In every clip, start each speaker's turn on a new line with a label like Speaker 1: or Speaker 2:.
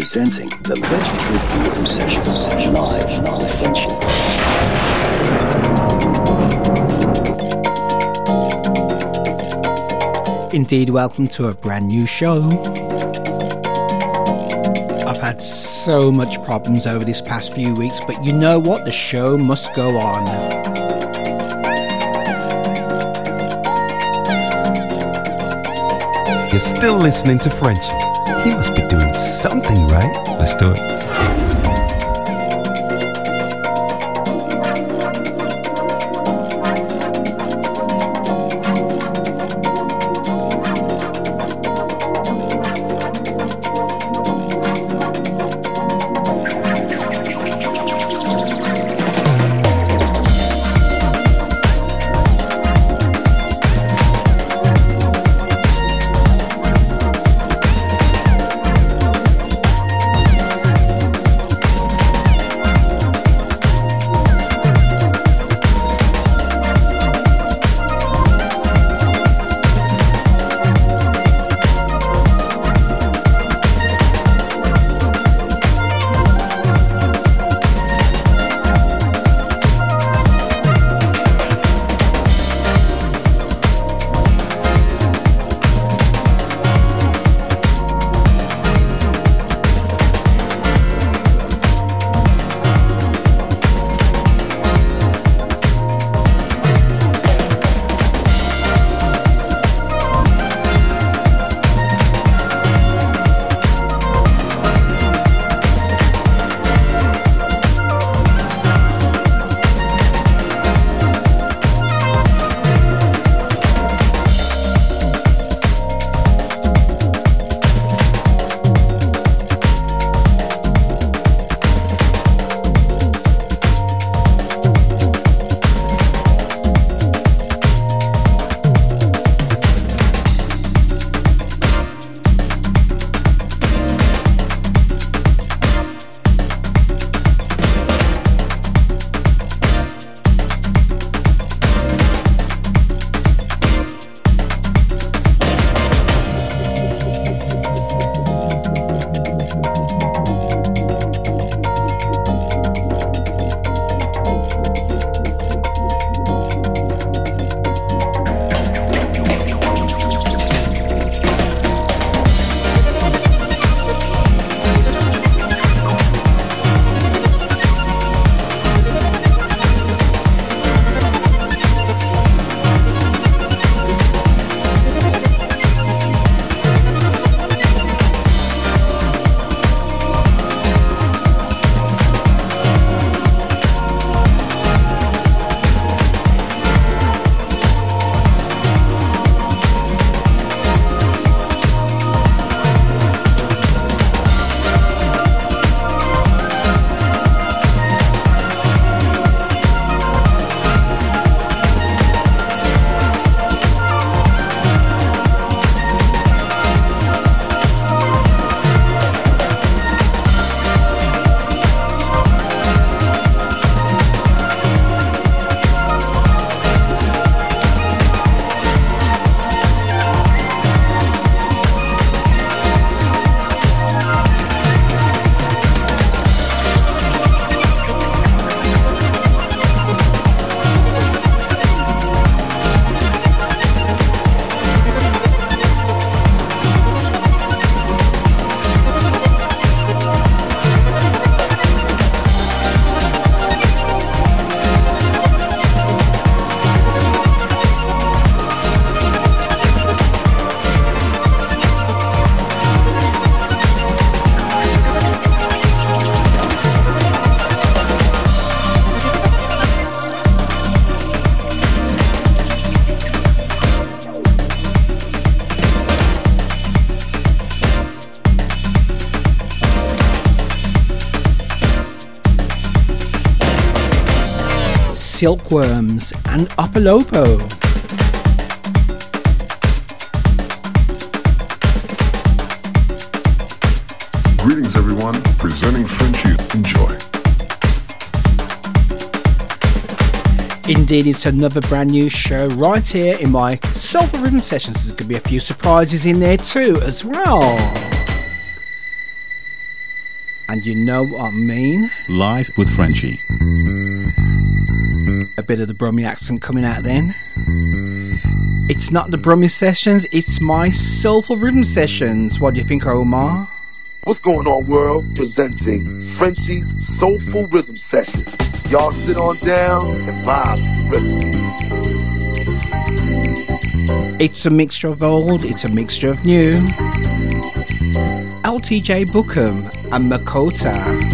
Speaker 1: presenting the legendary Rhythm Sessions live on Frenchy.
Speaker 2: Indeed, welcome to a brand new show. I've had so much problems over these past few weeks, but you know what? The show must go on.
Speaker 3: You're still listening to Frenchy. He must be doing something right.
Speaker 4: Let's do it.
Speaker 2: Silkworms and Opolopo.
Speaker 5: Greetings, everyone. Presenting Frenchy. Enjoy.
Speaker 2: Indeed, it's another brand new show right here in my Soulful Rhythm Sessions. There's going to be a few surprises in there too, as well. And you know what I mean?
Speaker 6: Live with Frenchie.
Speaker 2: A bit of the Brummy accent coming out then. It's not the Brummy sessions, it's my soulful rhythm sessions. What do you think, Omar?
Speaker 7: What's going on, world? Presenting Frenchie's Soulful Rhythm Sessions. Y'all sit on down and vibe to
Speaker 2: the rhythm. It's a mixture of old, it's a mixture of new. LTJ Bukem and
Speaker 3: Makoto.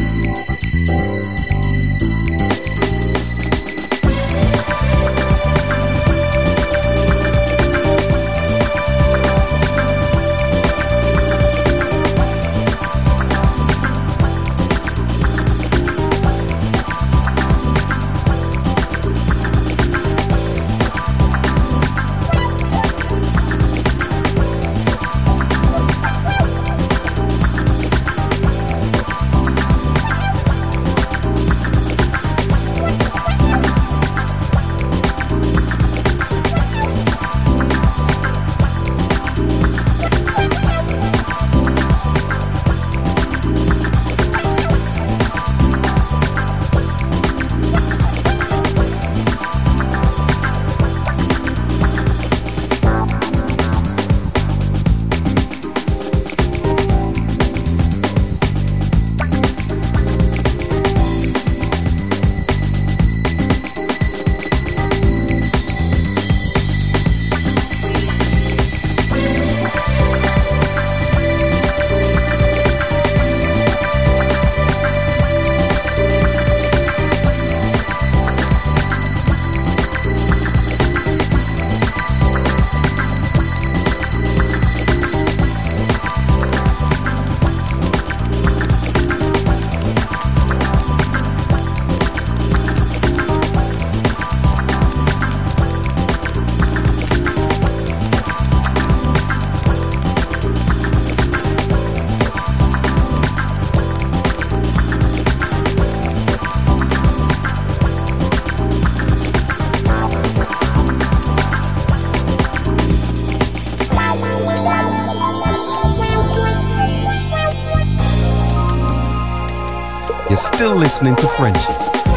Speaker 3: Listening to Frenchie.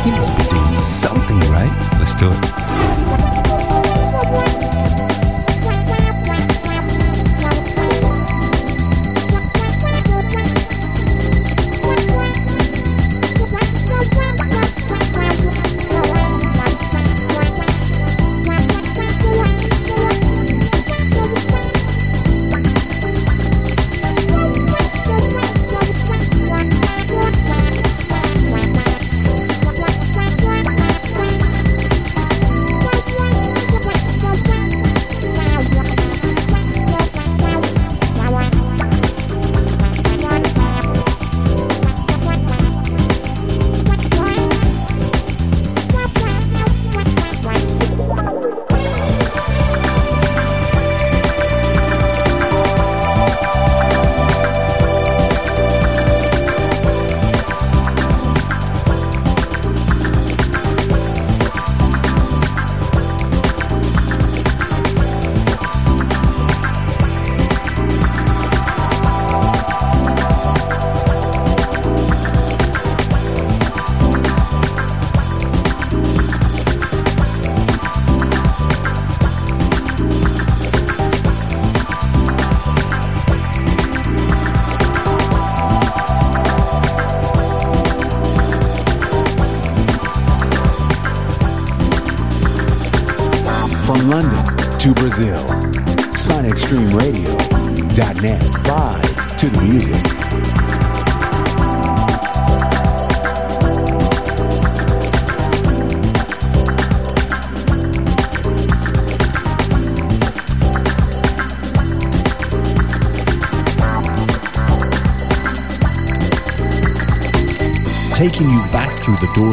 Speaker 3: He must be doing something right.
Speaker 6: Let's do it.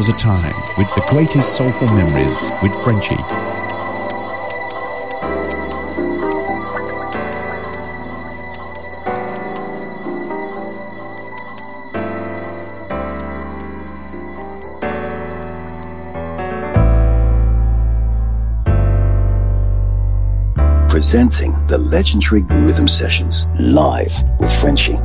Speaker 6: Through a time with the greatest soulful memories with Frenchie.
Speaker 1: presenting the legendary Rhythm Sessions live with Frenchie.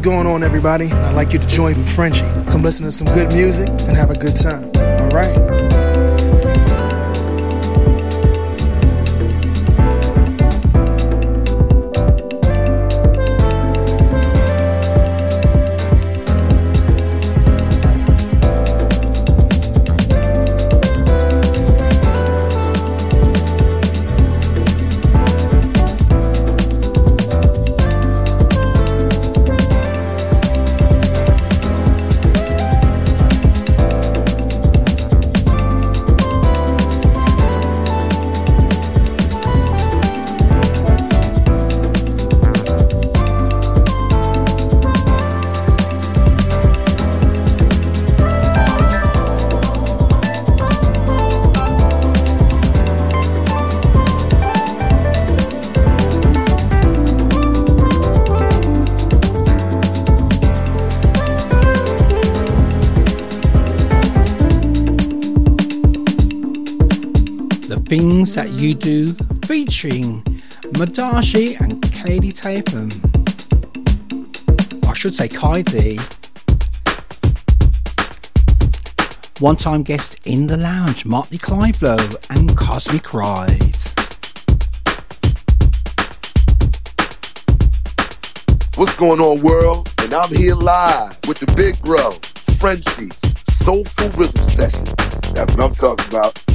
Speaker 8: What's going on, everybody? I'd like you to join Frenchie. Come listen to some good music and have a good time. All right?
Speaker 2: That You Do featuring Madashi and Katie Tatham. I should say Kaidi. One time guest in the lounge, Marty Clivelo and Cosmic Ride.
Speaker 9: What's going on, world? And I'm here live with the big bro, Frenchie's Soulful Rhythm Sessions. That's what I'm talking about.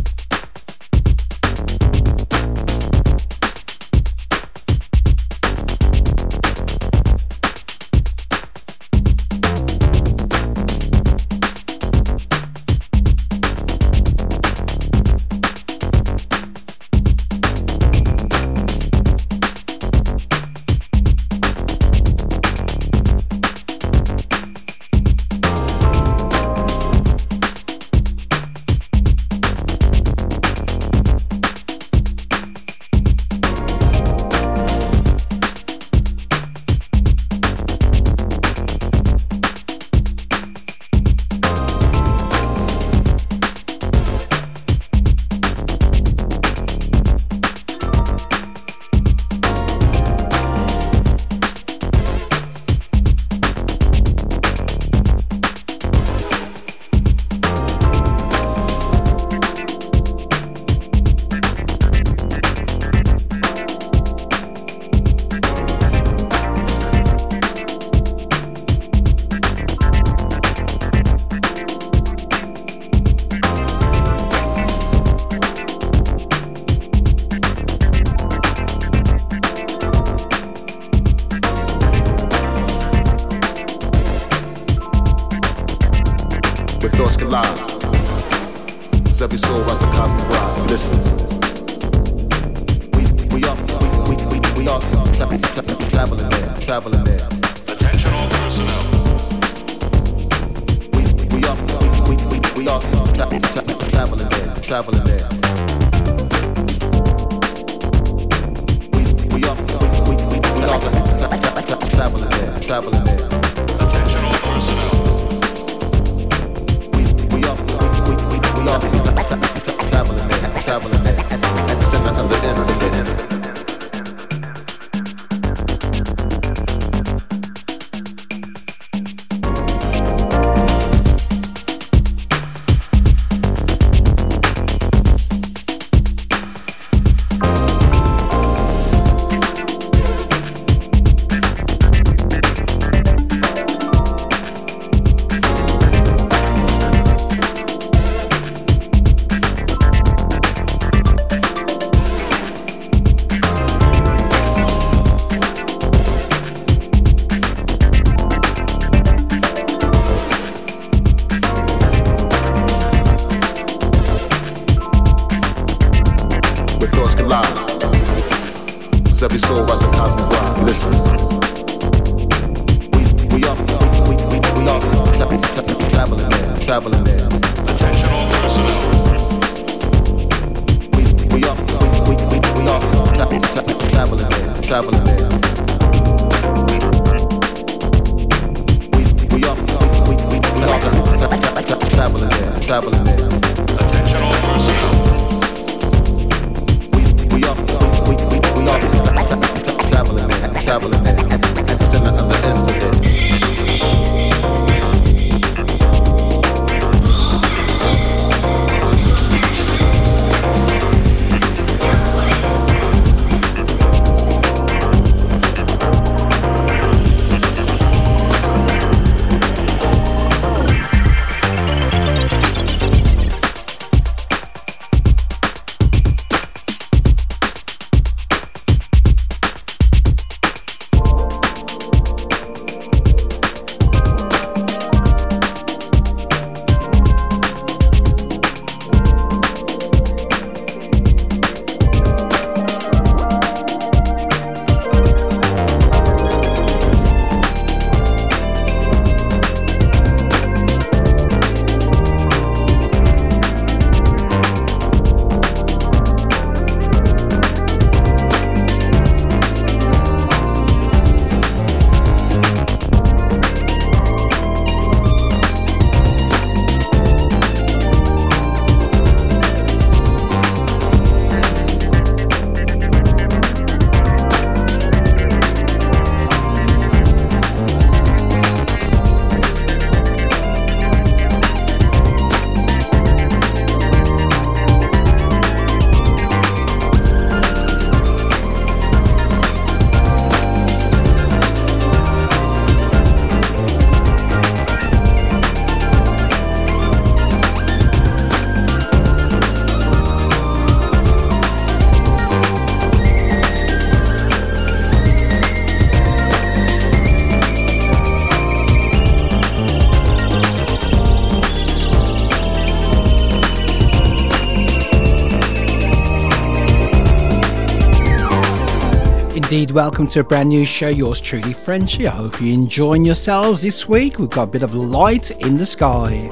Speaker 2: indeed. Welcome to a brand new show. Yours truly, Frenchy. I hope you're enjoying yourselves this week. We've got a bit of light in the sky.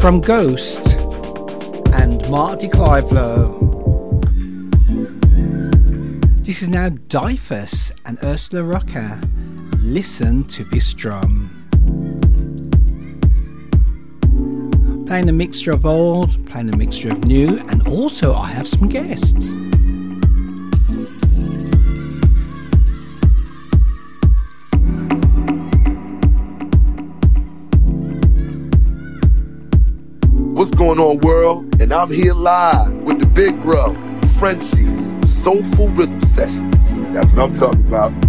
Speaker 2: From Ghost and Marty Cliveflow. This is now Dyfus and Ursula Rucker. Listen to this drum. playing a mixture of old, playing a mixture of new, and also I have some guests.
Speaker 10: What's going on, world? And I'm here live with the big bro, Frenchies, Soulful Rhythm Sessions. That's what I'm talking about.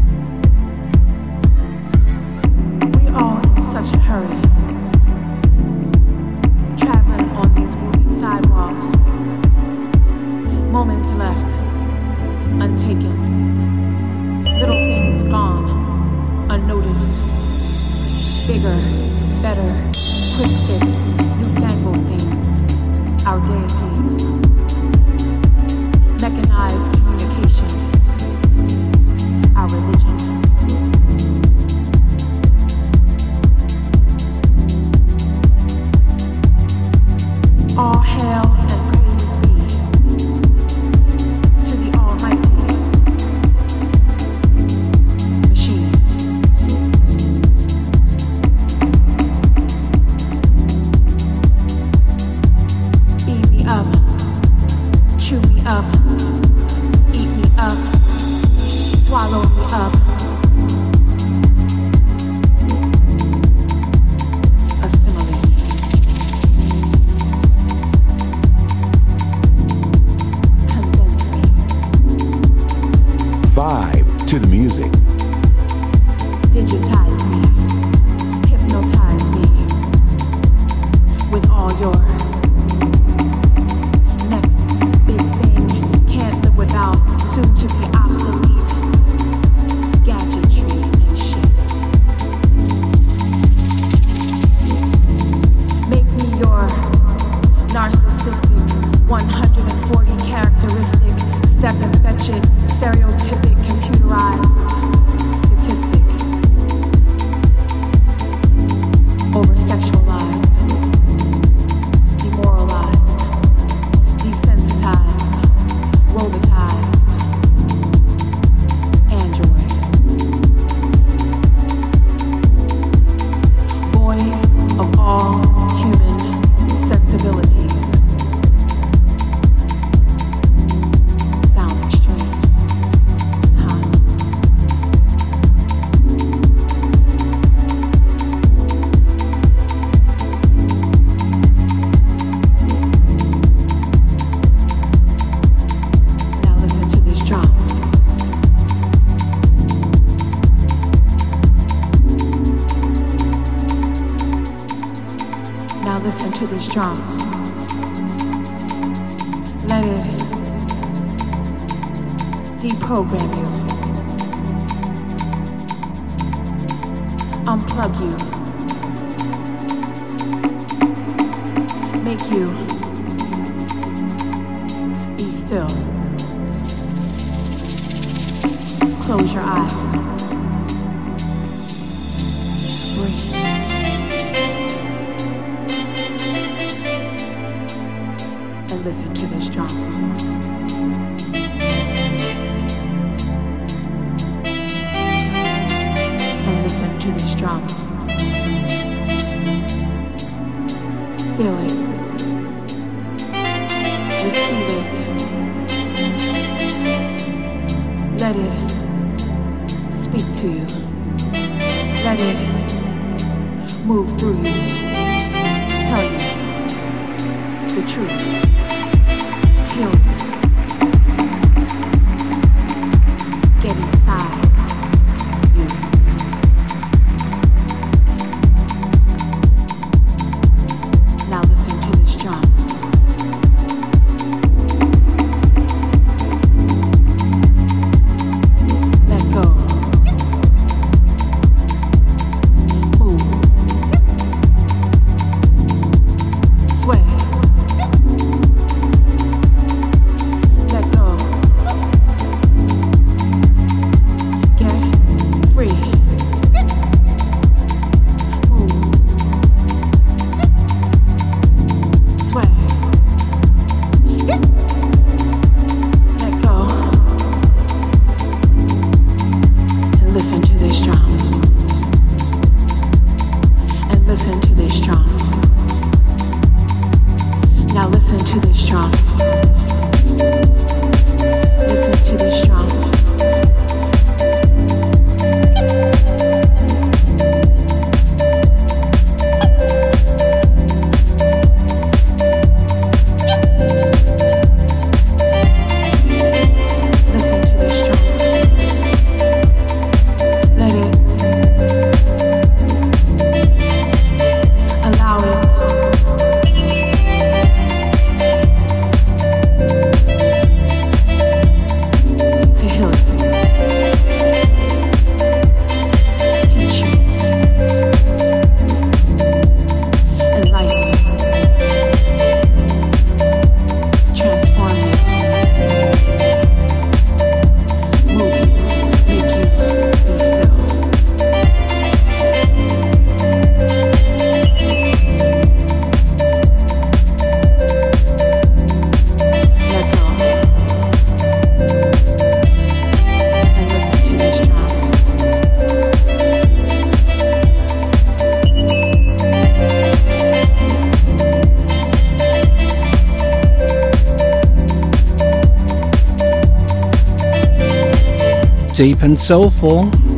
Speaker 11: Deep and soulful.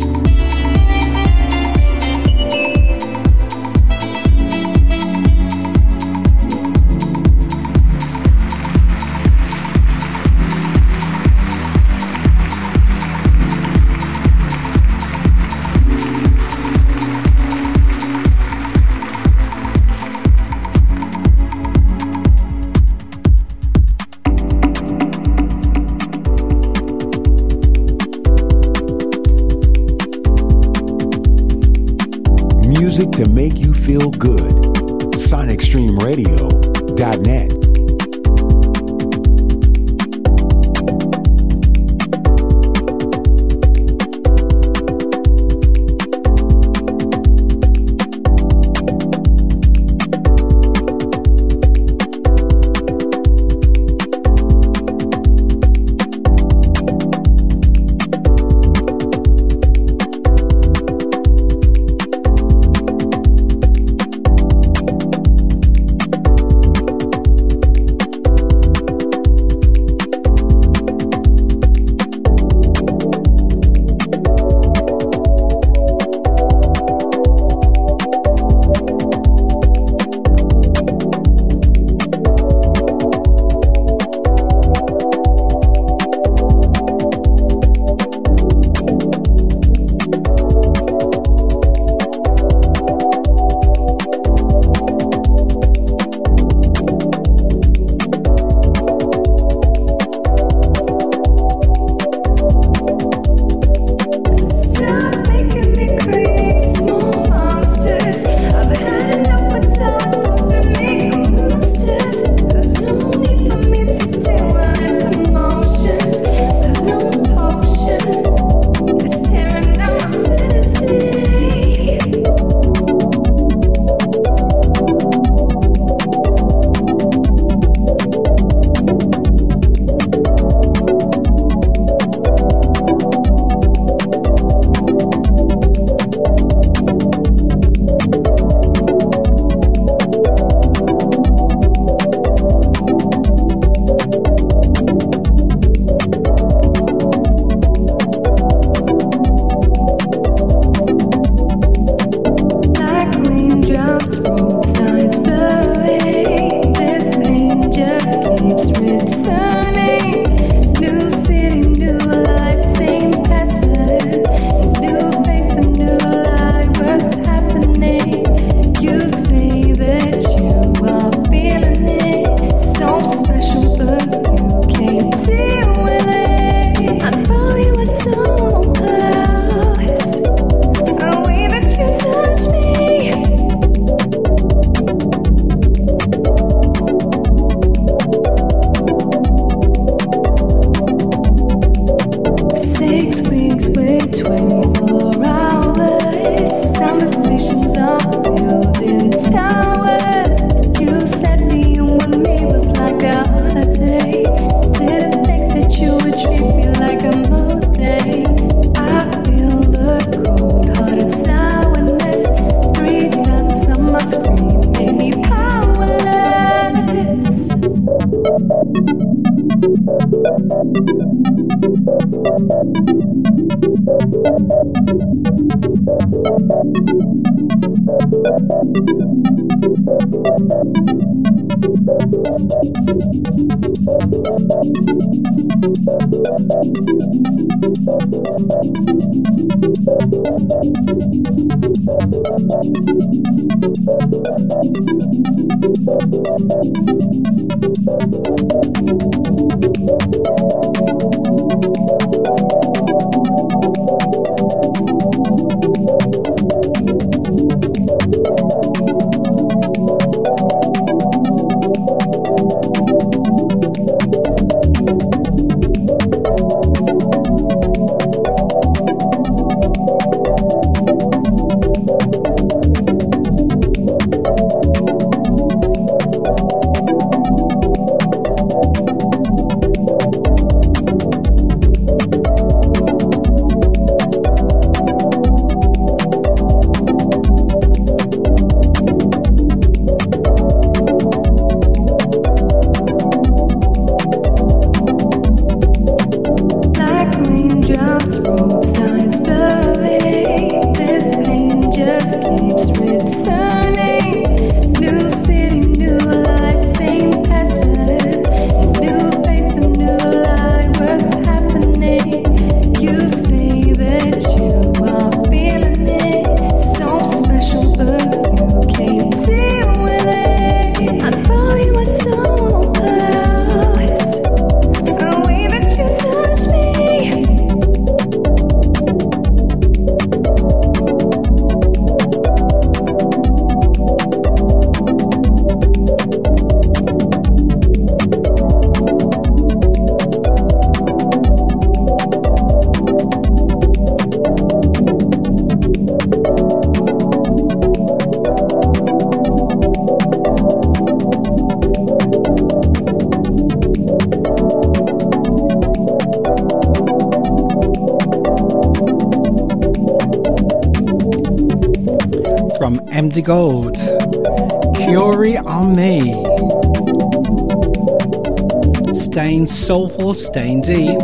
Speaker 2: Staying deep.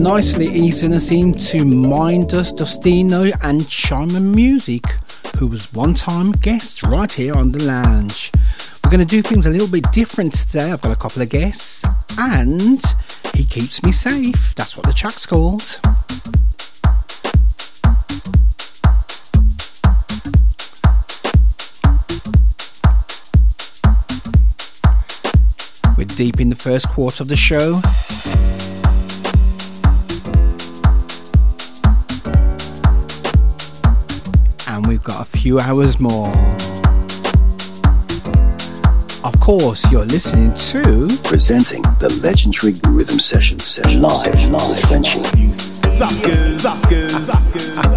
Speaker 2: Nicely easing us into Mindus Dustino and Chima Music, who was one time guest right here on the lounge. We're going to do things a little bit different today. I've got a couple of guests, and he keeps me safe. That's what the track's called. Deep in the first quarter of the show. And we've got a few hours more. Of course, you're listening to
Speaker 1: Presenting the legendary Rhythm Session session live, live, Frenchie.
Speaker 12: You suckers, suckers, suckers.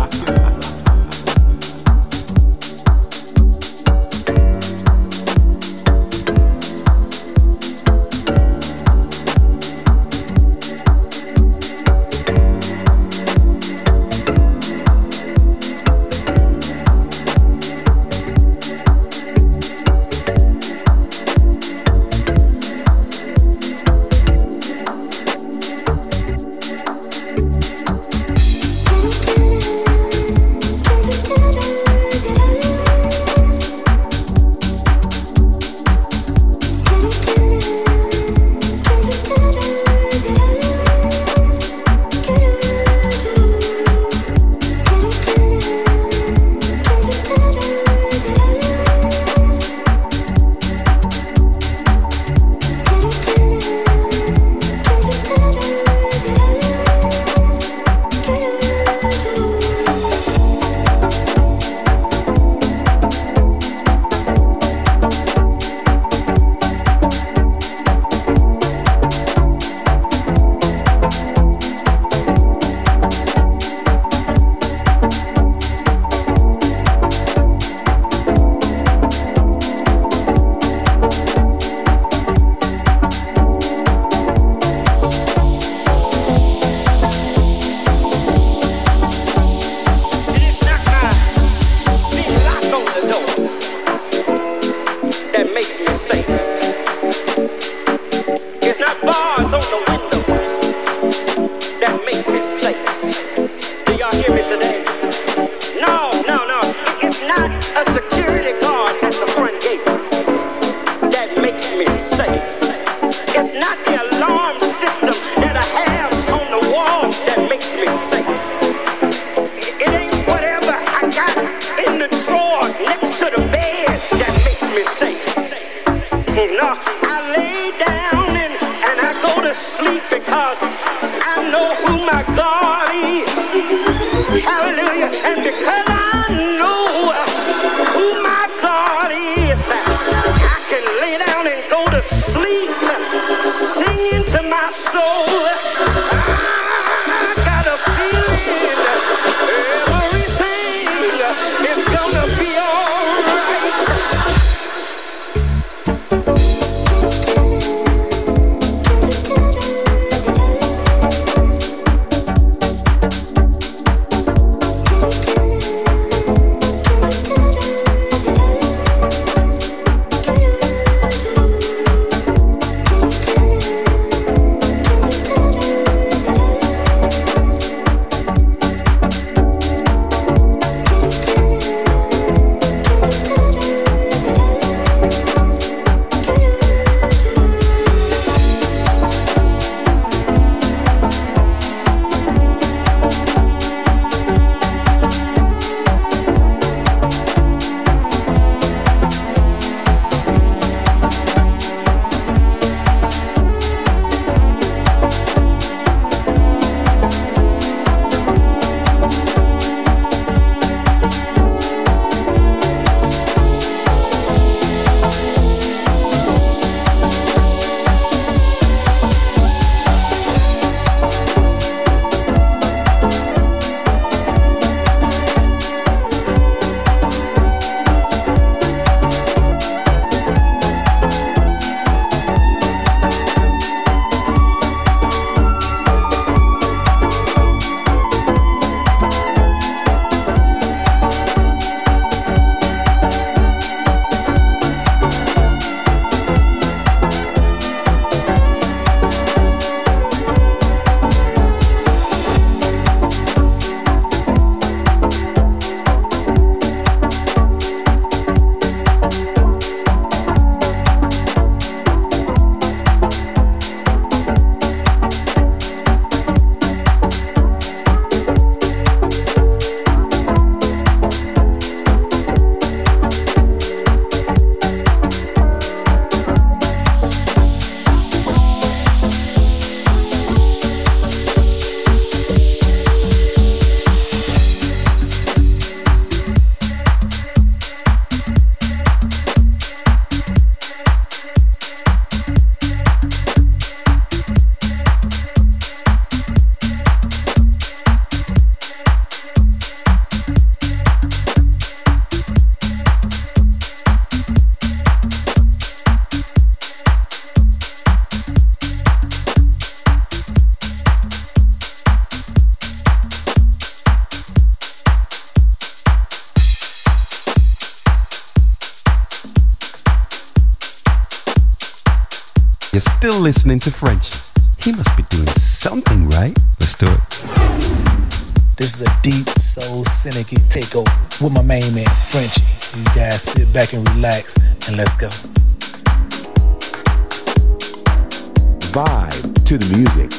Speaker 13: back and relax, and let's go.
Speaker 14: Vibe to the music.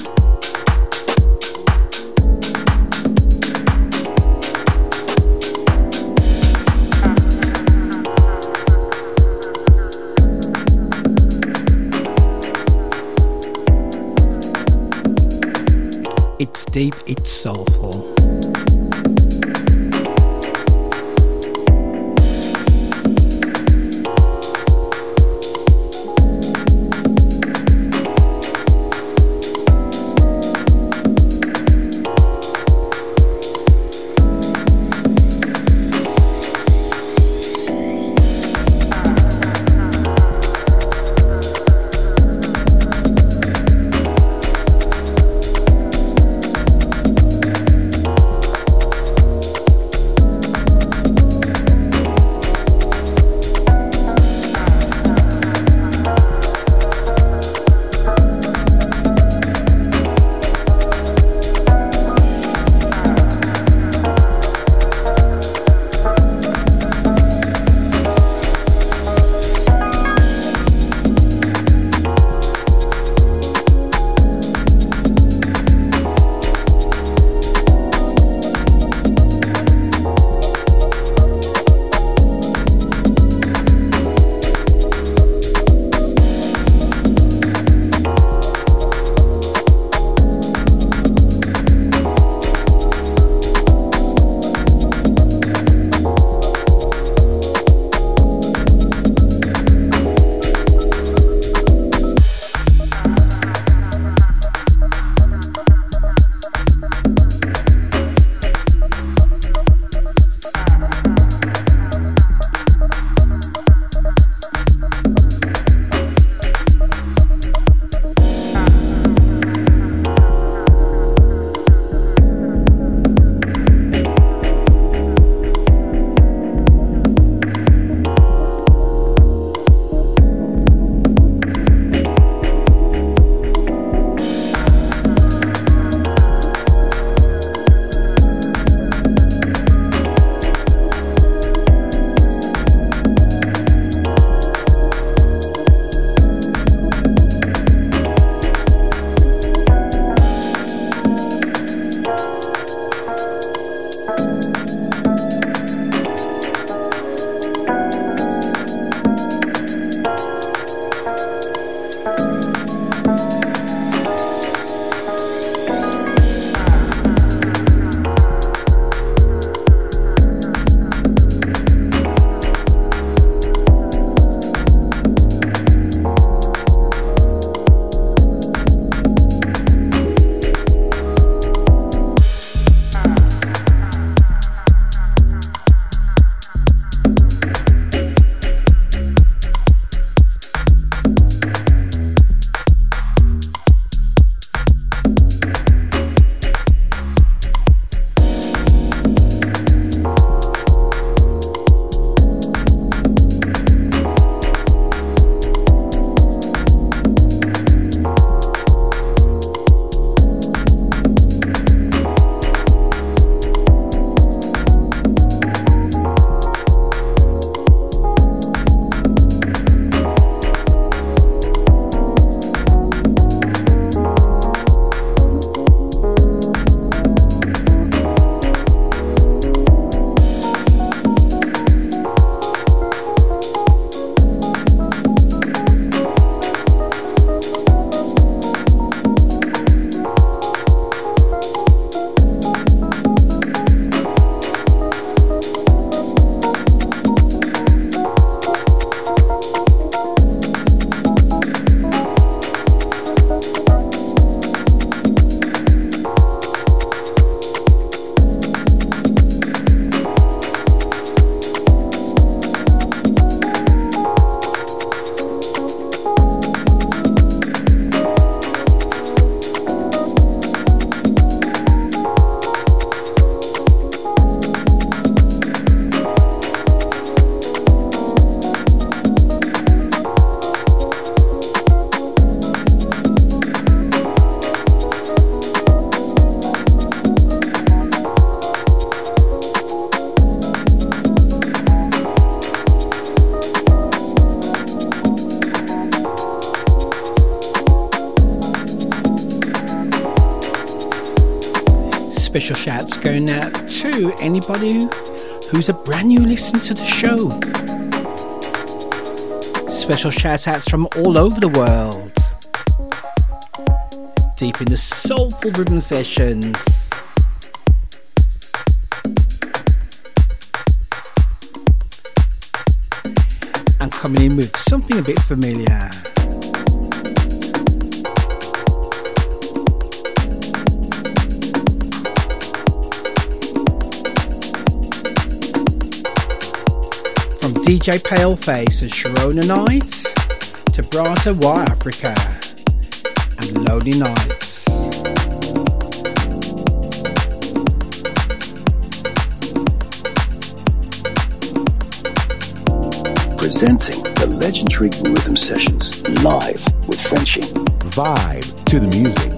Speaker 2: It's deep, it's soulful. Anybody who's a brand new listener to the show. Special shout outs from all over the world. Deep in the soulful rhythm sessions. And coming in with something a bit familiar. DJ Paleface and Sharona Night to Brata Y Africa and Lonely Nights.
Speaker 1: Presenting the legendary Rhythm Sessions live with Frenchie.
Speaker 15: Vibe to the music.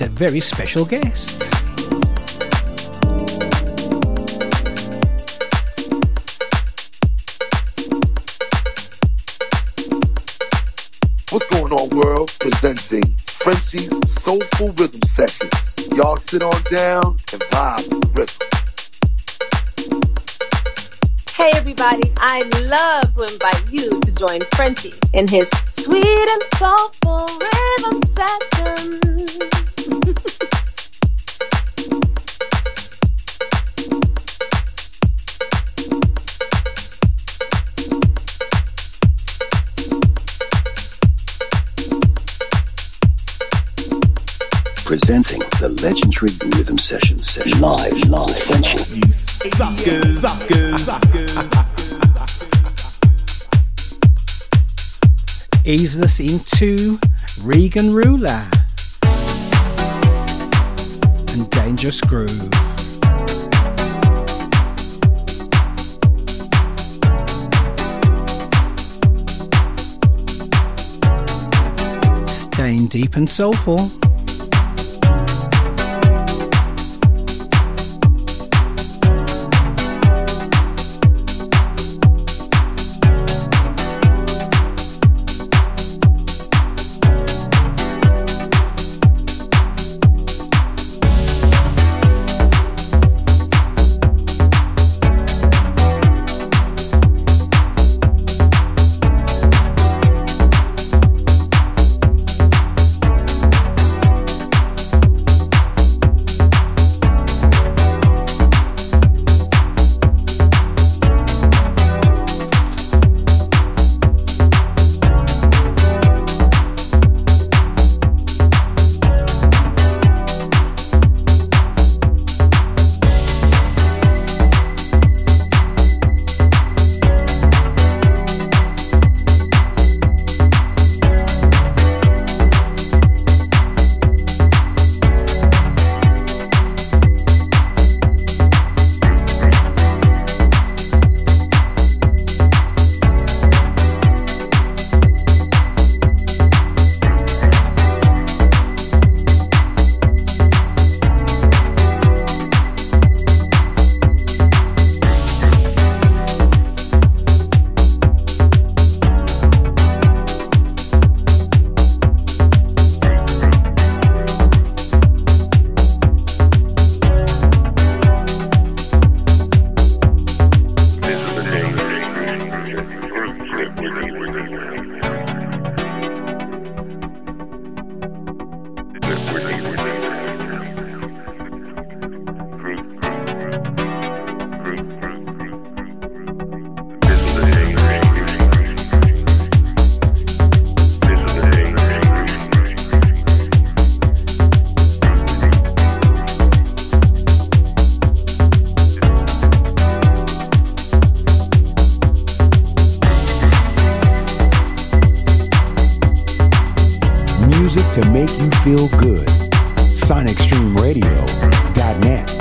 Speaker 2: a very special guest. What's going on, world?
Speaker 7: Presenting Frenchie's Soulful Rhythm Sessions. Y'all sit on down and vibe to the rhythm.
Speaker 16: Hey everybody, I love to invite you to join Frenchie in his
Speaker 1: the legendary rhythm session session live, live, Frenchie.
Speaker 17: You suckers, suckers,
Speaker 2: Easing us into Regan Ruler and Dangerous Groove. Staying deep and soulful. Man.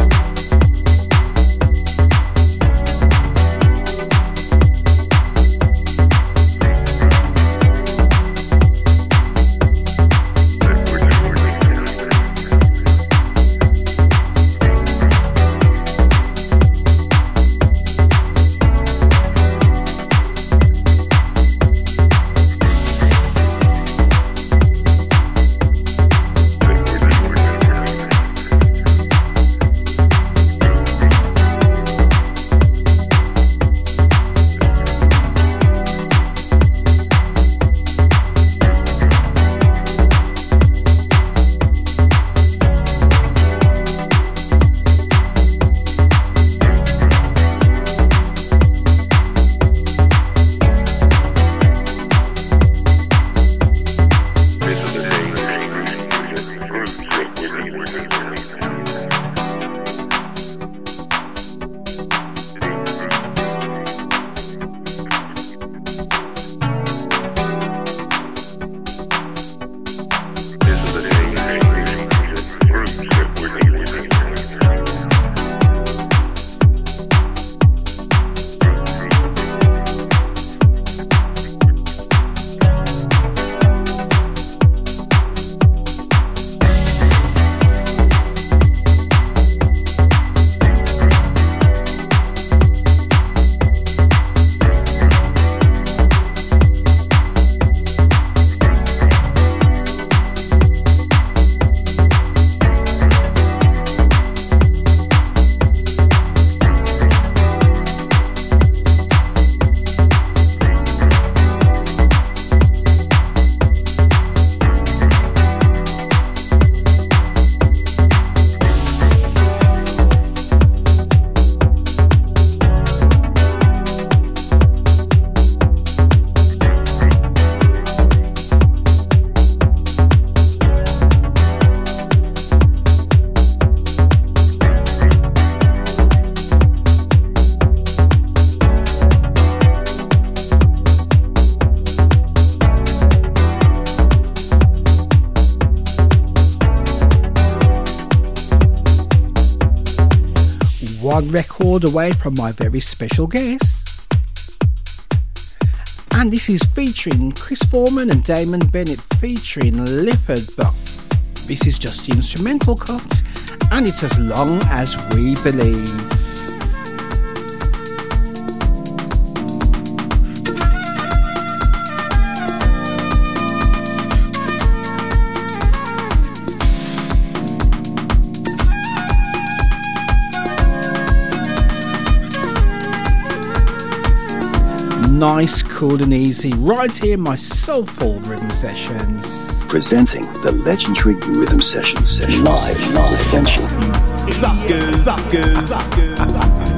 Speaker 2: Away from my very special guest. And this is featuring Chris Foreman and Damon Bennett featuring Lifford, but this is just the instrumental cut, and it's as long as we believe. Nice, cool, and easy right here in my soulful rhythm sessions.
Speaker 1: Presenting the legendary rhythm sessions, sessions. live, live, Frenchie.
Speaker 18: Suckers, suckers, suckers.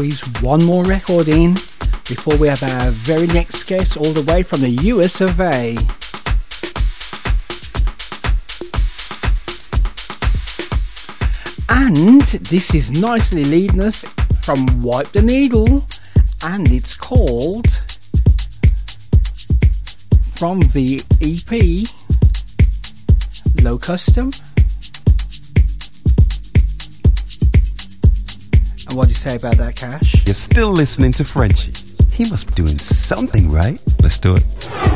Speaker 2: Squeeze one more record in before we have our very next guest all the way from the US of A. And this is nicely leading us from Wipe the Needle, and it's called from the EP Low Custom. And what do you say about that, Cash?
Speaker 18: You're still listening to Frenchie. He must be doing something right. Let's do it.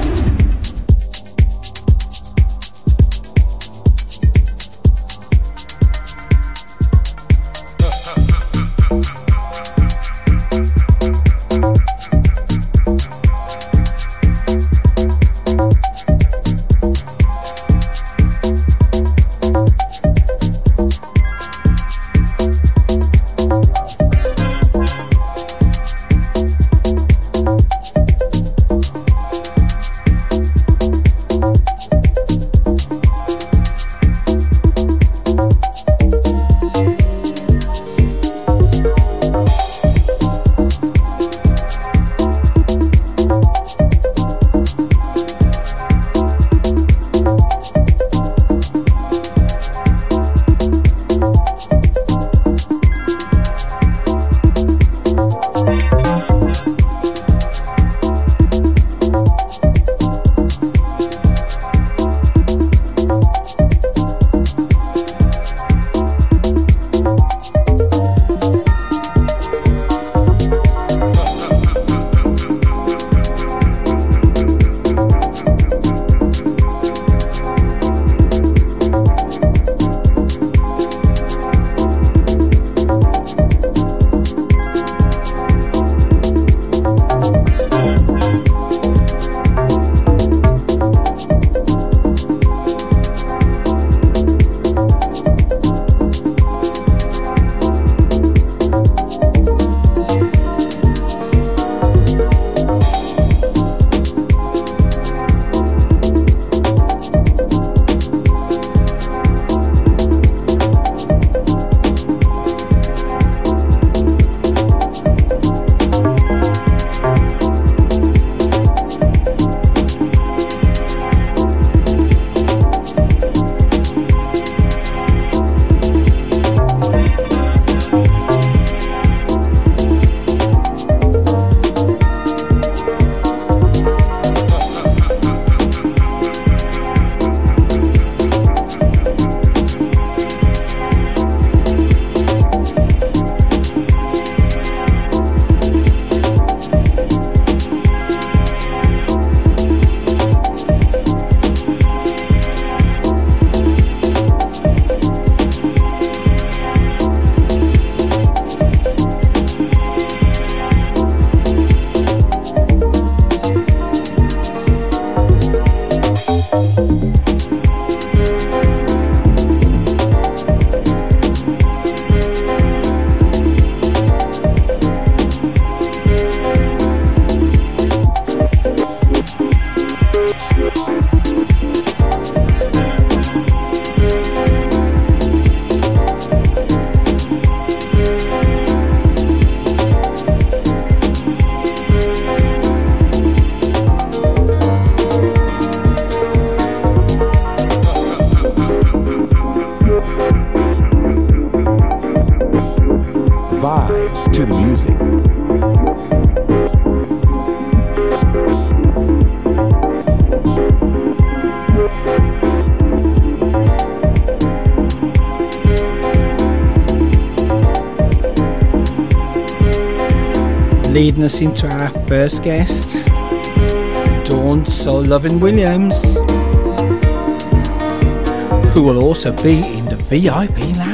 Speaker 2: Us into our first guest, Dawn Soul Loving Williams, who will also be in the VIP lounge.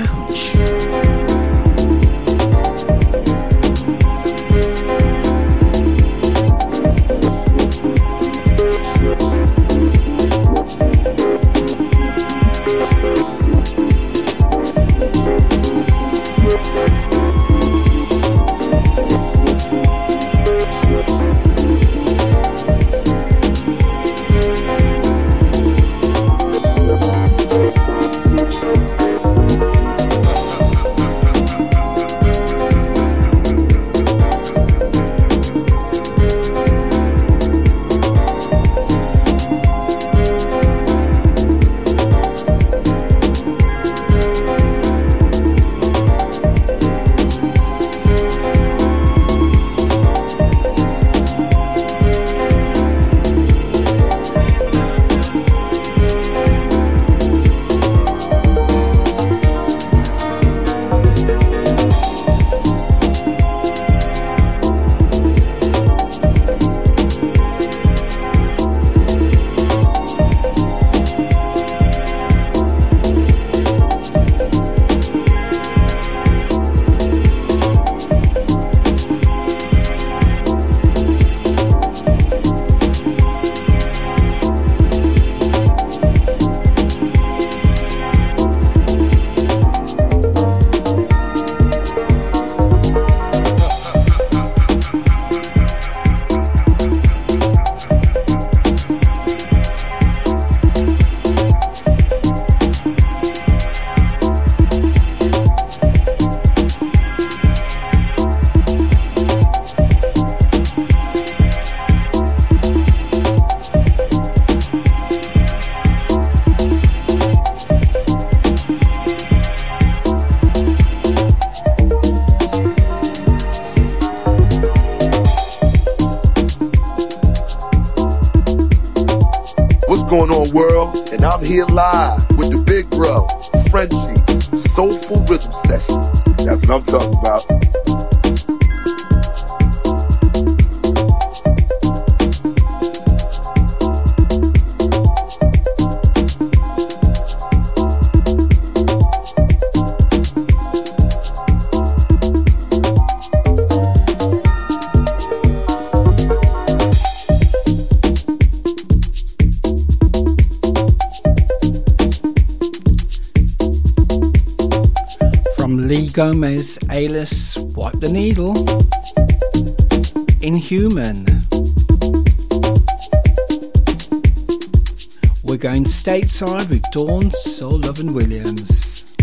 Speaker 10: With
Speaker 2: Dawn Soul Lovin' Williams.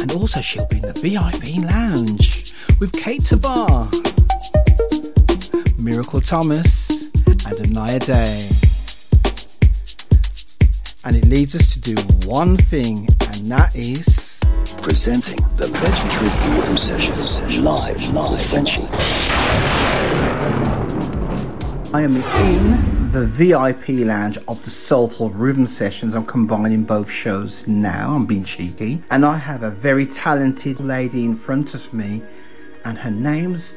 Speaker 2: And also she'll be in the VIP lounge with Kate Tabar, Miracle Thomas, and Anaya Day. And it leads us to do one thing, and that is
Speaker 1: presenting the legendary Rhythm Sessions live, live Frenchie.
Speaker 2: I am in the VIP lounge of the Soulful Rhythm Sessions. I'm combining both shows now. I'm being cheeky. And I have a very talented lady in front of me, and her name's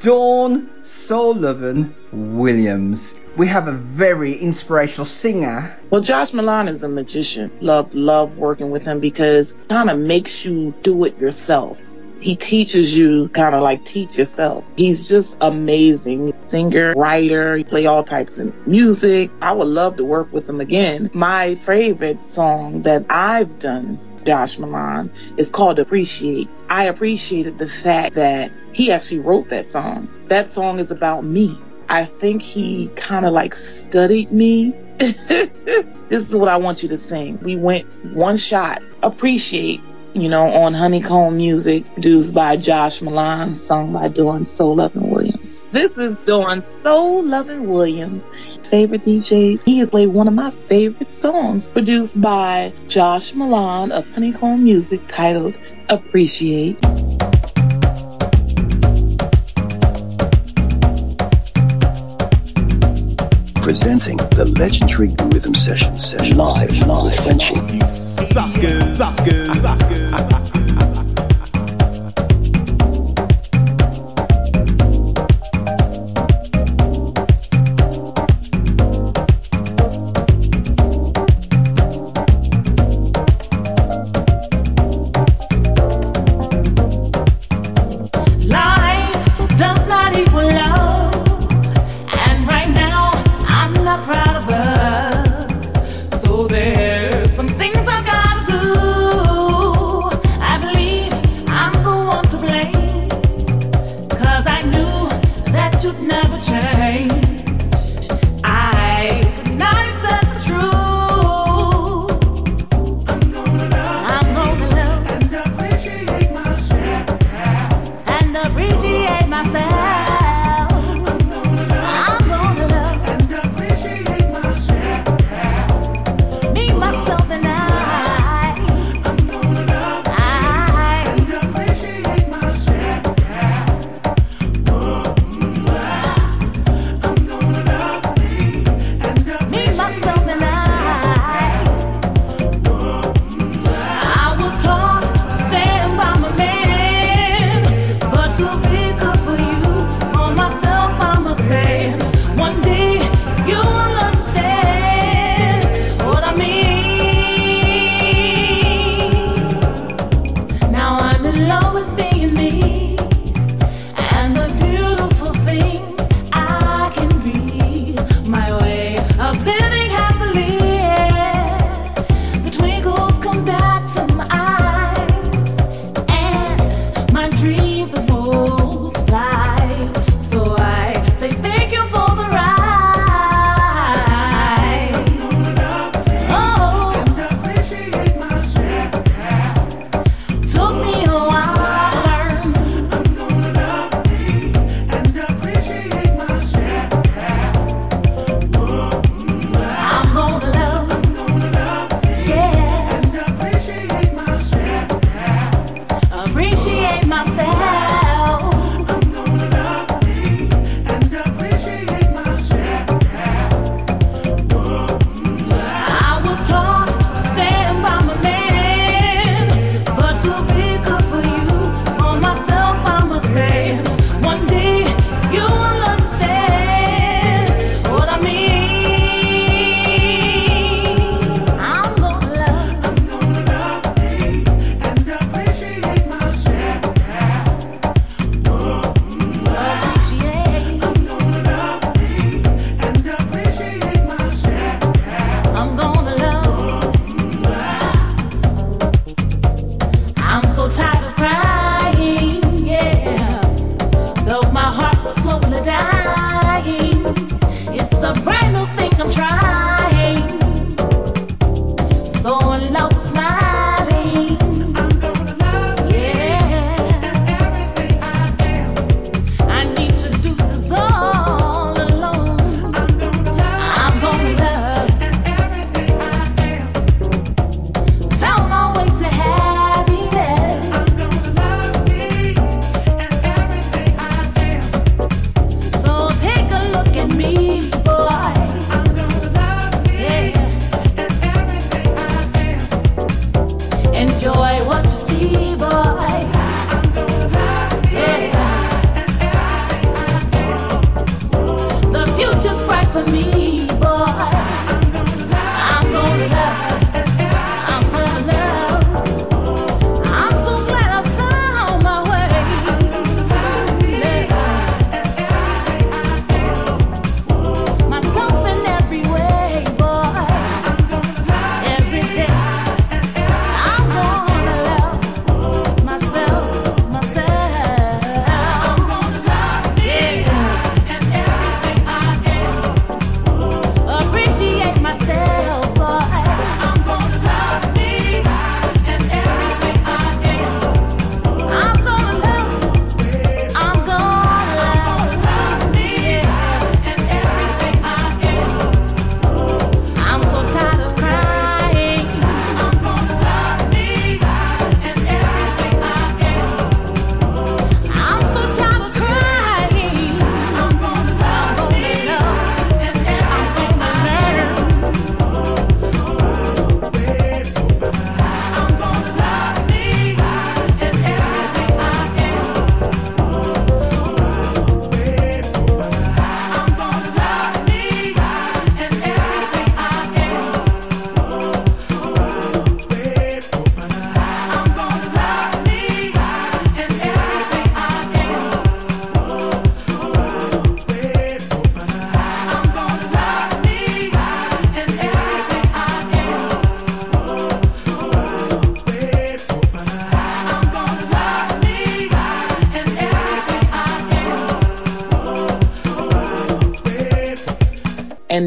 Speaker 2: Dawn Sullivan Williams. We have a very inspirational singer.
Speaker 19: Well, Josh Milan is a magician. Love, love working with him because kind of makes you do it yourself. He teaches you kind of like teach yourself. He's just amazing. Singer, writer, he play all types of music. I would love to work with him again. My favorite song that I've done Josh Milan is called Appreciate. I appreciated the fact that he actually wrote that song. That song is about me. I think he kind of like studied me. this is what I want you to sing. We went one shot. Appreciate, you know, on Honeycomb Music, produced by Josh Milan, sung by Dawn Soul Lovin' Williams. This is Dawn Soul Lovin' Williams, favorite DJs. He has played one of my favorite songs, produced by Josh Milan of Honeycomb Music, titled Appreciate.
Speaker 1: Presenting the legendary Rhythm Sessions live, live
Speaker 17: there's some things I gotta do.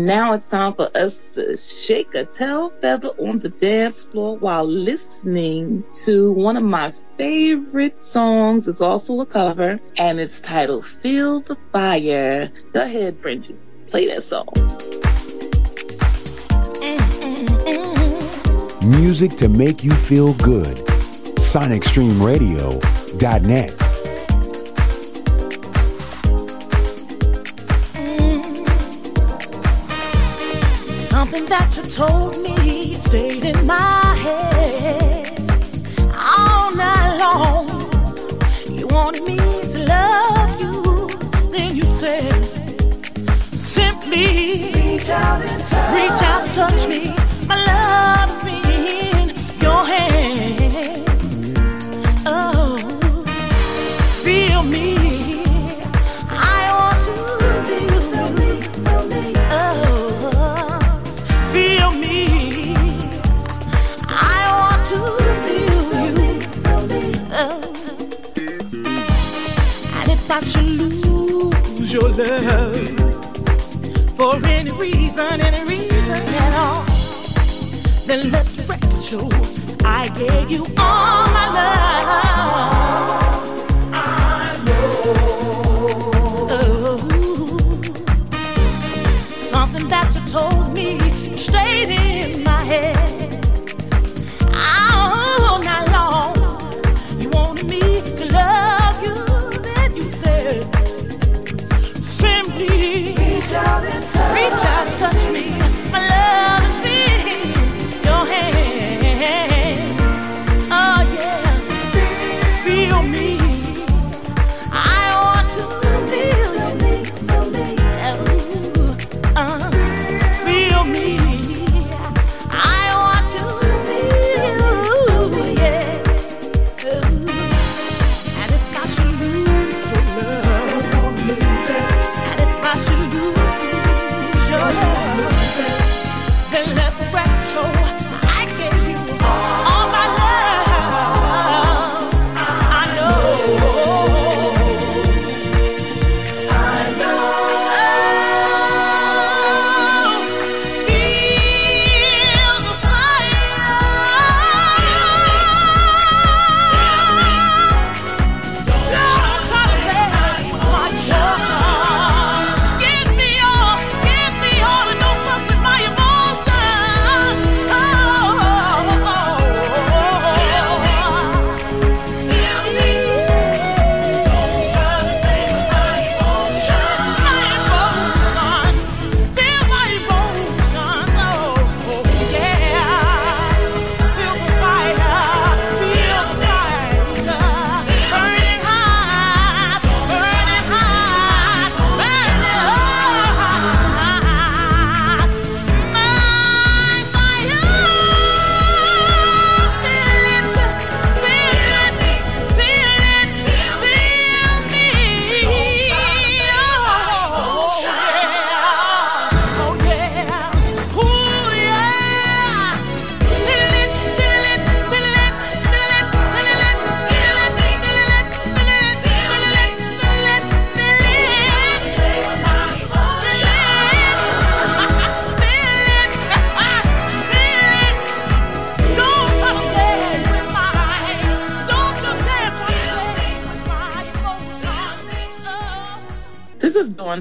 Speaker 19: It's time for us to shake a tail feather on the dance floor while listening to one of my favorite songs. It's also a cover, and it's titled Feel the Fire. Go ahead, Frenchie. Play that song.
Speaker 14: Music to make you feel good. SonicStreamRadio.net.
Speaker 20: that you told me. Stayed in my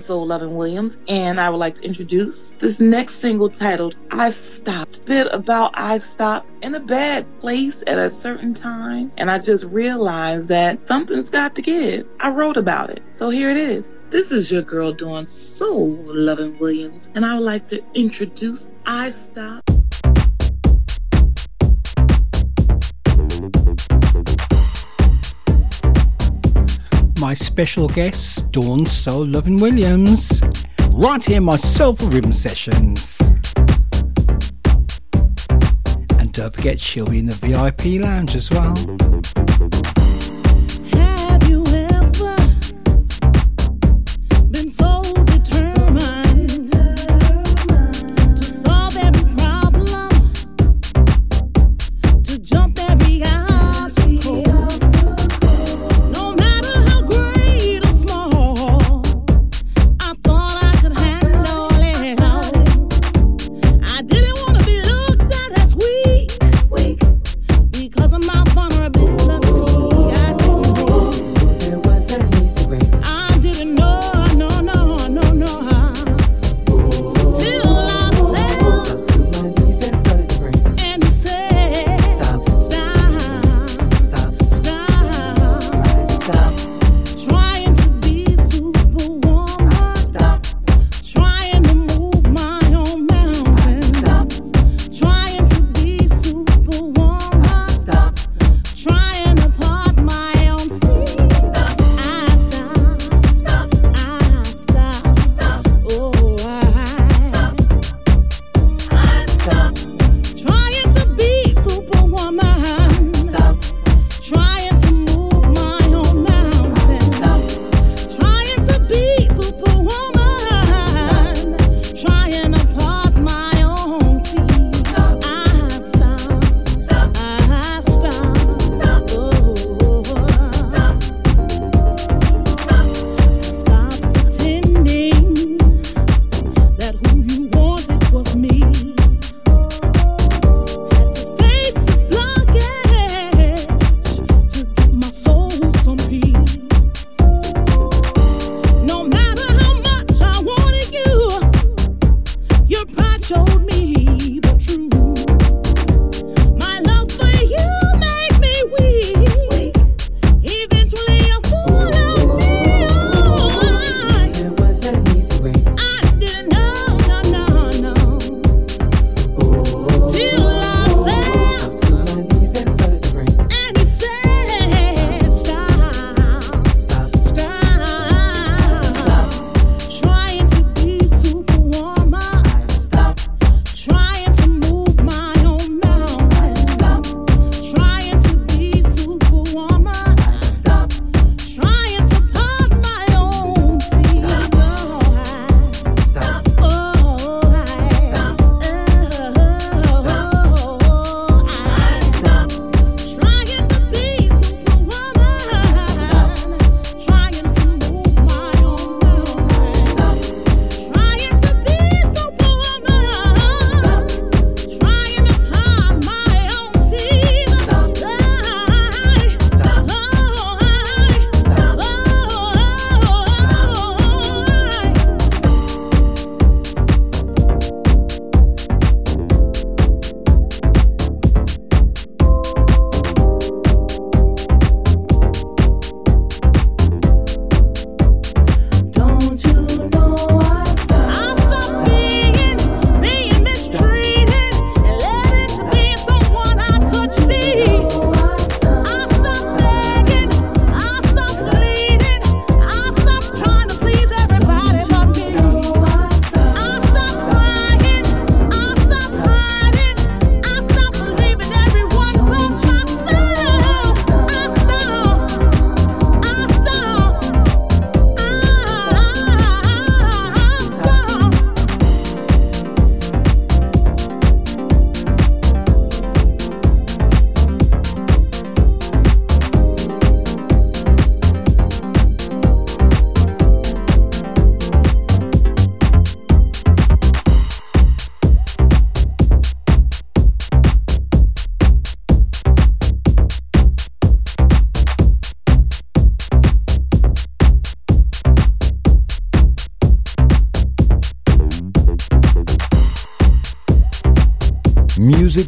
Speaker 19: Soul Loving Williams, and I would like to introduce this next single titled I Stopped. Bit about I stopped in a bad place at a certain time, and I just realized that something's got to give. I wrote about it. So here it is. This is your girl Dawn Soul Loving Williams, and I would like to introduce I Stopped.
Speaker 20: Special guest, Dawn Soul Loving Williams, right here in my Soulful Rhythm Sessions. And don't forget, she'll be in the VIP lounge as well.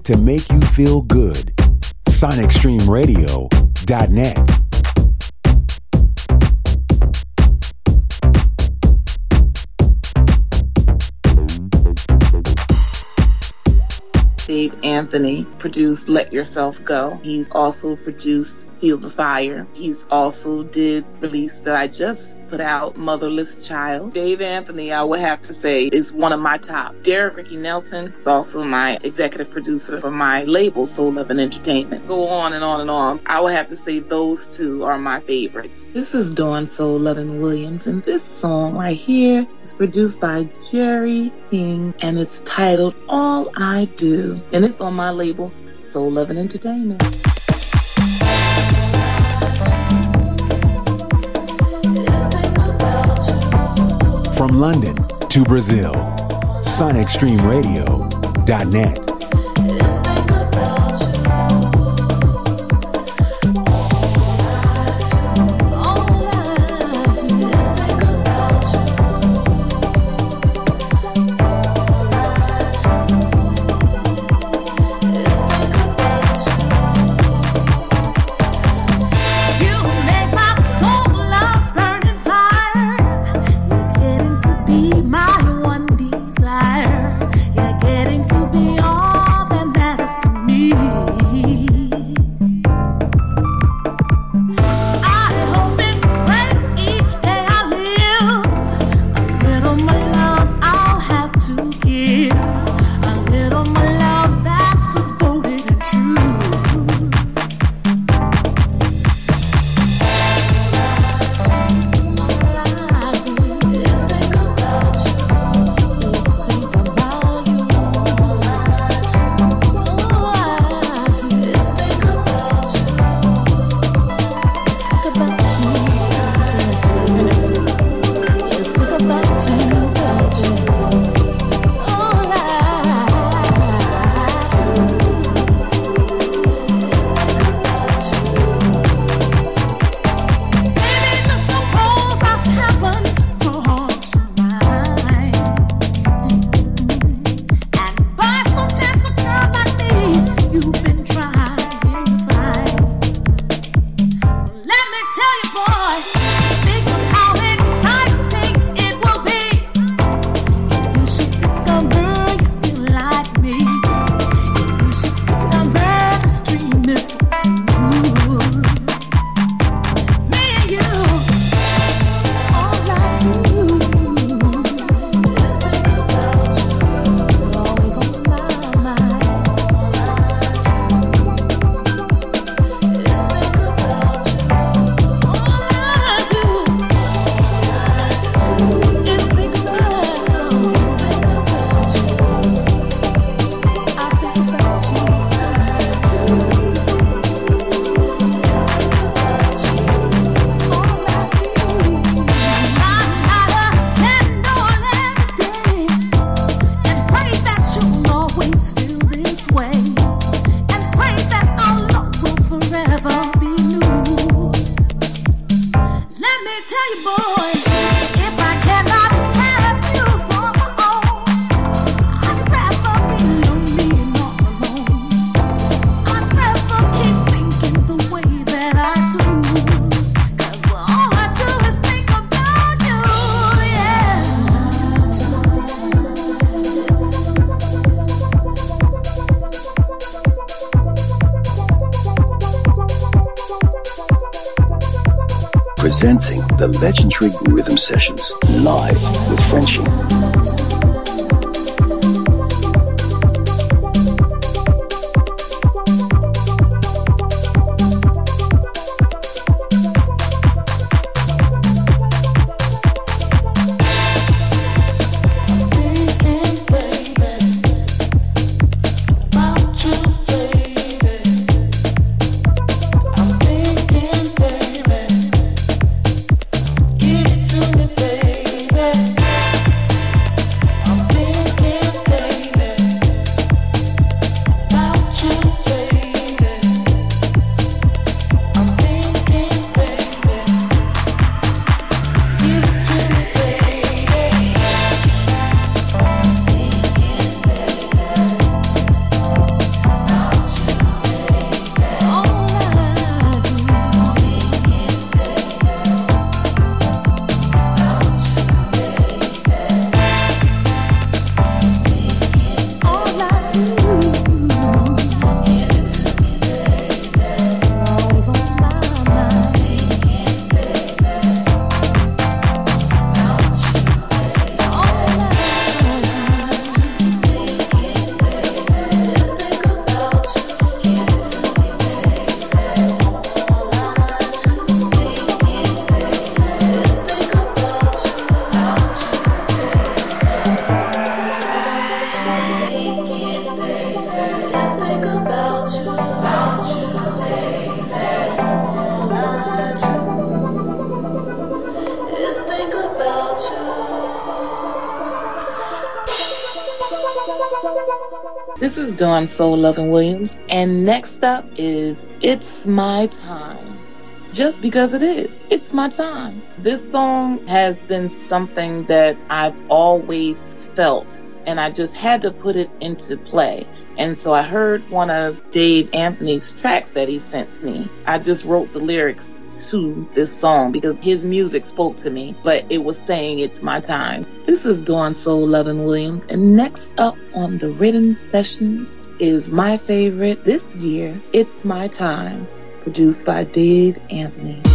Speaker 20: To make you feel good. SonicStreamRadio.net.
Speaker 19: Dave Anthony produced Let Yourself Go. He's also produced Feel the Fire. He's also did release that I just put out, Motherless Child. Dave Anthony, I would have to say, is one of my top. Derek Ricky Nelson is also my executive producer for my label, Soul Lovin' Entertainment. Go on and on and on. I would have to say those two are my favorites. This is Dawn Soul Loving Williams, and this song right here is produced by Jerry King, and it's titled All I Do and it's on my label, Soul Lovin' Entertainment.
Speaker 20: London to Brazil, SonicStreamRadio.net. Soul Loving Williams. And next up is It's My Time. Just because it is. It's my time. This song has been something that I've always felt, and I just had to put it into play. And so I heard one of Dave Anthony's tracks that he sent me. I just wrote the lyrics to this song because his music spoke to me, but it was saying it's my time. This is Dawn Soul Lovin' Williams, and next up on the Rhythm Sessions is my favorite this year. It's My Time, produced by Dave Anthony.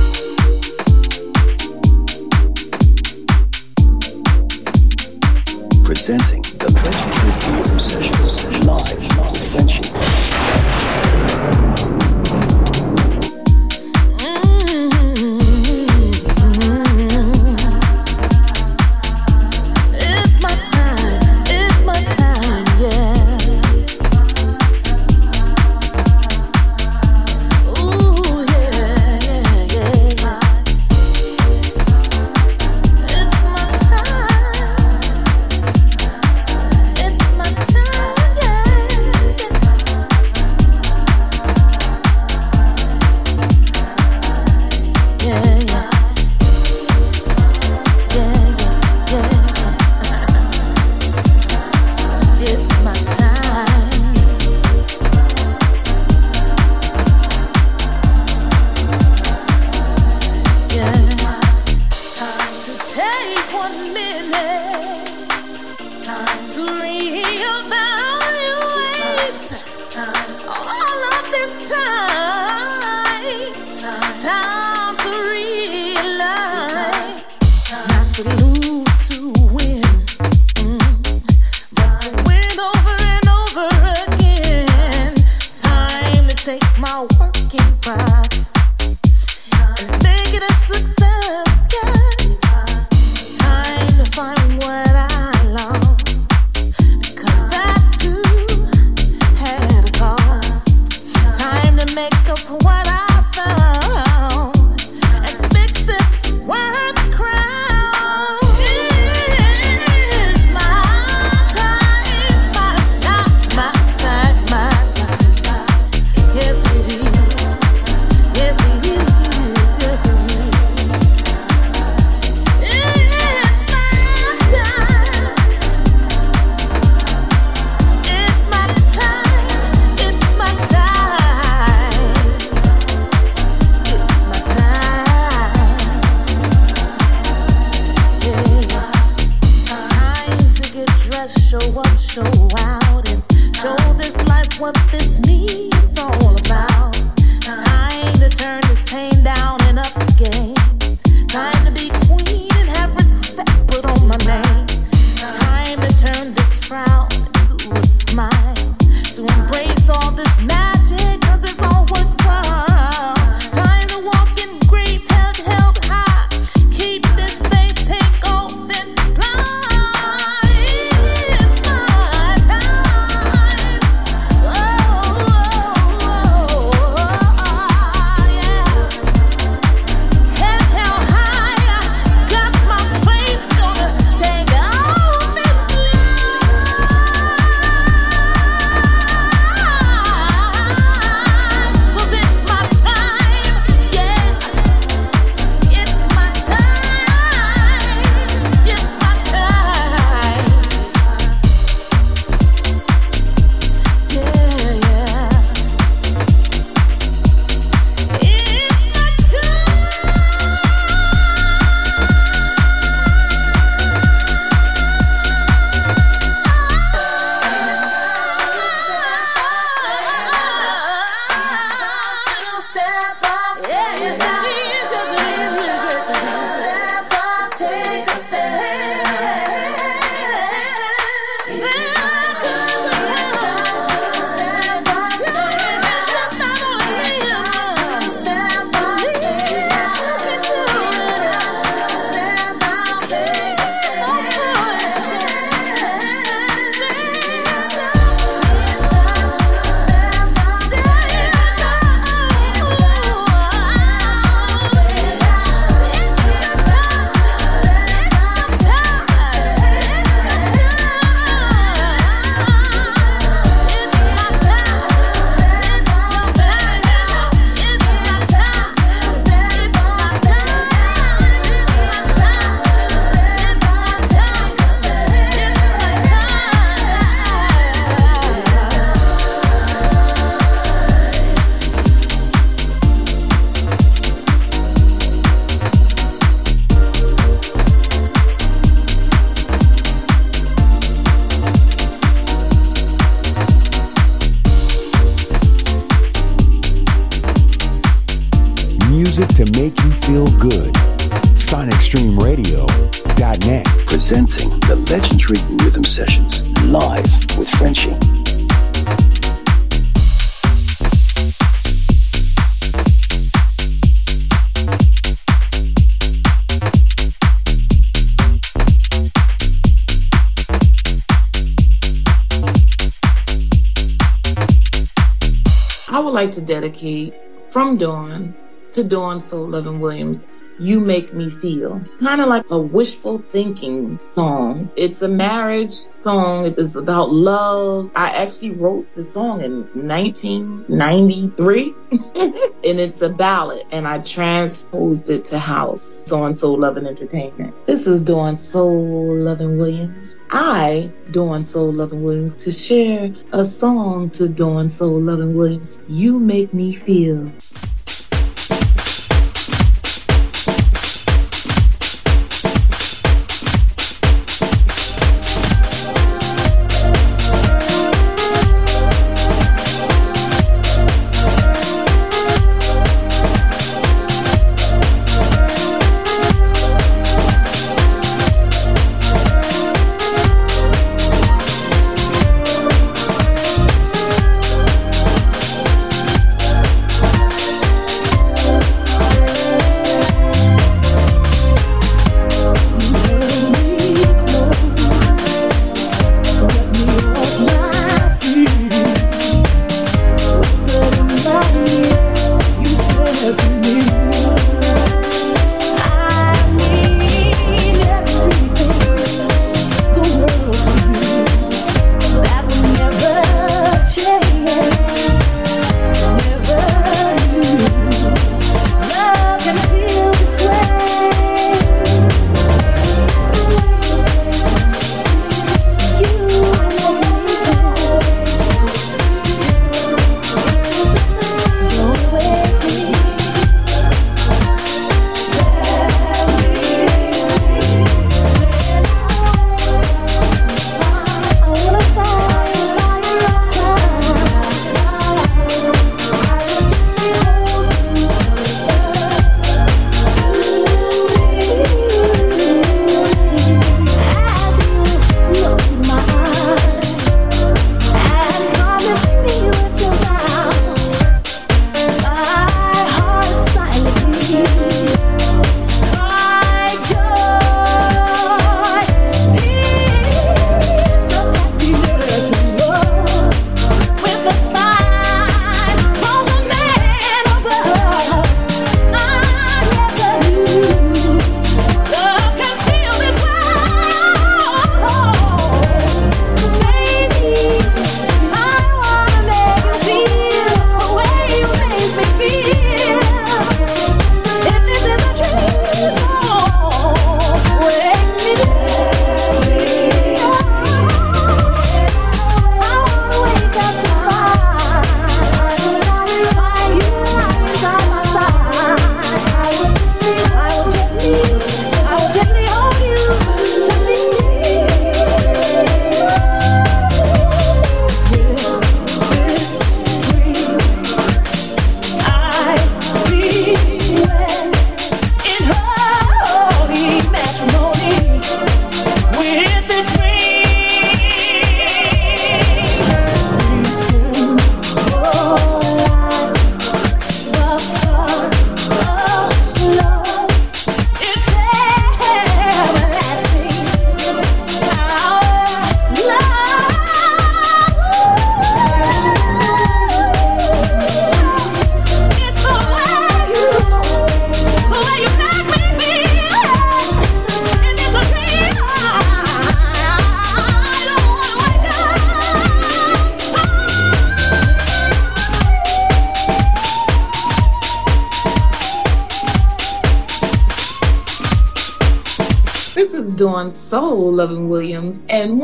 Speaker 21: I
Speaker 20: would like to dedicate From Dawn to Dawn Soul Loving Williams. You Make Me Feel. Kind of like a wishful thinking song. It's a marriage song. It is about love. I actually wrote the song in 1993 and it's a ballad and I transposed it to house. It's on Soul Loving Entertainment. This is Dawn Soul Loving Williams. I, Dawn Soul Loving Williams, to share a song to Dawn Soul Loving Williams. You Make Me Feel.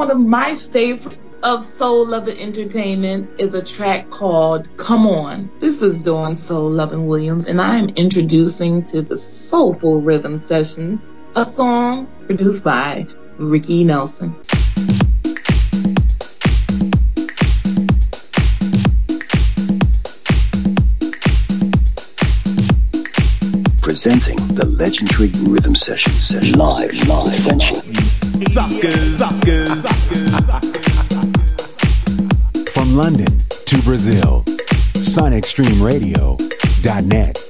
Speaker 20: One of my favorite of Soul Loving Entertainment is a track called Come On. This is Dawn Soul Loving Williams, and I am introducing to the Soulful Rhythm Sessions a song produced by Ricky Nelson.
Speaker 1: presenting the legendary rhythm session session live, live, Frenchie.
Speaker 17: Suckers, suckers.
Speaker 14: SonicStreamRadio.net.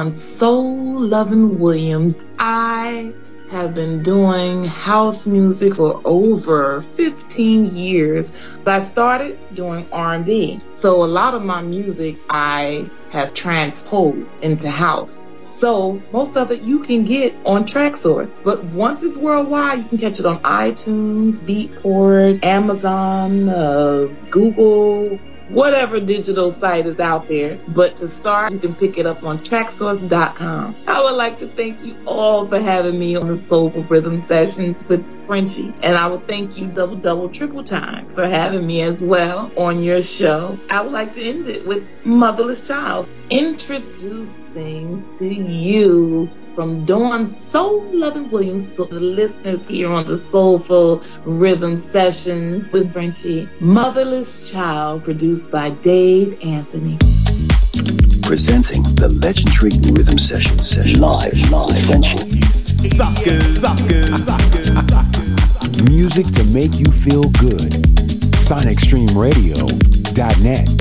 Speaker 19: Dawn Soul Lovin' Williams. I have been doing house music for over 15 years, but I started doing R&B. So a lot of my music I have transposed into house. So most of it you can get on Traxsource, but once it's worldwide, you can catch it on iTunes, Beatport, Amazon, uh, Google, whatever digital site is out there. But to start, you can pick it up on traxsource.com. I would like to thank you all for having me on the Soulful Rhythm Sessions with Frenchie. And I would thank you double, double, triple time for having me as well on your show. I would like to end it with Motherless Child. Introducing to you from Dawn Soul Loving Williams to the listeners here on the Soulful Rhythm Sessions with Frenchie. Motherless Child produced by Dave Anthony.
Speaker 1: Presenting the legendary Rhythm Sessions session live, live, Frenchie.
Speaker 22: Suckers, suckers, suckers.
Speaker 20: Music to make you feel good. SonicStreamRadio.net.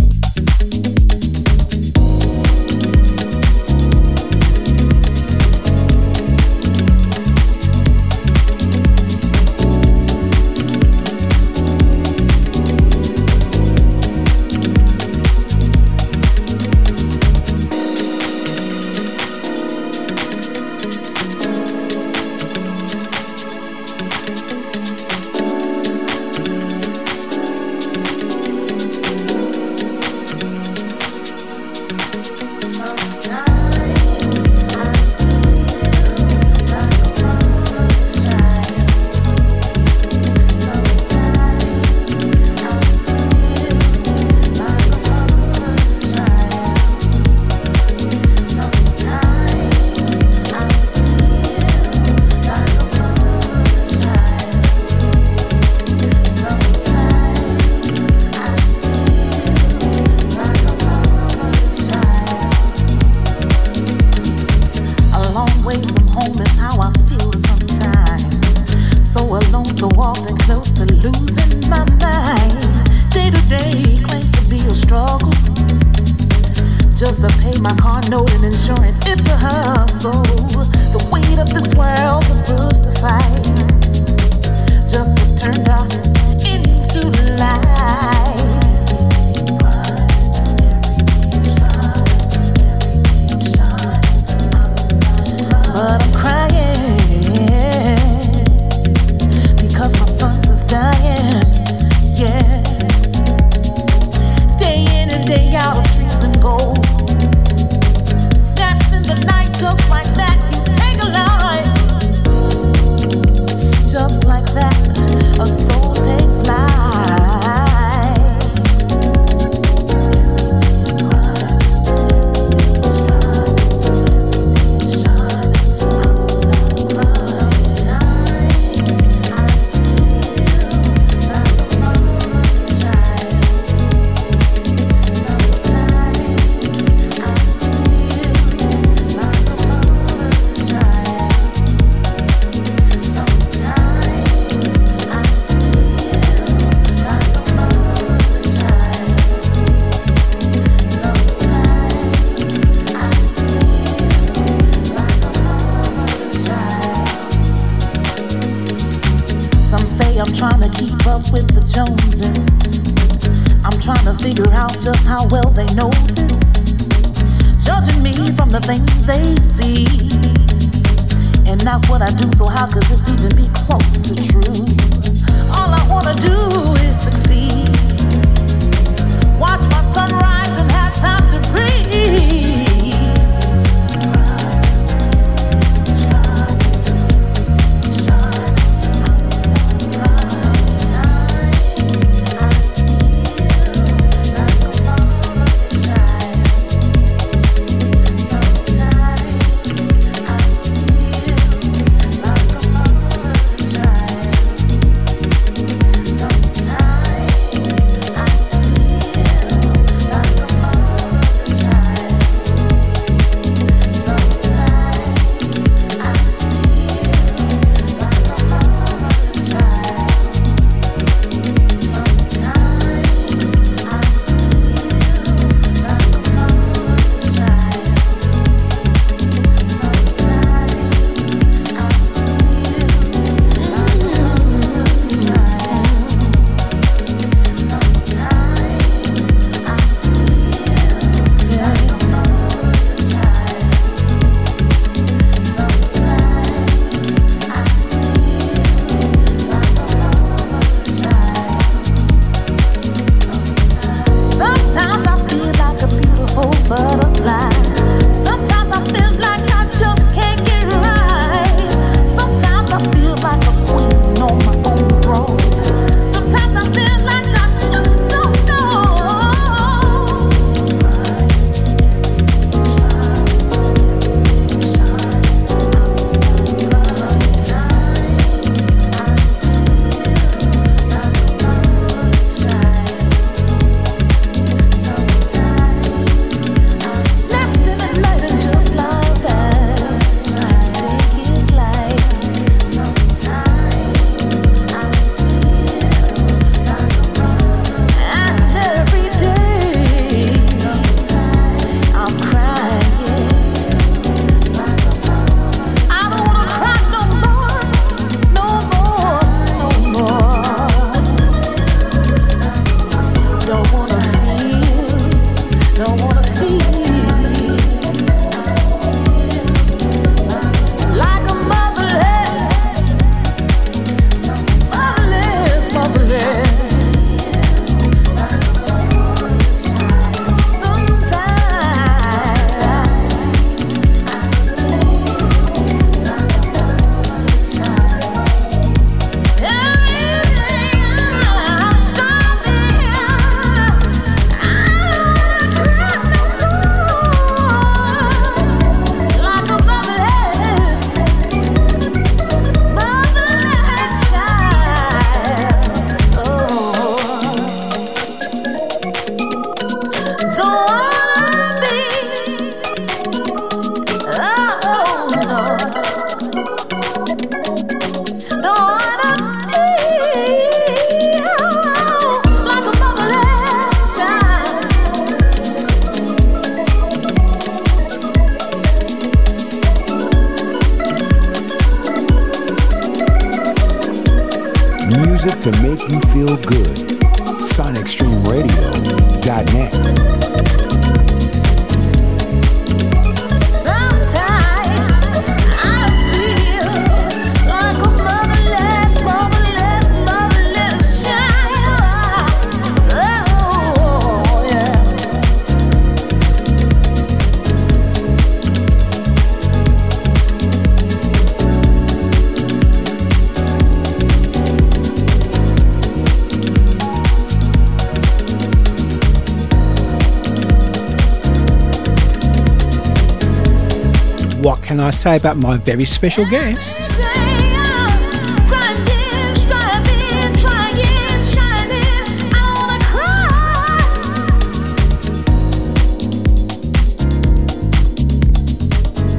Speaker 17: say
Speaker 23: about my very special guest?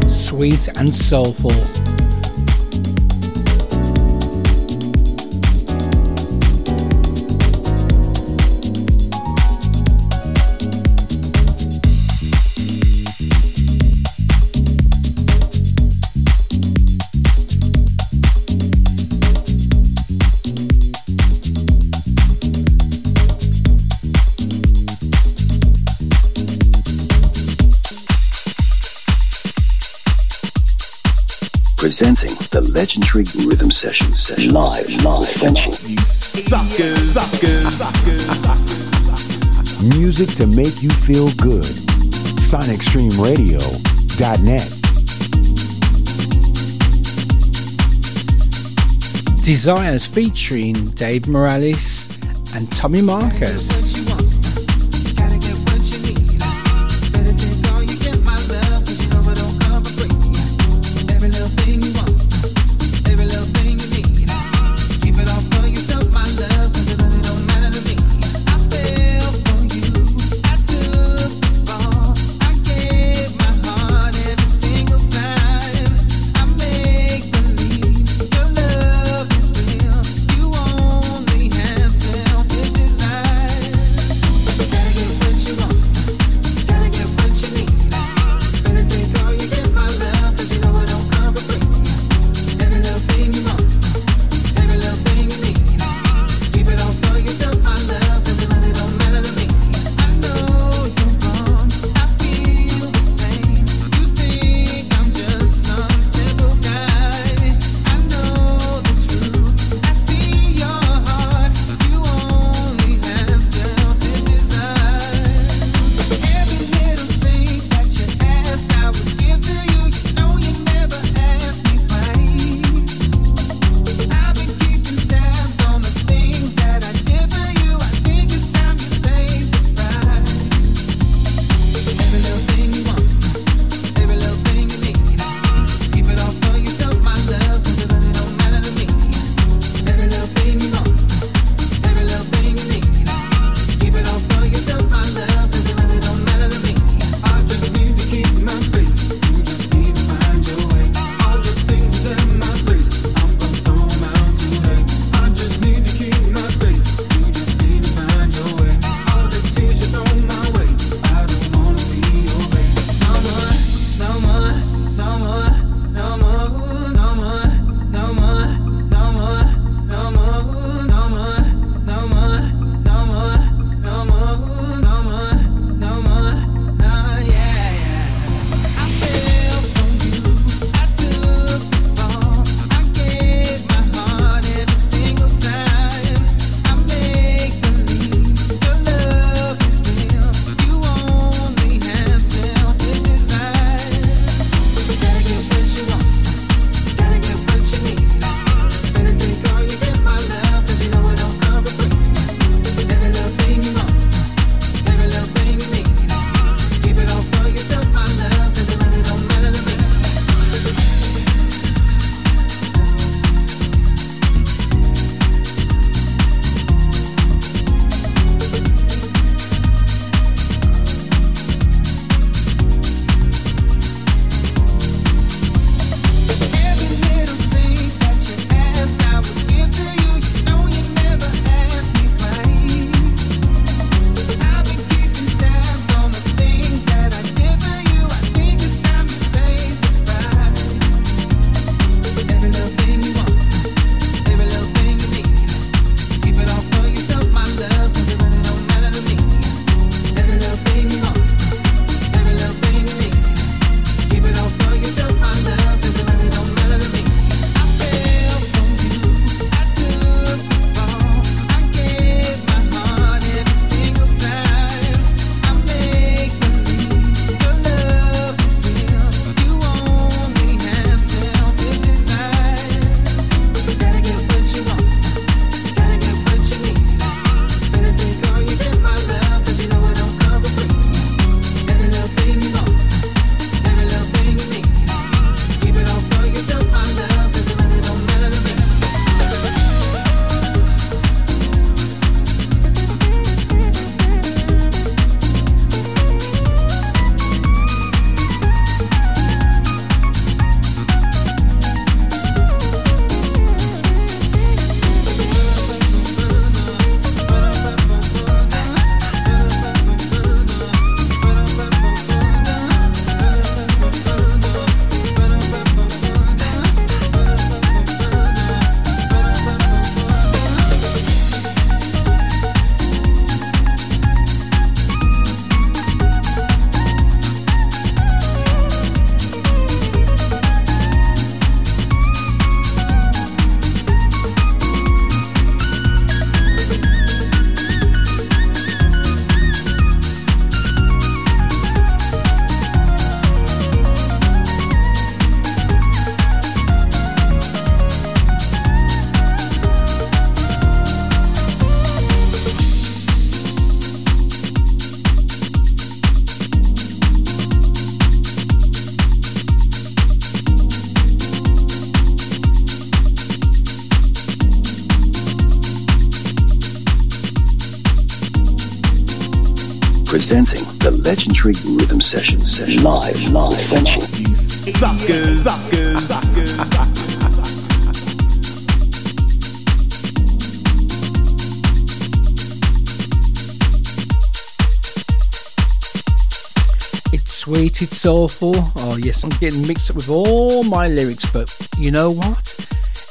Speaker 23: Sweet and soulful.
Speaker 1: Legendary Rhythm Sessions session live, live, Frenchie.
Speaker 17: Suckers, suckers, suckers.
Speaker 14: Music to make you feel good. SonicStreamRadio.net.
Speaker 23: Desires featuring Dave Morales and Tommy Marcus.
Speaker 1: Sessions session live, live, Frenchie.
Speaker 17: You suckers, suckers, suckers.
Speaker 18: sweet, it's soulful. Oh, yes, I'm getting mixed up with all my lyrics, but you know what?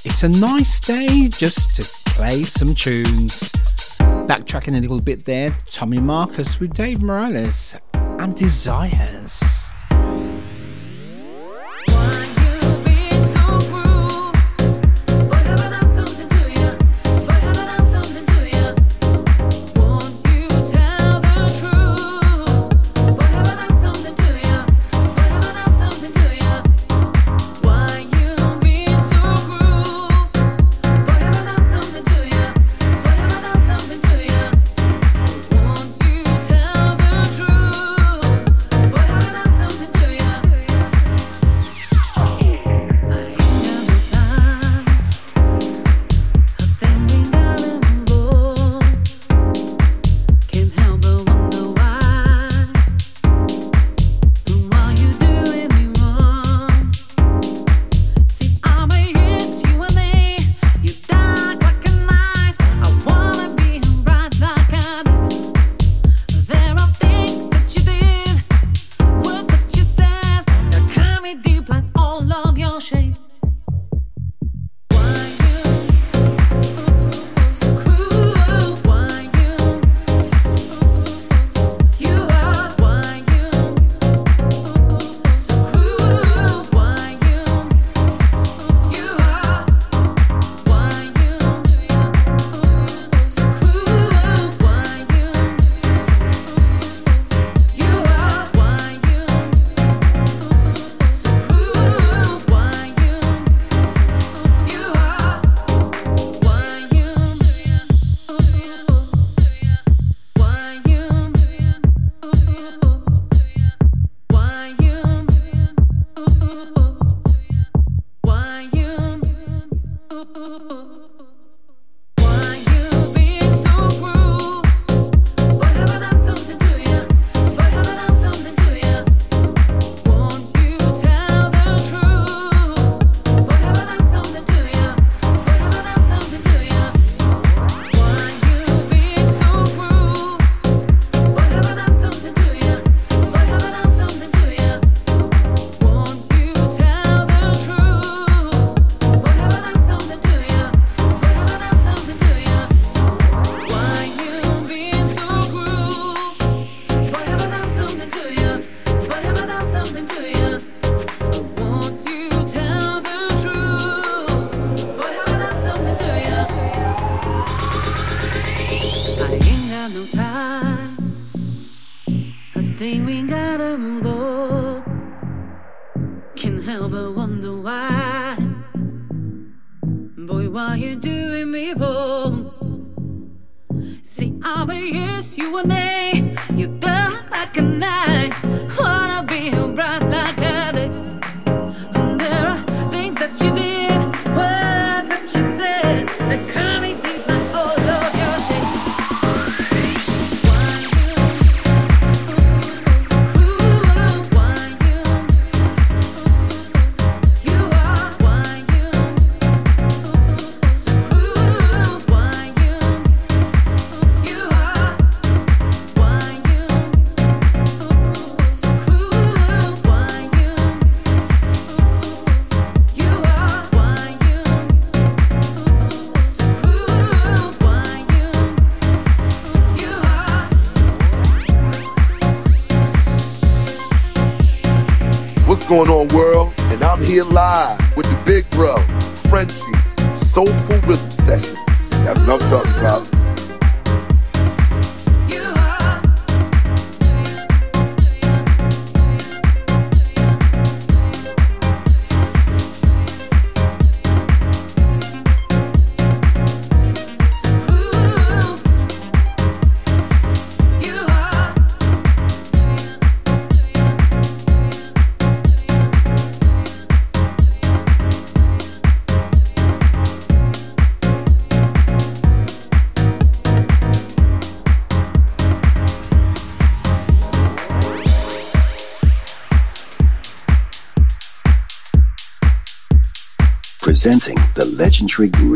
Speaker 18: It's a nice day just to play some tunes. Backtracking a little bit there, Tommy Marcus with Dave Morales and Desires.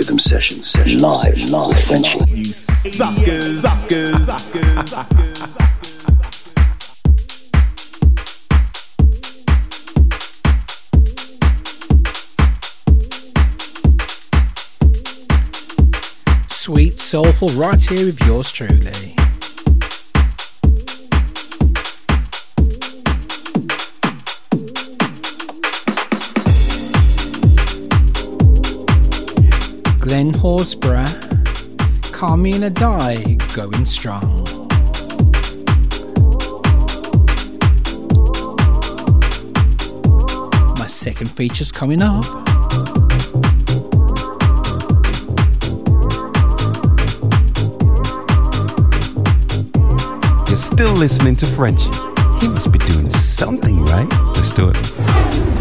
Speaker 24: Rhythm
Speaker 1: Session, session live, live, live, Frenchie.
Speaker 22: You suckers, suckers, suckers, suckers.
Speaker 2: Sweet soulful right here with yours truly. Mina Die going strong. My second feature's coming up.
Speaker 18: You're still listening to French. He must be doing something right. Let's do it.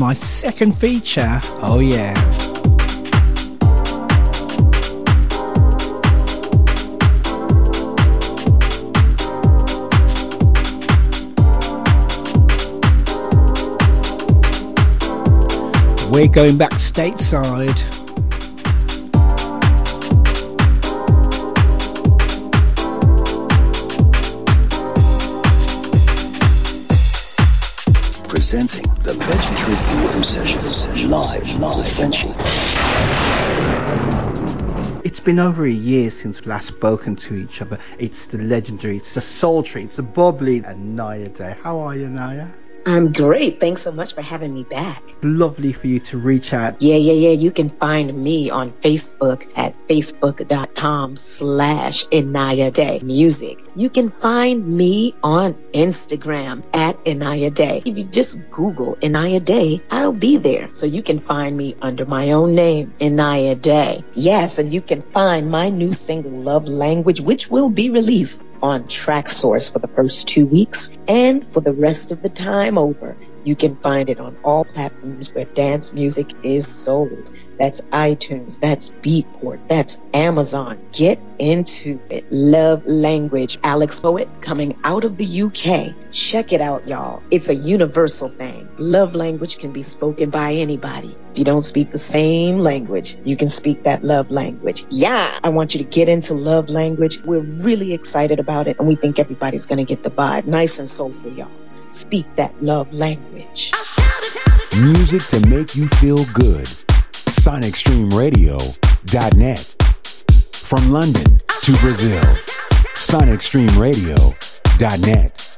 Speaker 2: My second feature. Oh, yeah. We're going back stateside.
Speaker 1: Live, live,
Speaker 2: It's been over a year since we last spoken to each other. It's the legendary, it's the sultry, it's the bubbly, Inaya Day. How are you, Naya?
Speaker 25: I'm great. Thanks so much for having me back.
Speaker 2: Lovely for you to reach out.
Speaker 25: Yeah, yeah, yeah. You can find me on Facebook at facebook.com slash Inaya Day Music. You can find me on Instagram at Inaya Day. If you just Google Inaya Day, Be there. So you can find me under my own name, Inaya Day. Yes, and you can find my new single, Love Language, which will be released on Traxsource for the first two weeks and for the rest of the time over. You can find it on all platforms where dance music is sold. That's iTunes, that's Beatport, that's Amazon. Get into it. Love Language, Alex Poet coming out of the UK. Check it out, y'all. It's a universal thing. Love language can be spoken by anybody. If you don't speak the same language, you can speak that love language. Yeah, I want you to get into love language. We're really excited about it and we think everybody's going to get the vibe. Nice and soulful, y'all. Speak that love language.
Speaker 26: Music to make you feel good. SonicStreamRadio.net. From London to Brazil. SonicStreamRadio.net.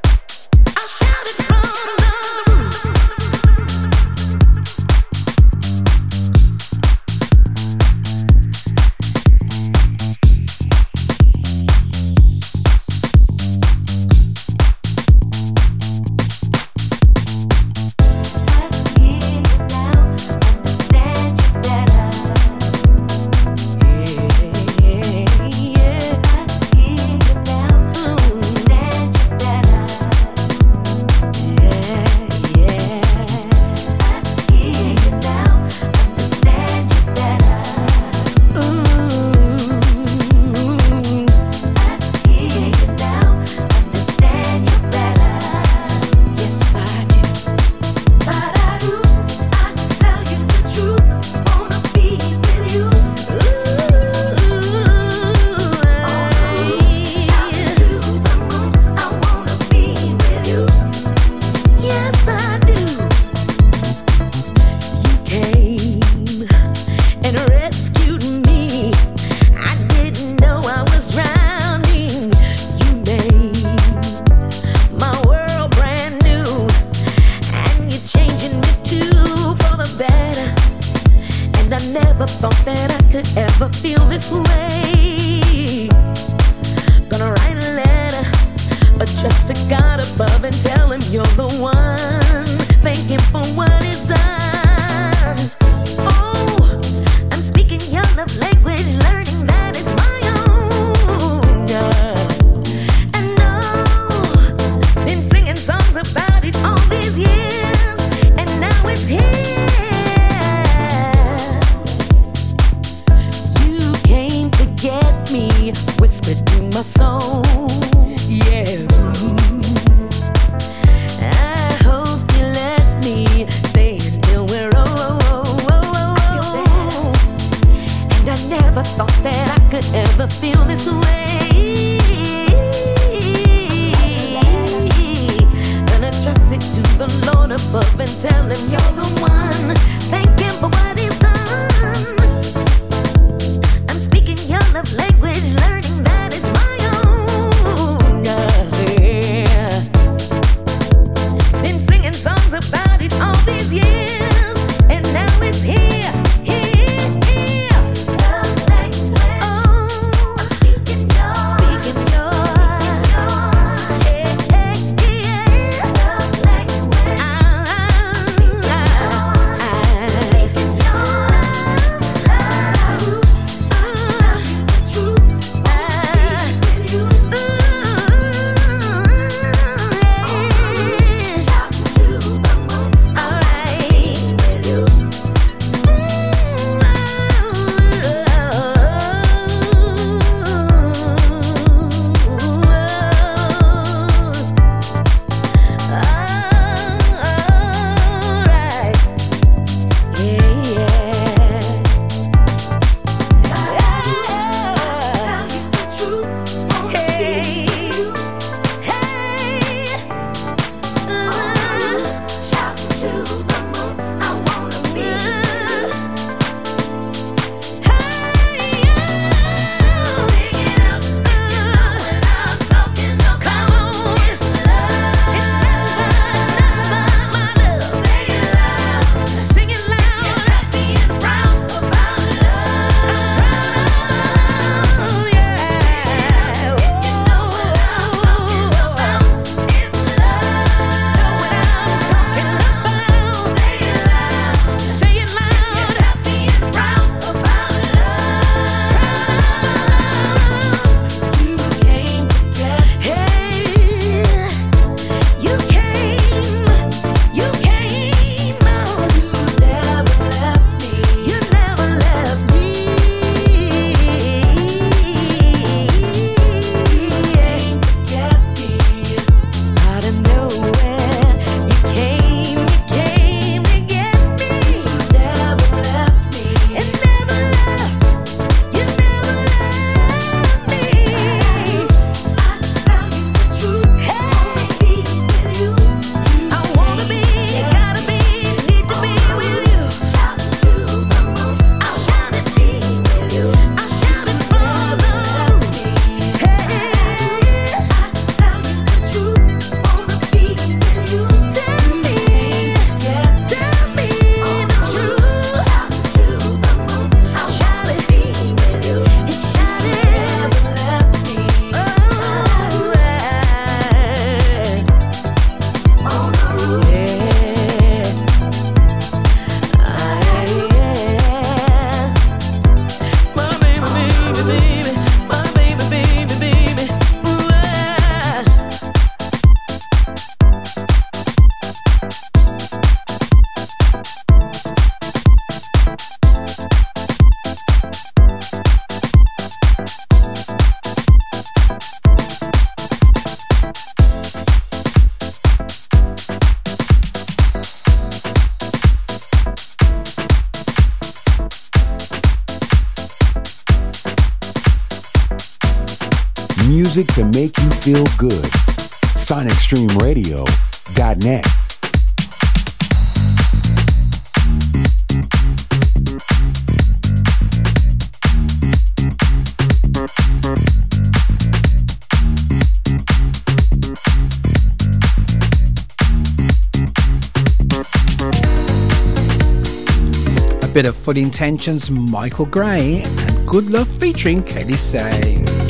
Speaker 26: bit of Full Intentions, Michael Gray, and Good Love featuring Kelly
Speaker 2: Sae.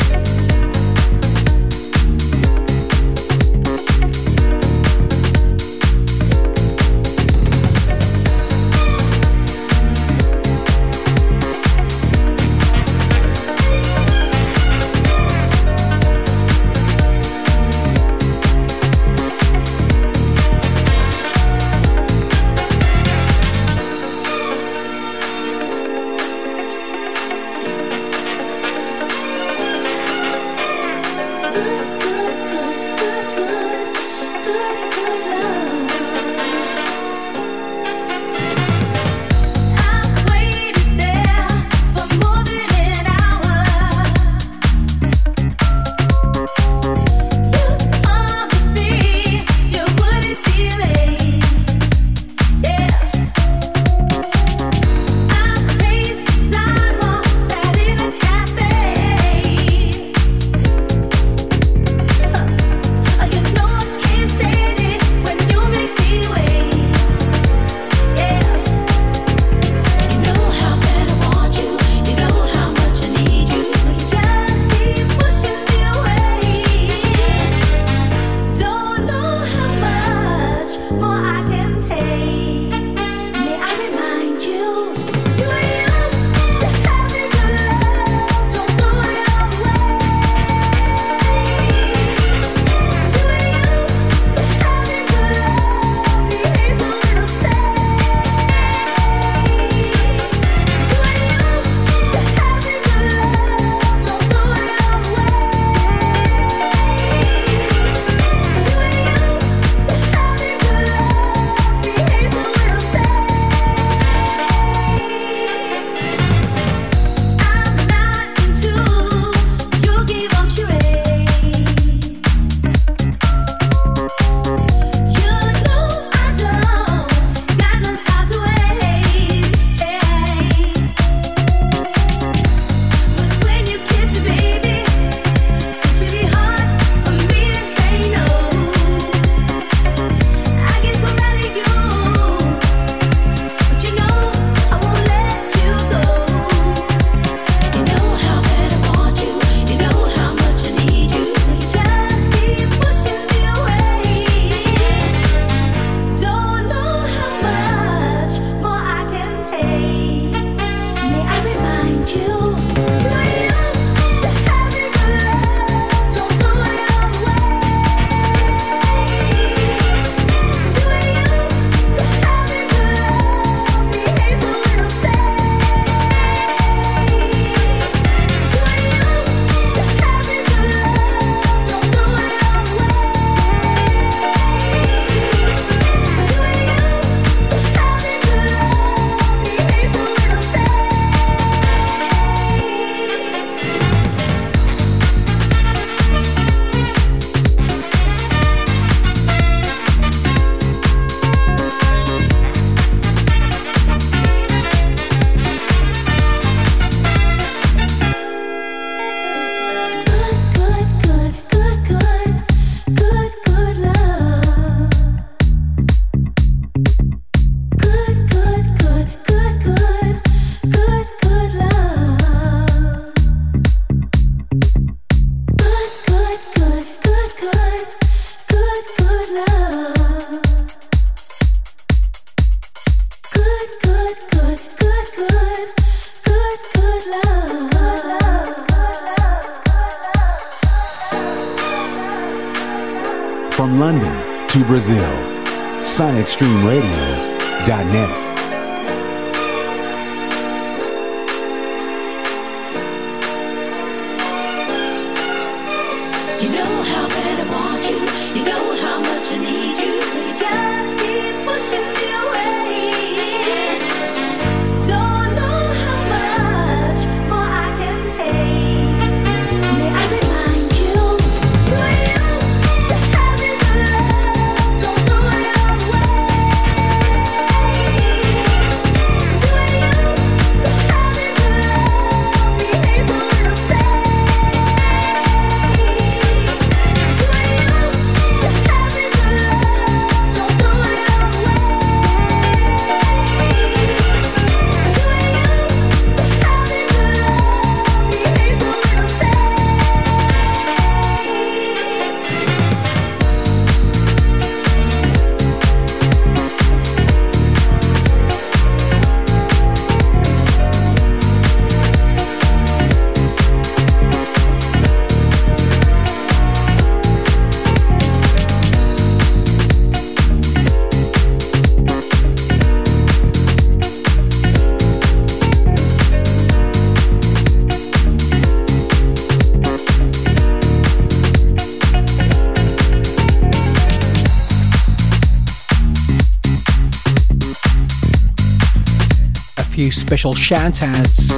Speaker 2: Special shout outs.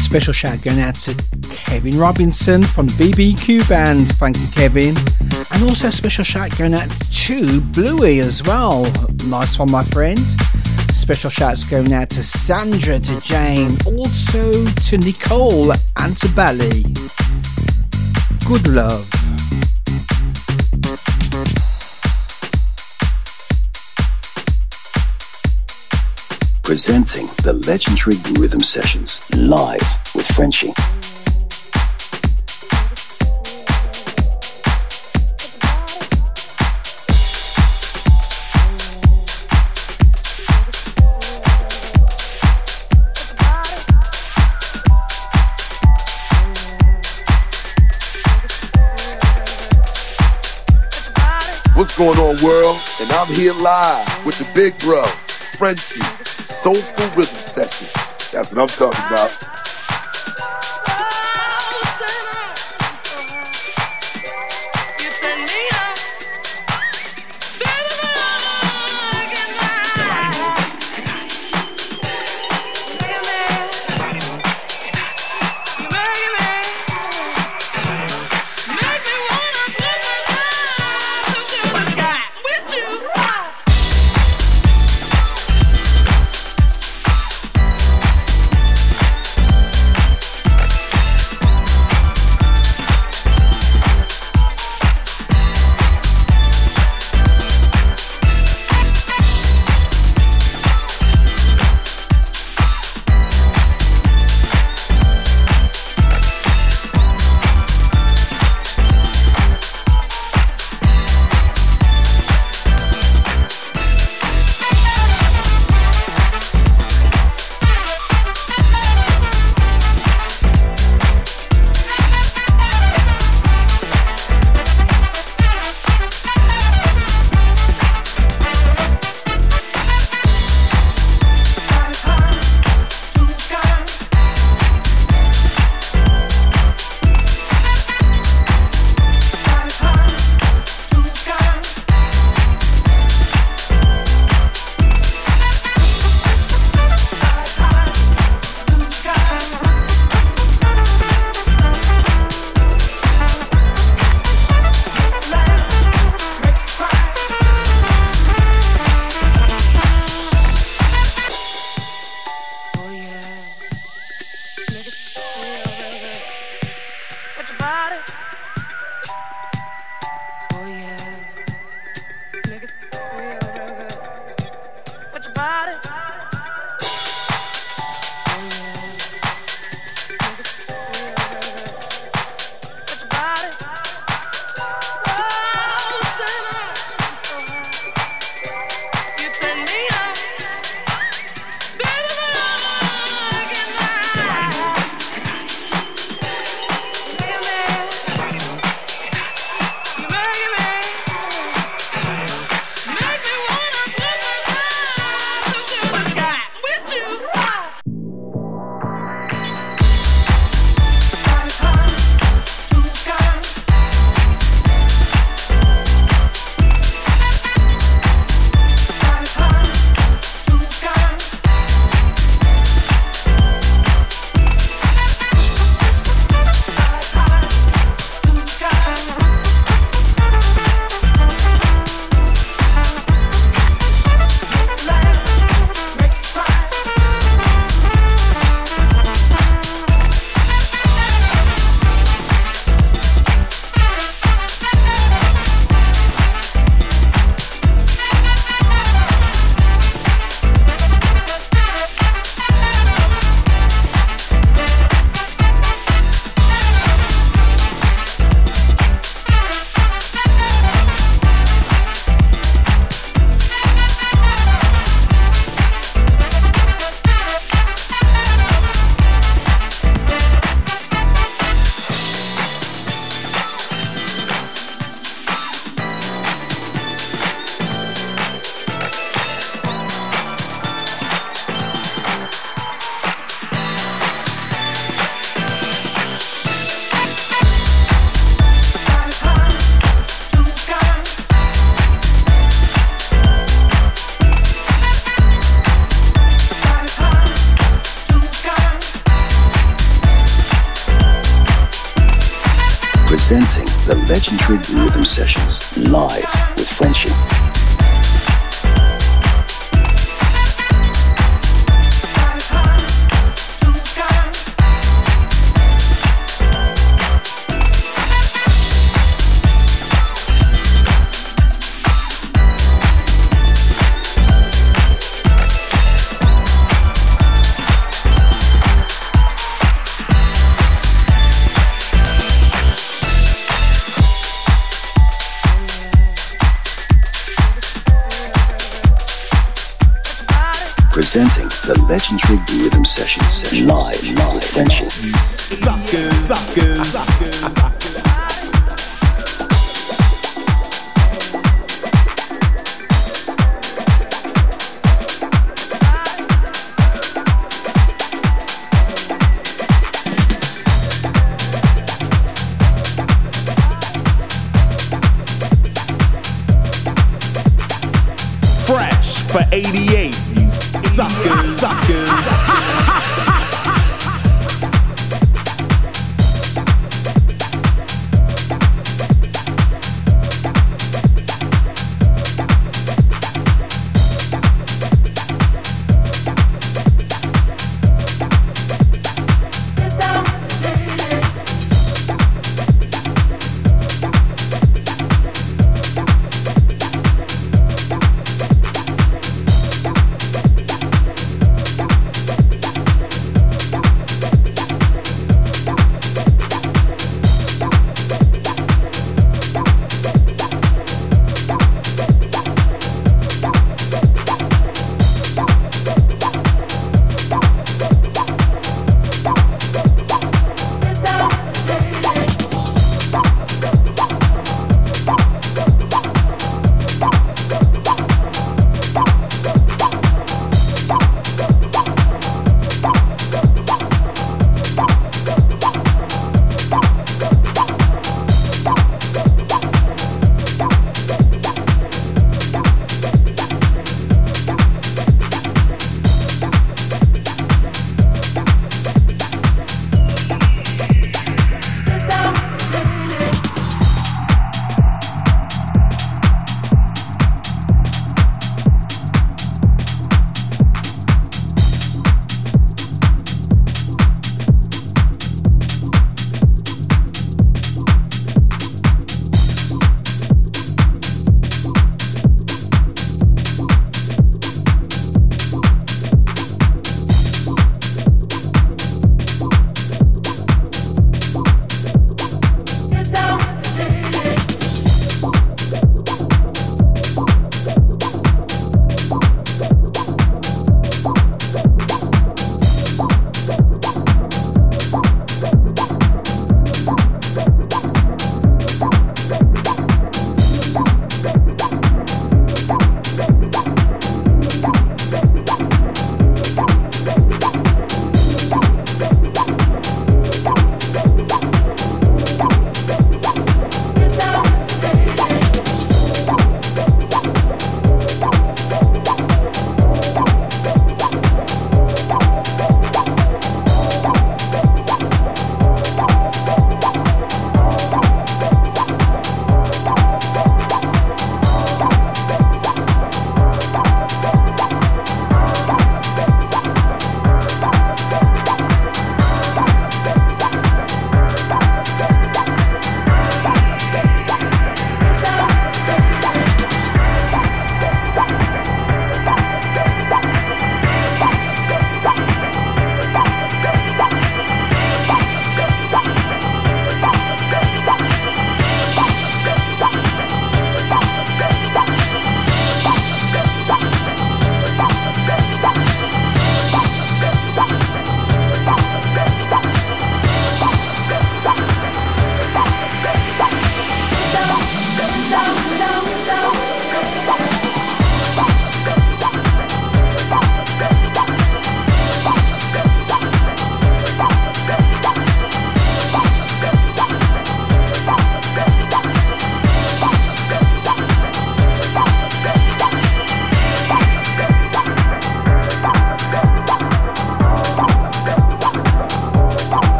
Speaker 2: Special shout going out to Kevin Robinson from the BBQ band. Thank you, Kevin. And also a special shout going out to Bluey as well. Nice one, my friend. Special shouts going out to Sandra, to Jane, also to Nicole and to Bally. Good love.
Speaker 1: Presenting the legendary Rhythm Sessions live with Frenchie.
Speaker 7: What's going on, world? And I'm here live with the big bro, Frenchie's Soulful Rhythm Sessions. That's what I'm talking about.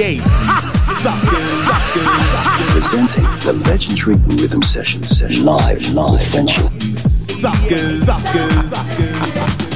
Speaker 22: 88. Suckers, suckers,
Speaker 1: Presenting the legendary rhythm session session live, live, Frenchie.
Speaker 14: suckers, suckers, suckers.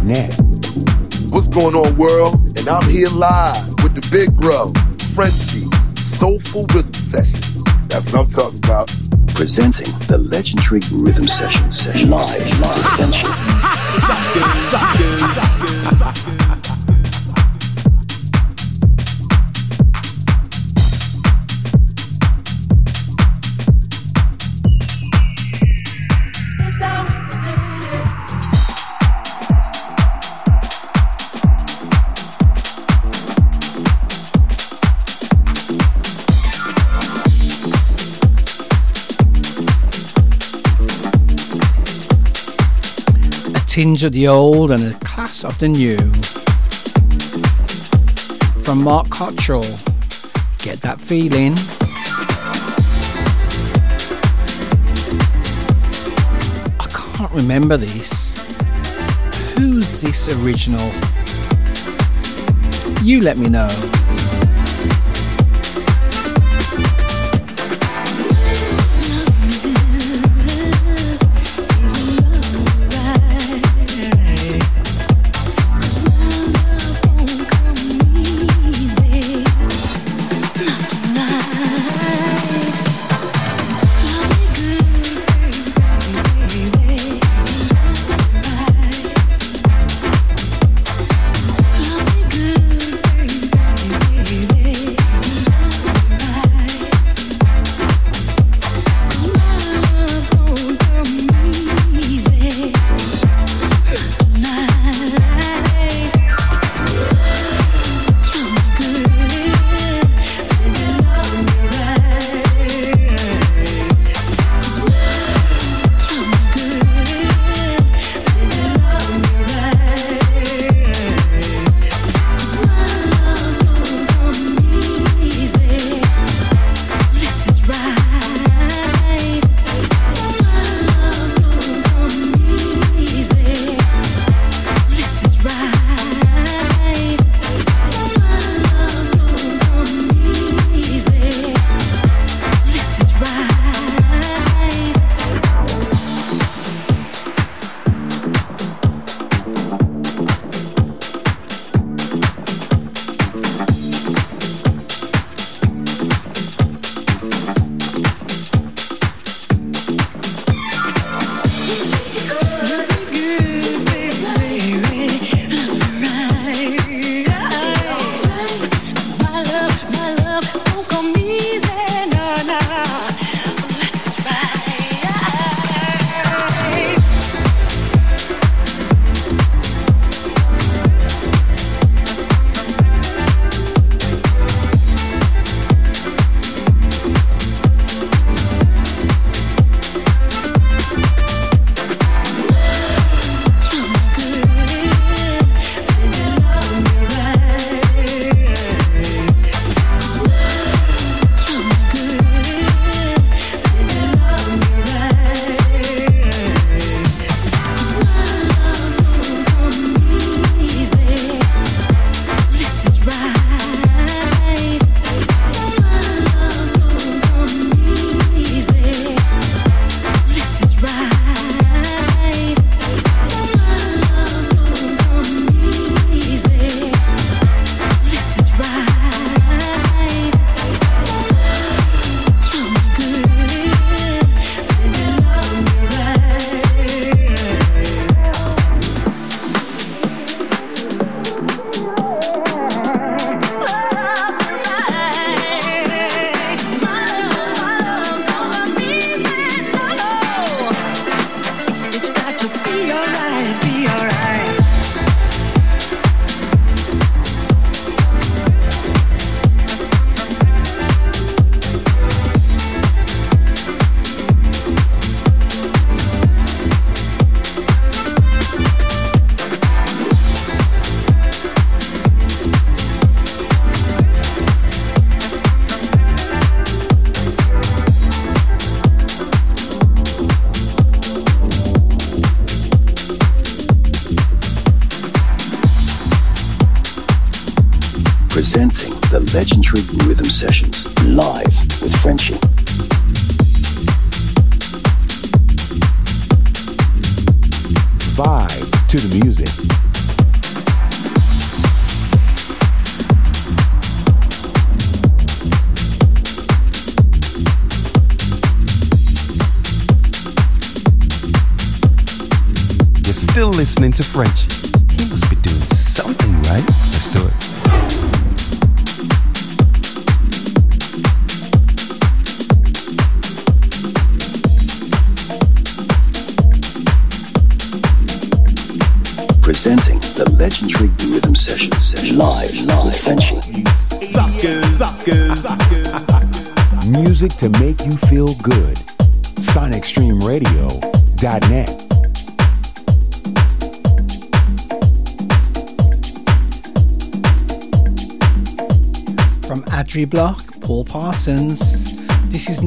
Speaker 27: SonicStreamRadio.net.
Speaker 7: What's going on, world? And I'm here live with the big bro, Frenchie's Soulful Rhythm Sessions. That's what I'm talking about.
Speaker 1: Presenting the legendary rhythm session session live, live,
Speaker 28: tinge of the old and a class of the new. From Mark Cottrell. Get that feeling. I can't remember this. Who's this original? You let me know.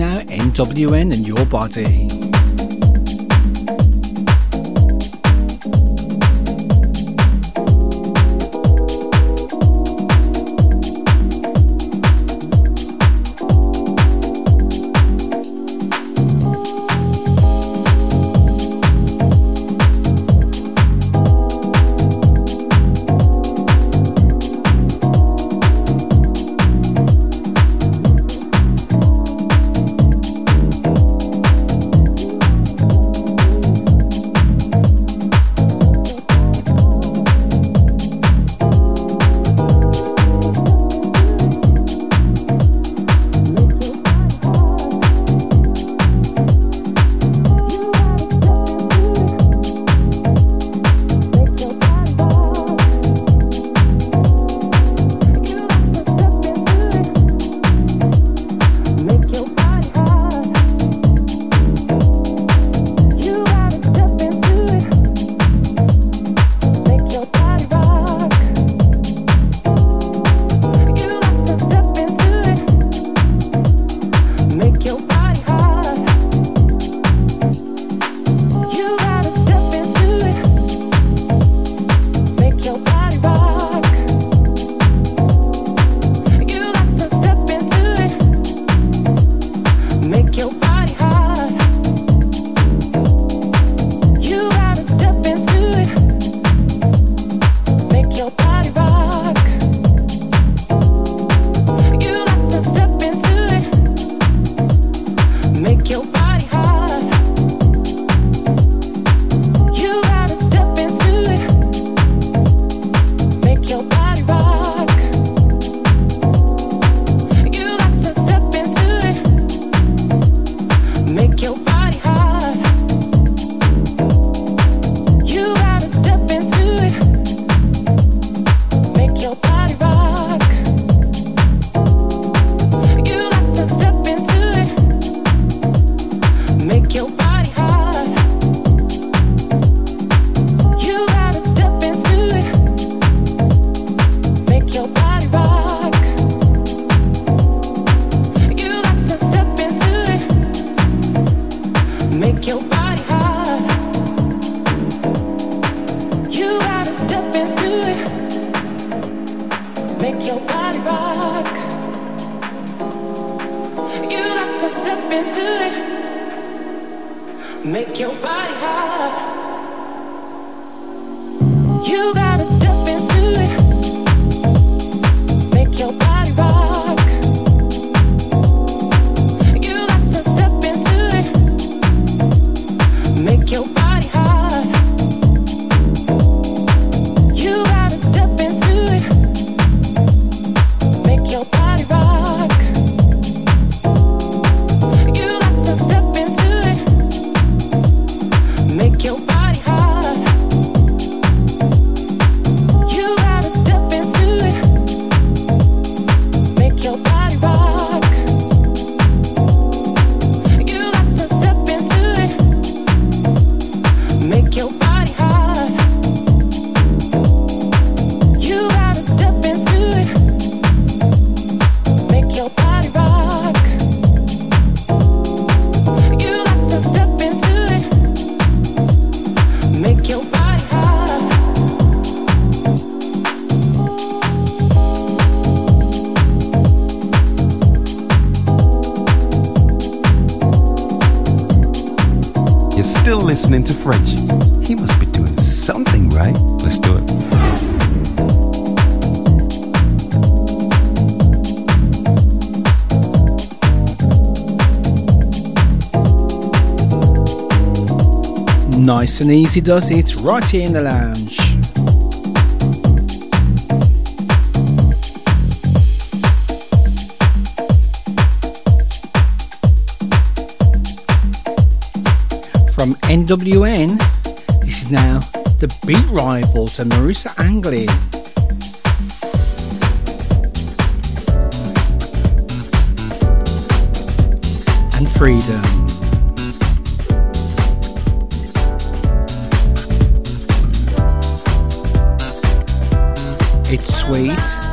Speaker 29: Now NWN and Your Body.
Speaker 30: And easy does it right here in the lounge. From NWN, this is now the Beat rival to Marisa Anglin. And Freedom. Sweet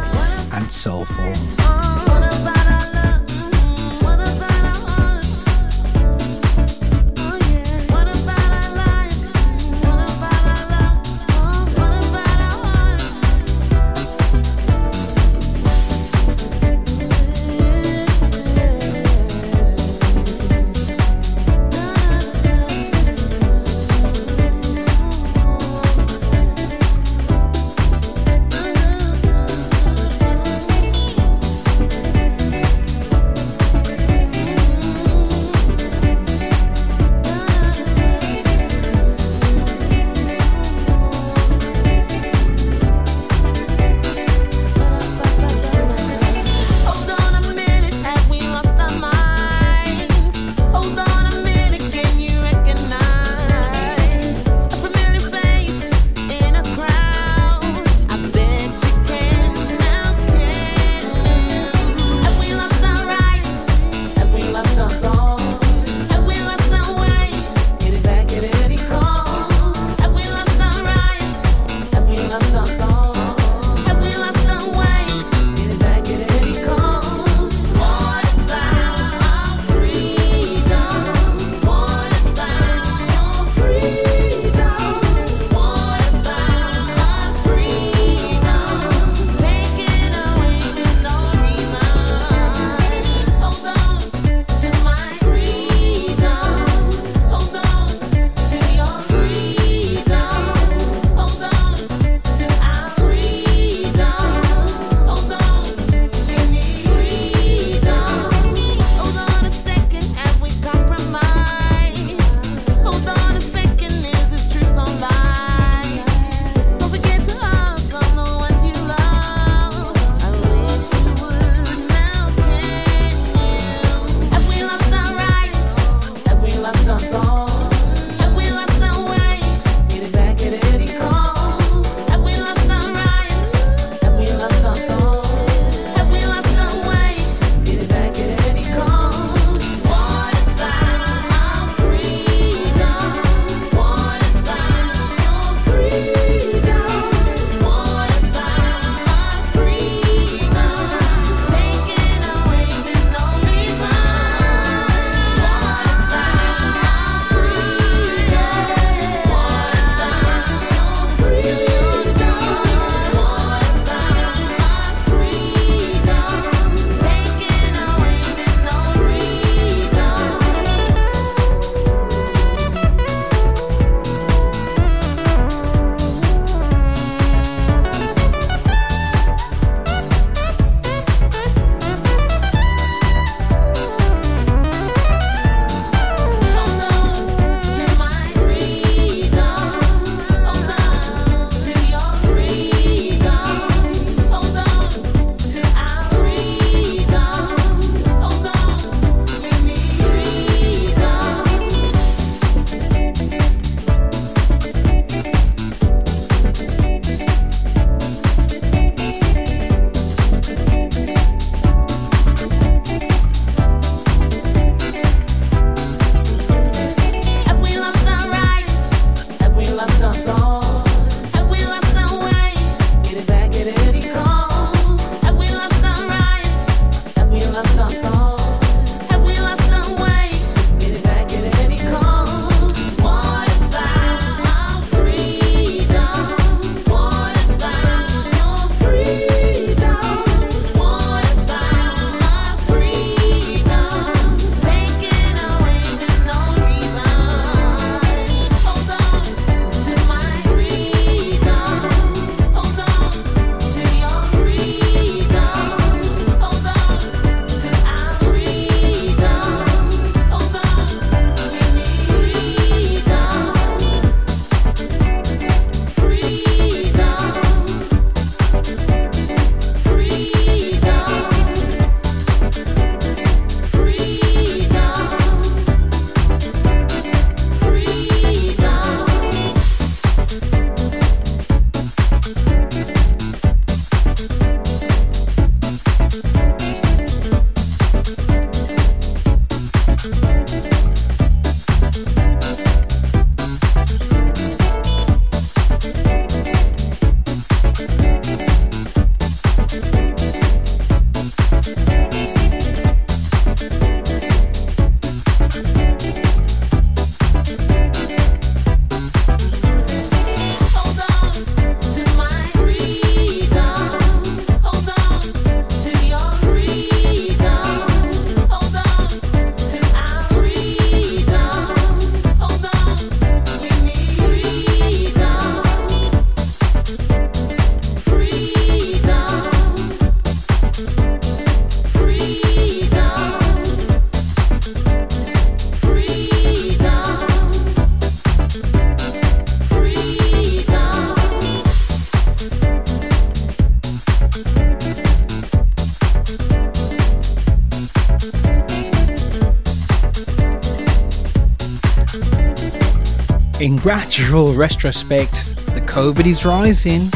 Speaker 31: gradual retrospect, the COVID is rising.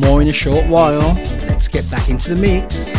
Speaker 31: More in a short while. Let's get back into the mix.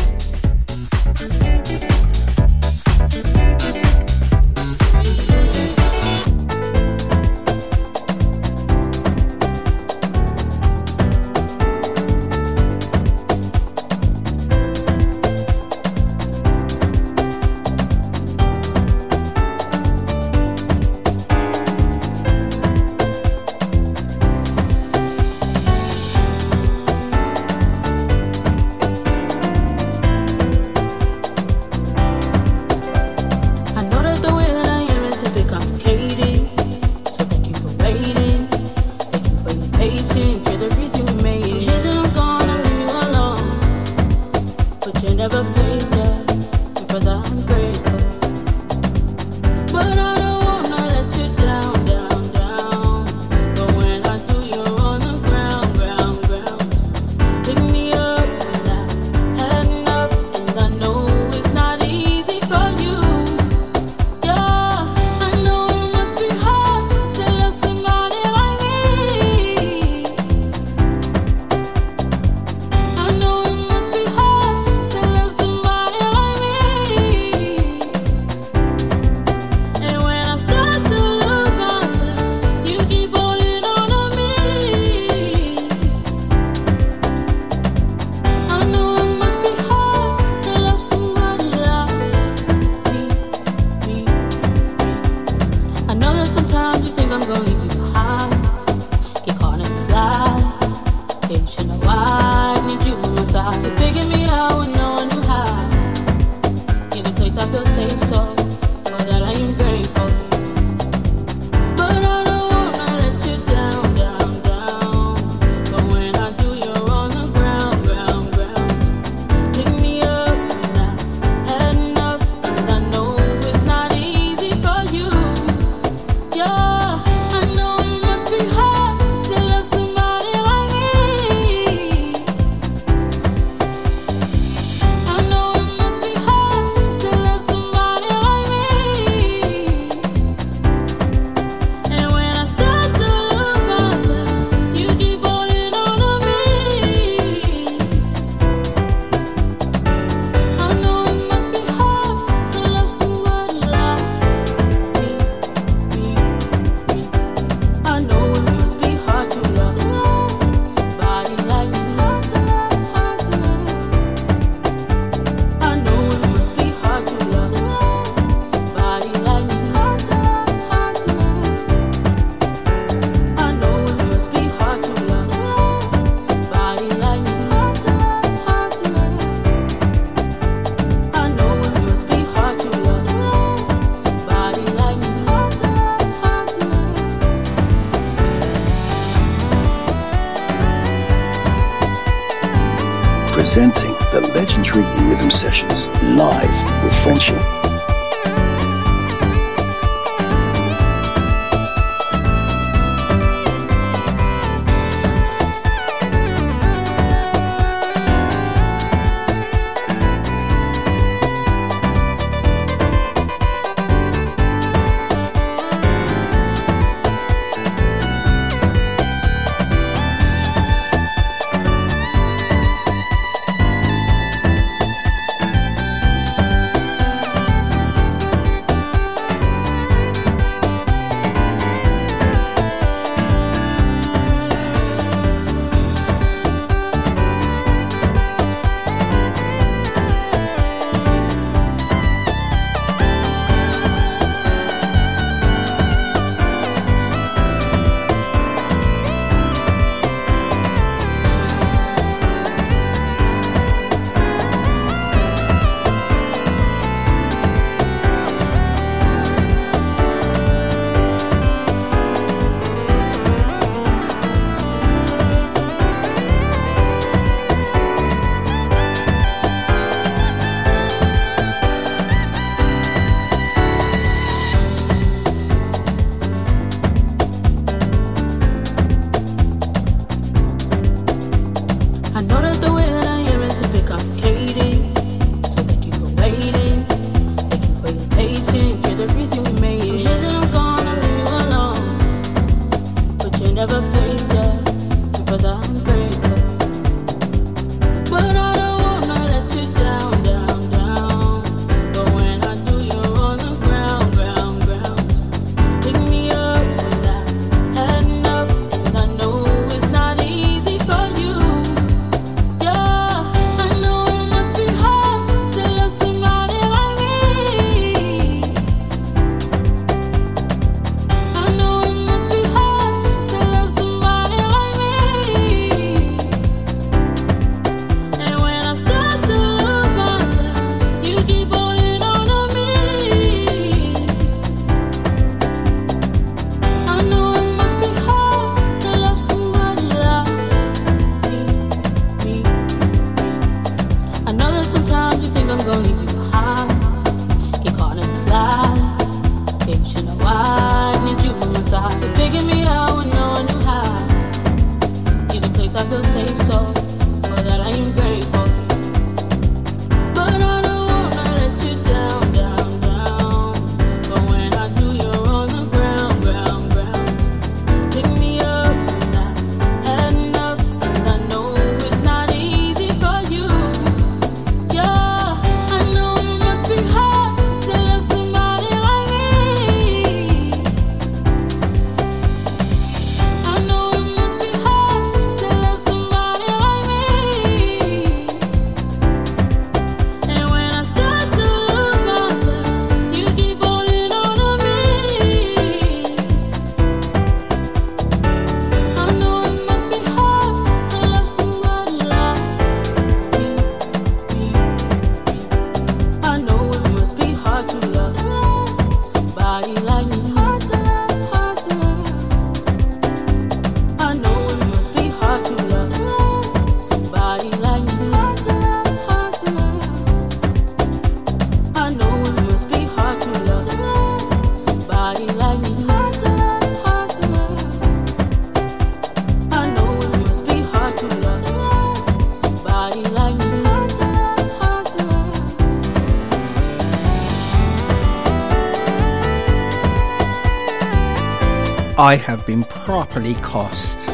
Speaker 2: Been properly cost.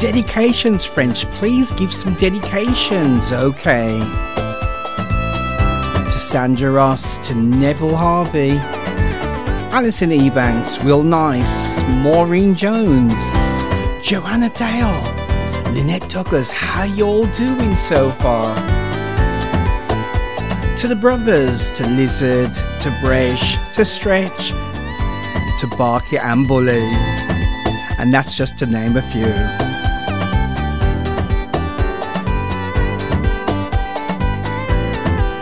Speaker 2: Dedications, French, please give some dedications, okay? To Sandra Ross, to Neville Harvey, Alison Ebanks, Will Nice, Maureen Jones, Joanna Dale, Lynette Douglas, how y'all doing so far? To the brothers, to Lizard, to Bresh, to Stretch, Barky and Bully. And that's just to name a few.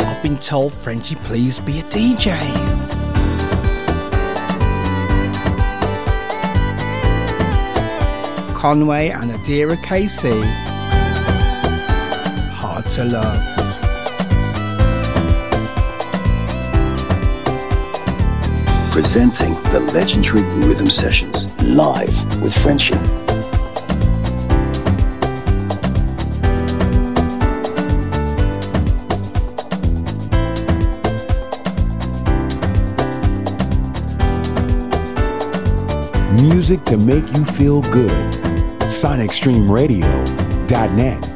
Speaker 2: I've been told Frenchie please be a DJ. Conway and Adira Casey. Hard to love.
Speaker 1: Presenting the legendary Rhythm Sessions live with Friendship.
Speaker 20: Music to make you feel good. SonicStreamRadio.net.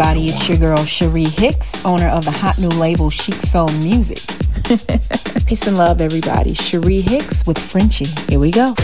Speaker 32: everybody. It's your girl, Cherie Hicks, owner of the hot new label Chic Soul Music. Peace and love, everybody. Cherie Hicks with Frenchie. Here we go.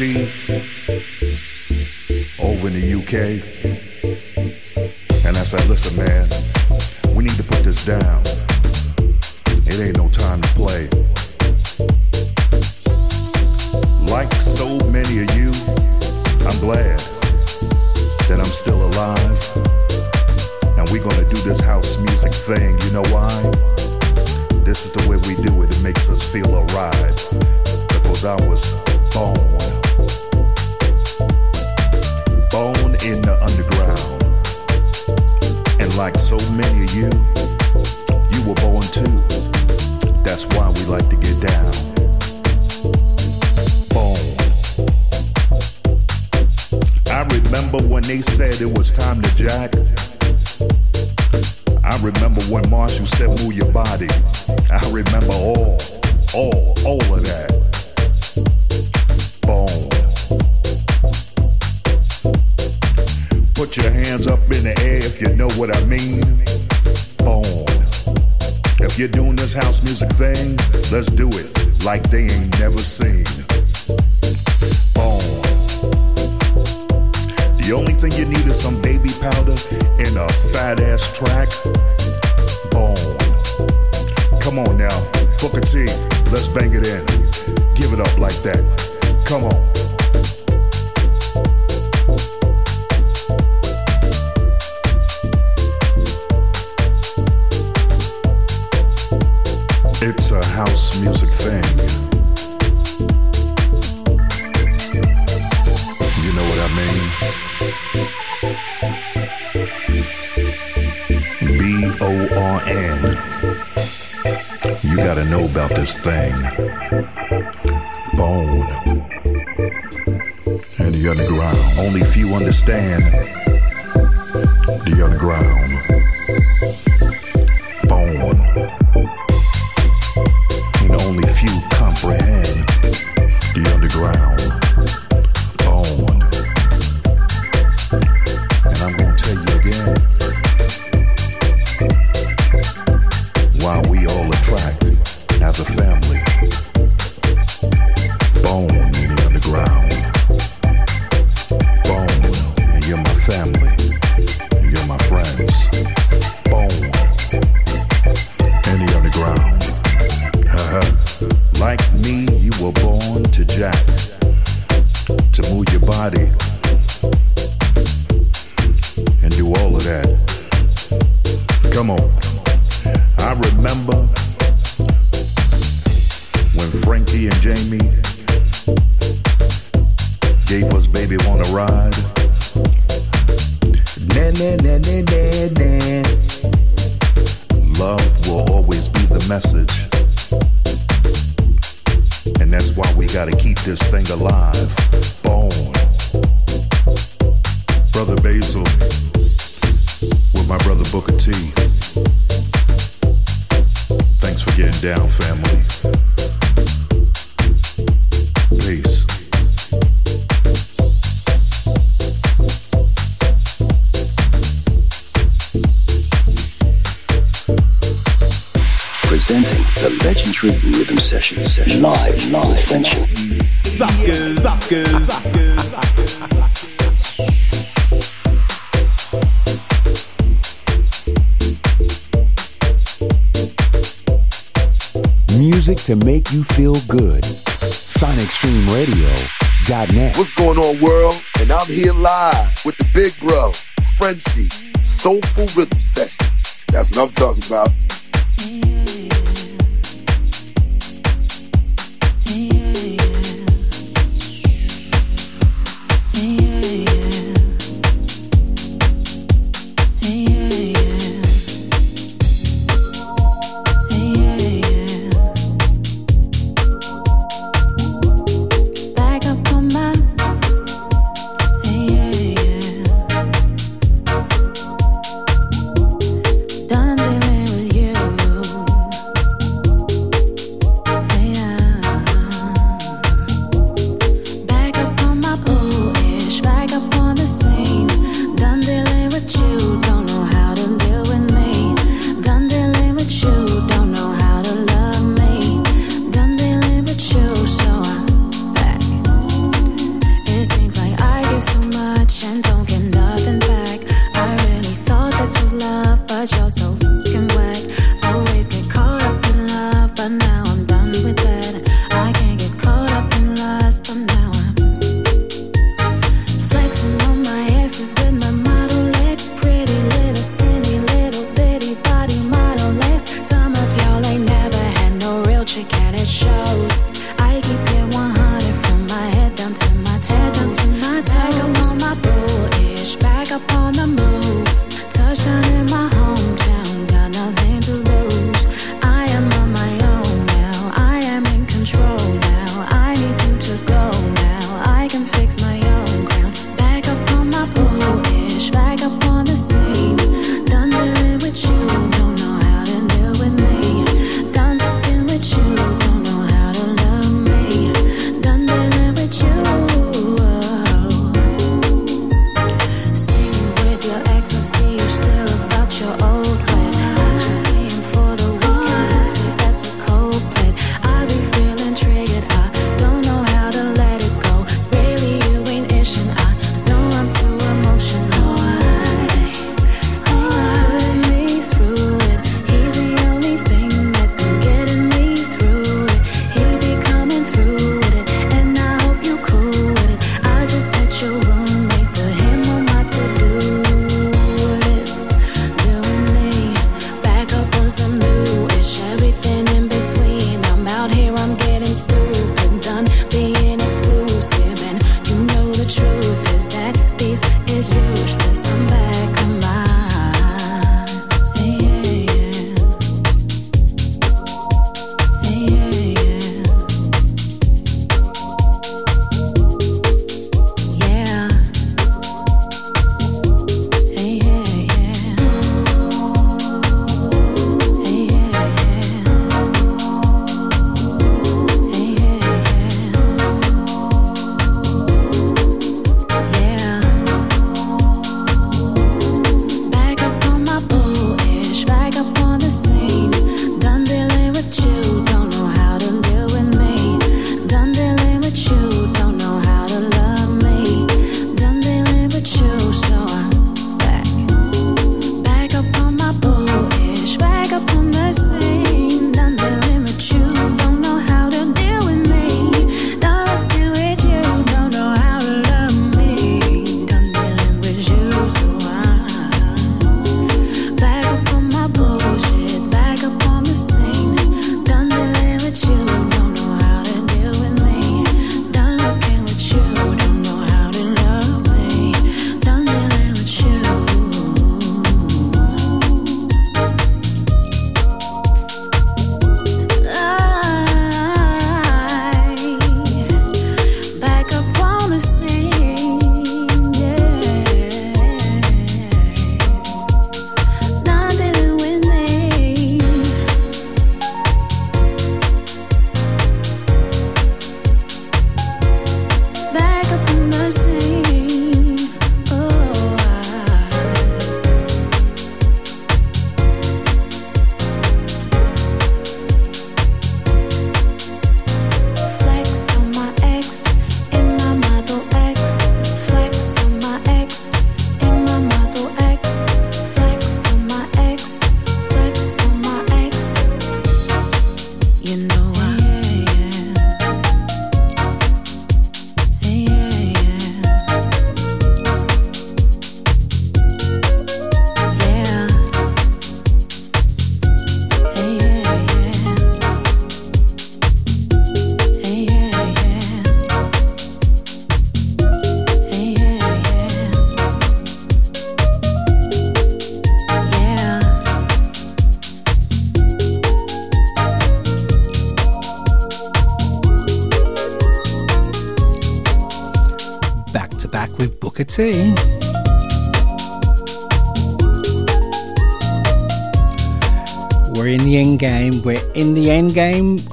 Speaker 33: see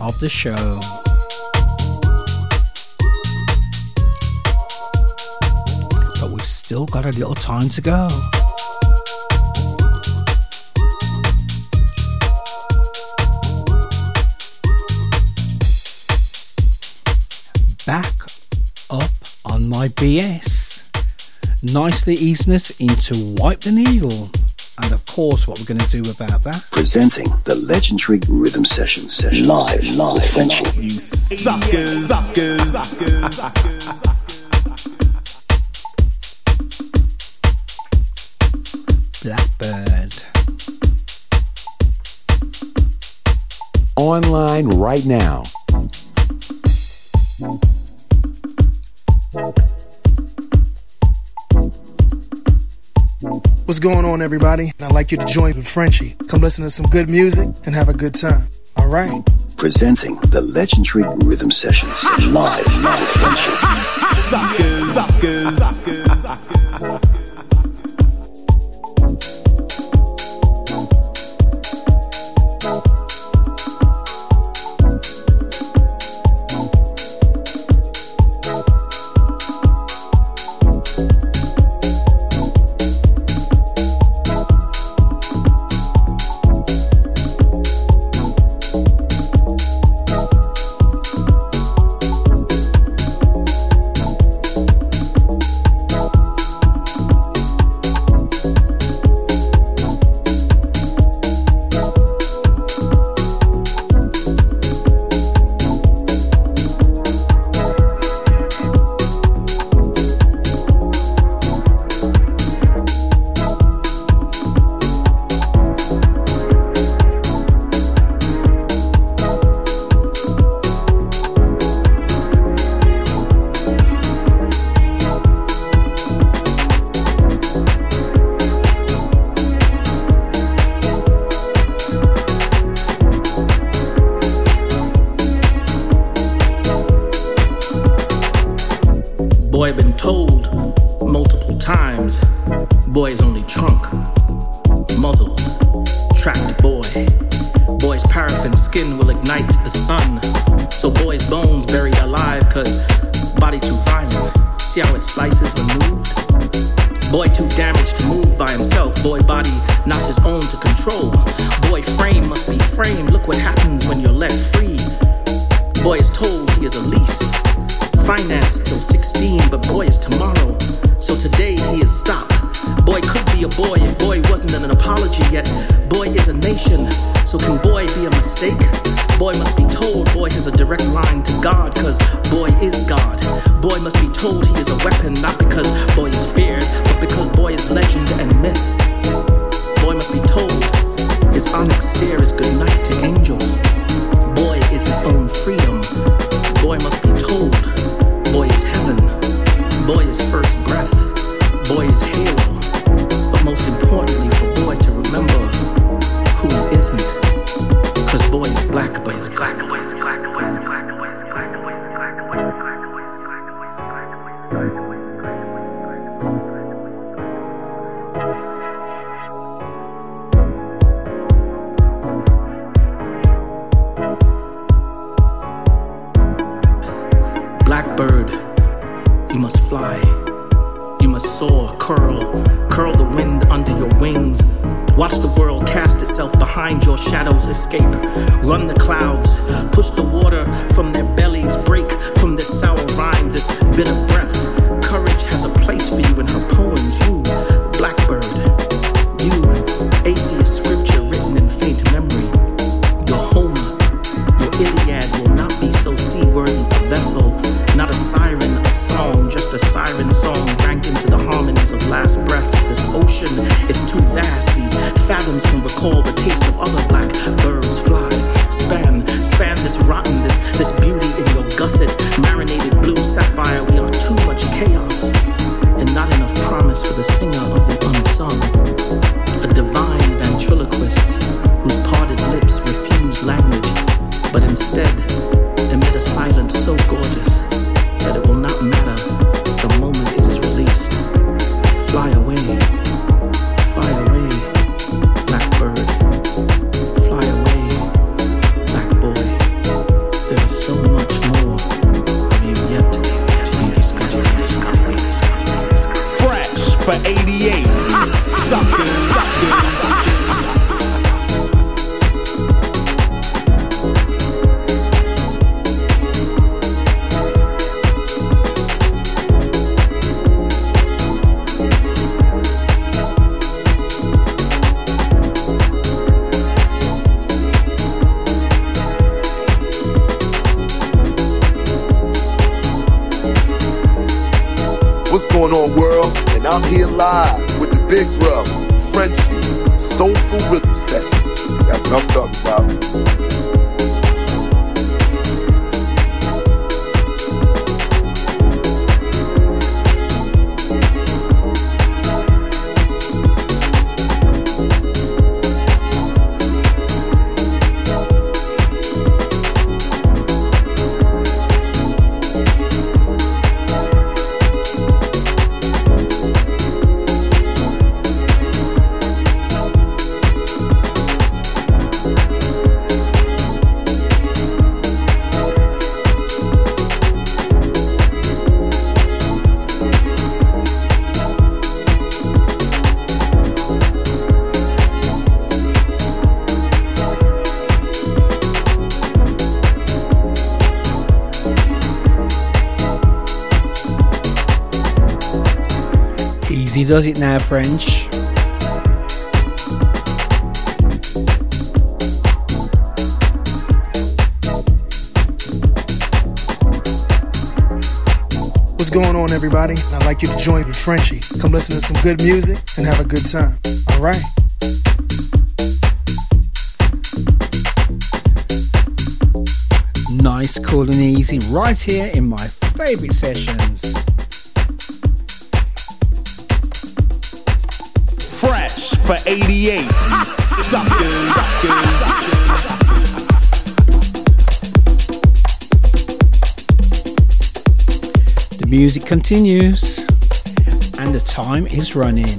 Speaker 33: of the
Speaker 2: show. But we've still got a little time to go. Back up on my BS. Nicely easing us into Wipe the Needle and of course what we're going to do about that.
Speaker 1: Presenting the legendary rhythm session session live, live, friendship.
Speaker 22: You suckers, suckers, suckers. suckers.
Speaker 2: Blackbird.
Speaker 14: Online right now.
Speaker 8: What's going on, everybody? And I'd like you to join with Frenchie. Come listen to some good music and have a good time. All right.
Speaker 1: Presenting the legendary rhythm sessions live.
Speaker 22: Suckers, suckers, suckers.
Speaker 2: Does it now, French.
Speaker 8: What's going on, everybody? I'd like you to join with Frenchie. Come listen to some good music and have a good time. All right?
Speaker 2: Nice, cool, and easy right here in my favorite sessions.
Speaker 17: For 88. Suckers.
Speaker 2: The music continues and the time is running.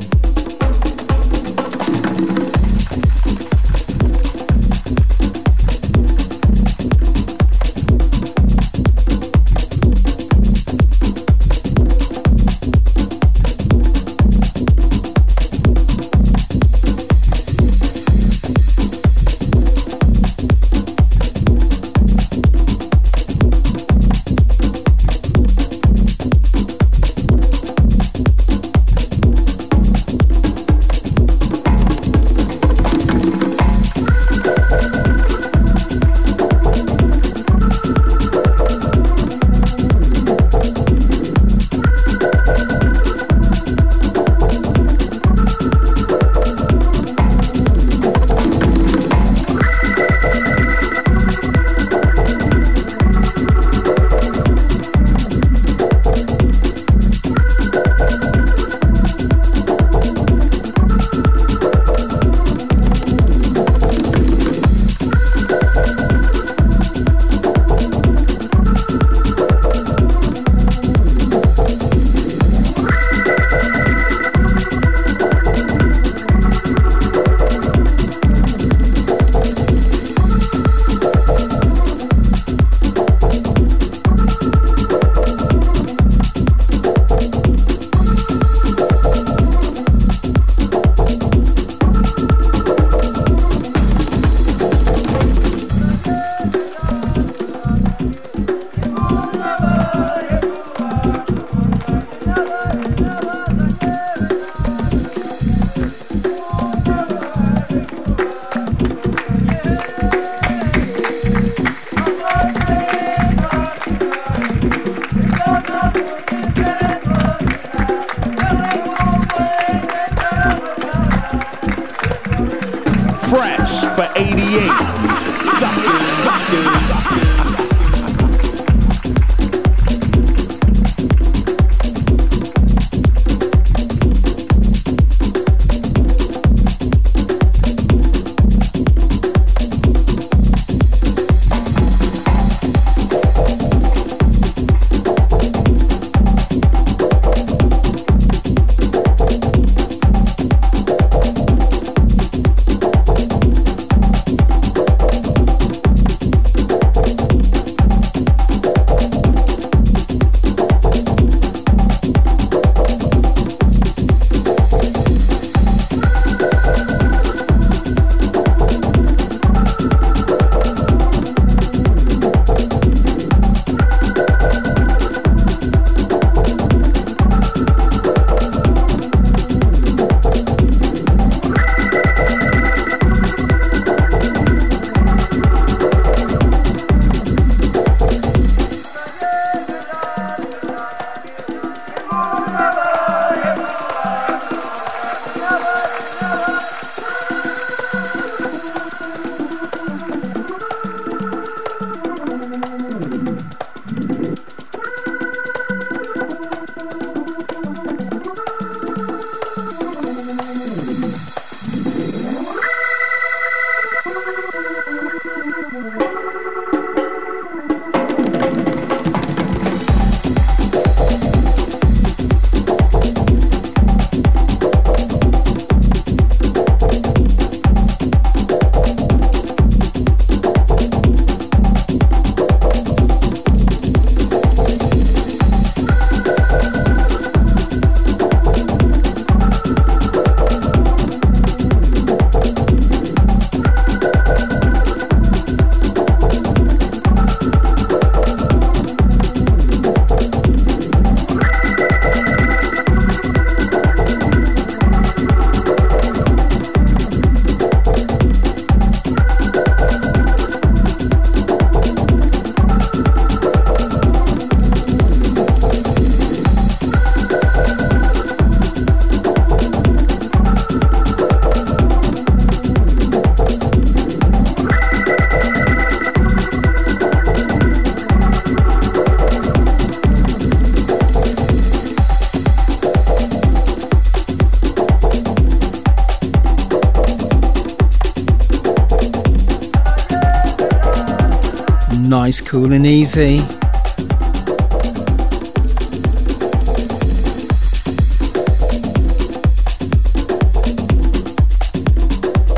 Speaker 2: It's cool and easy.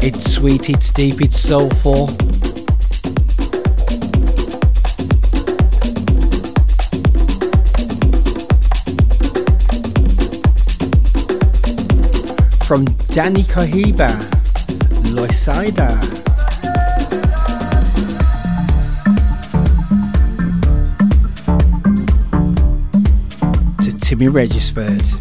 Speaker 2: It's sweet, it's deep, it's soulful. From Danny Cohiba, Loisaida.
Speaker 34: me
Speaker 7: registered.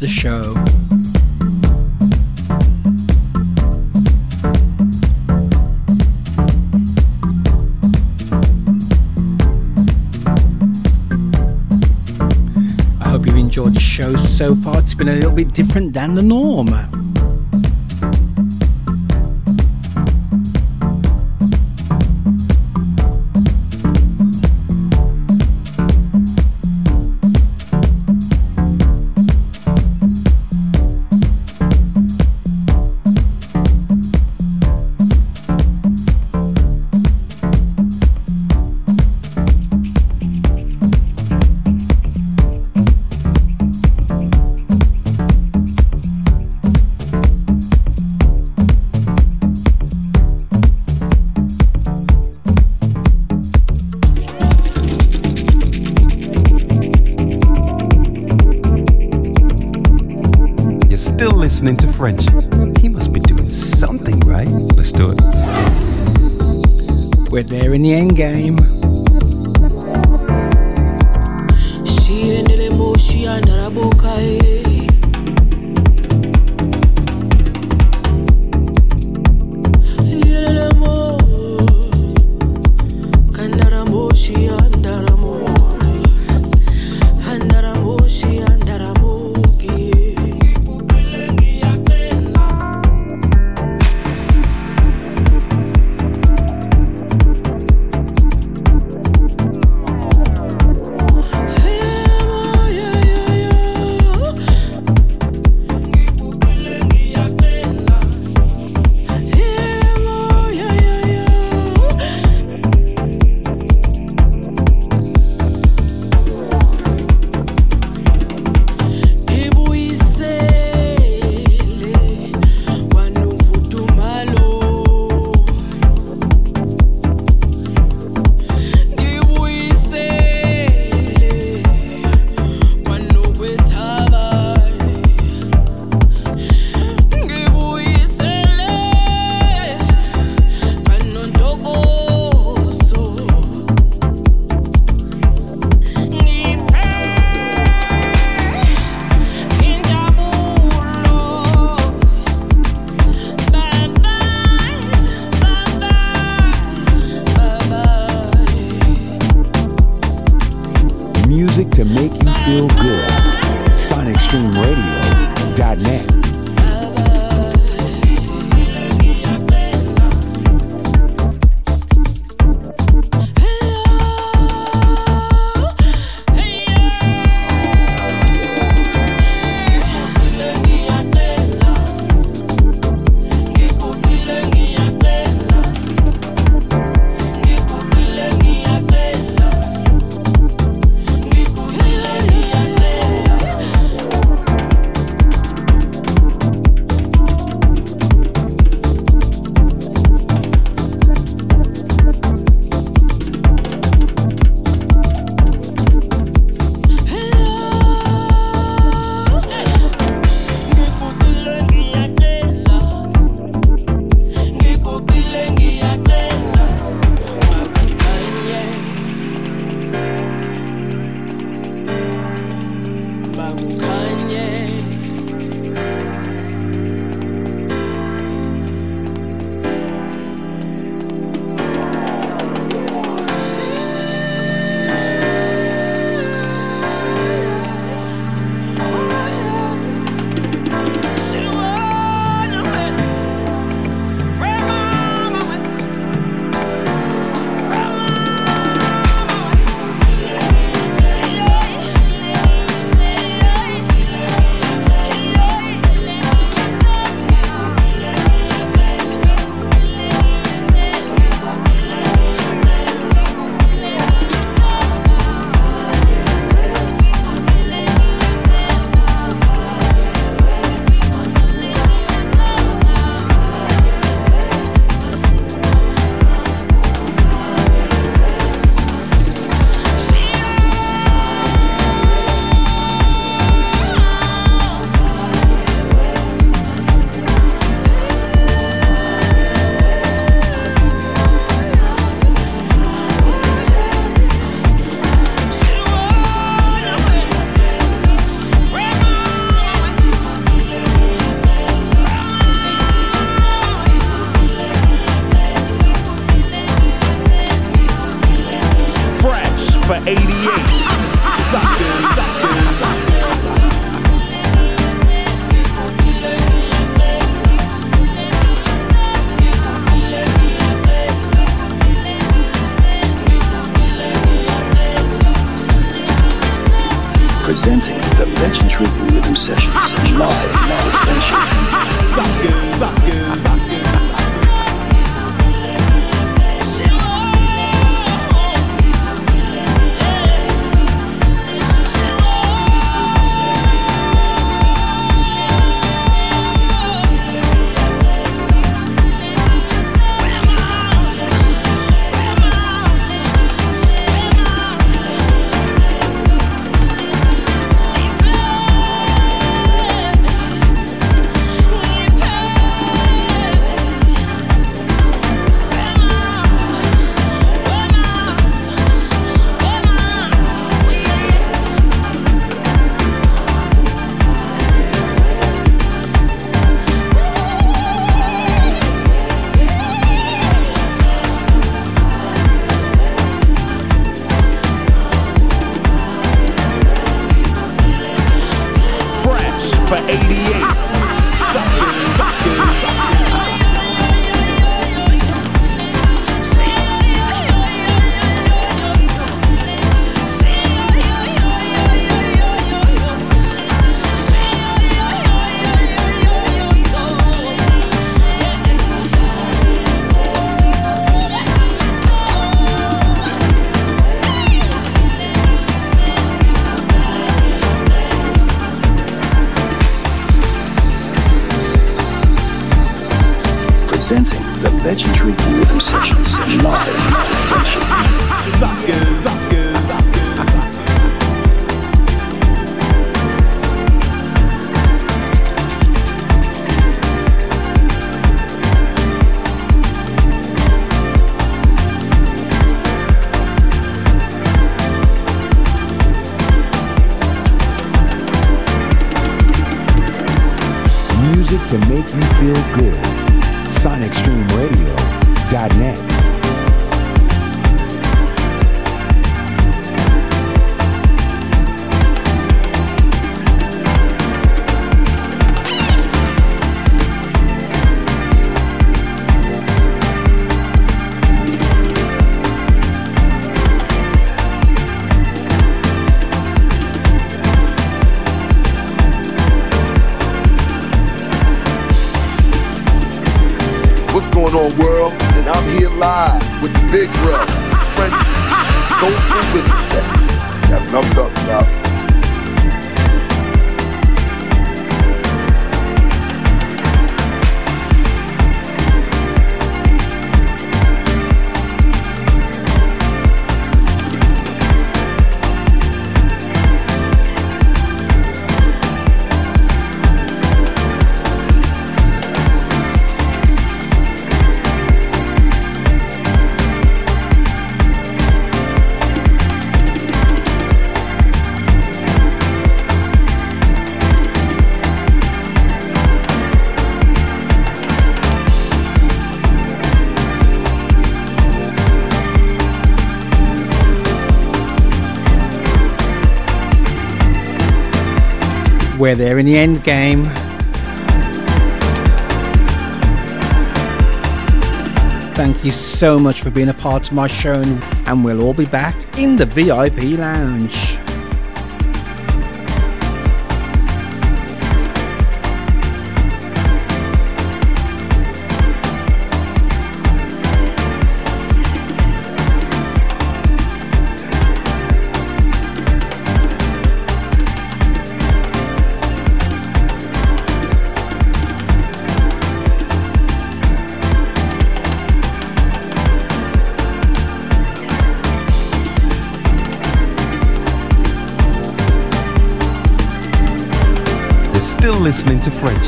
Speaker 7: the
Speaker 35: show. I hope you've enjoyed the show so far. It's been a little bit different than the norm. We're there in the end game.
Speaker 2: Thank you so much for being a part of my show, and we'll all be back in the VIP lounge.
Speaker 3: To French.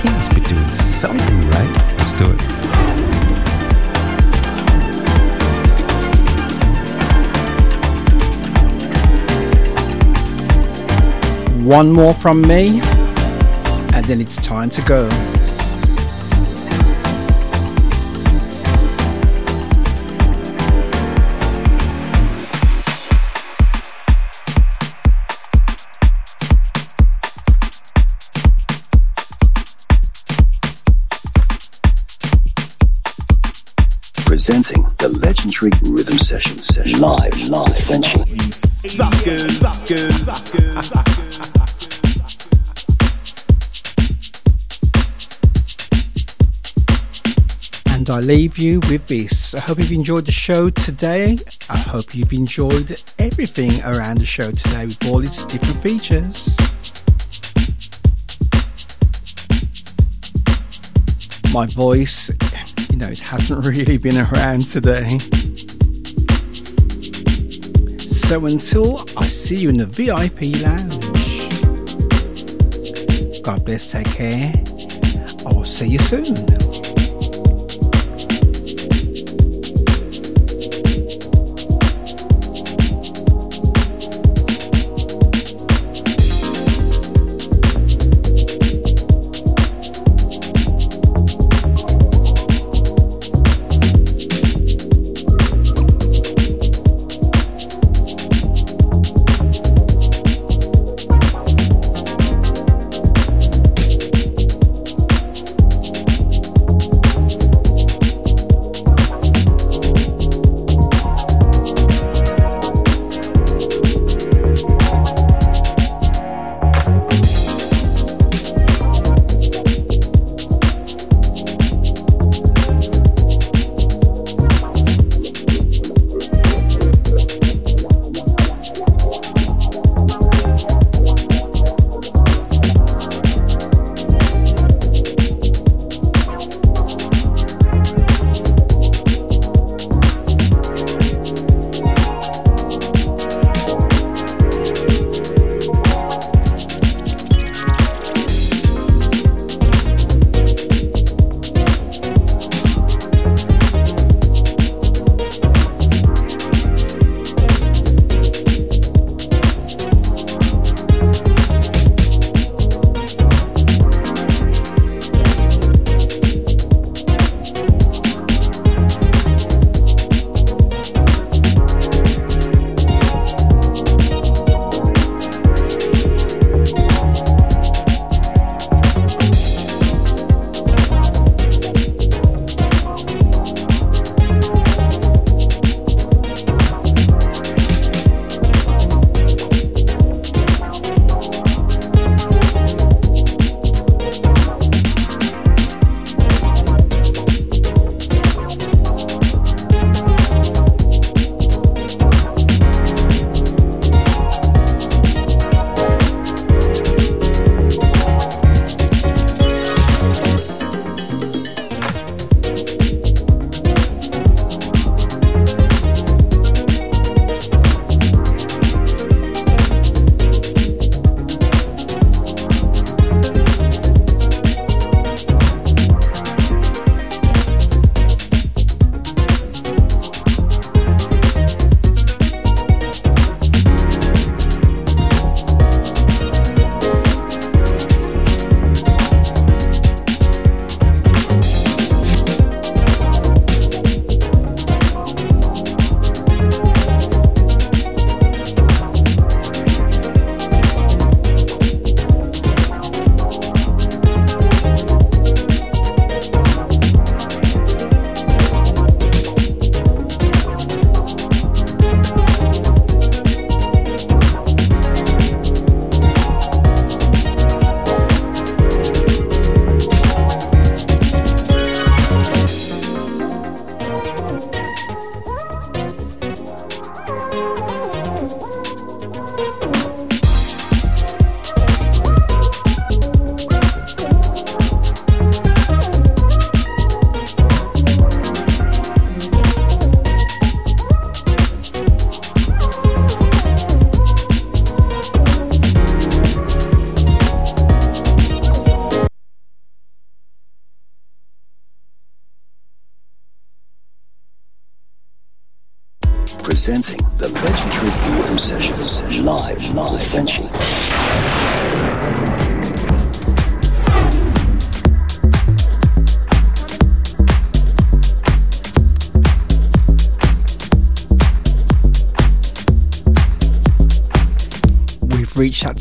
Speaker 3: He must be doing something right. Let's do it.
Speaker 2: One more from me, and then it's time to go.
Speaker 1: Presenting the legendary rhythm session session live, live, Frenchie.
Speaker 22: Suckers, suckers, suckers.
Speaker 2: And I leave you with this. I hope you've enjoyed the show today. I hope you've enjoyed everything around the show today with all its different features. My voice, it hasn't really been around today. So until I see you in the VIP lounge, God bless, take care. I will see you soon.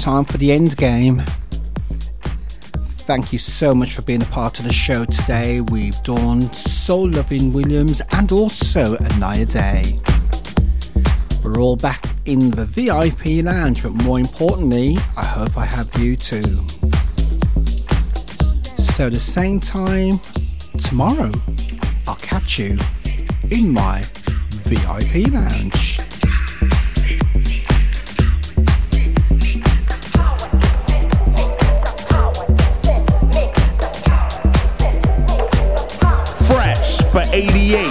Speaker 2: Time for the end game. thank you so much for being a part of the show today. We've done Soul Loving Williams and also Inaya Day. We're all back in the VIP lounge, but more importantly, I hope I have you too. So, the same time tomorrow, I'll catch you in my VIP lounge.
Speaker 36: 88.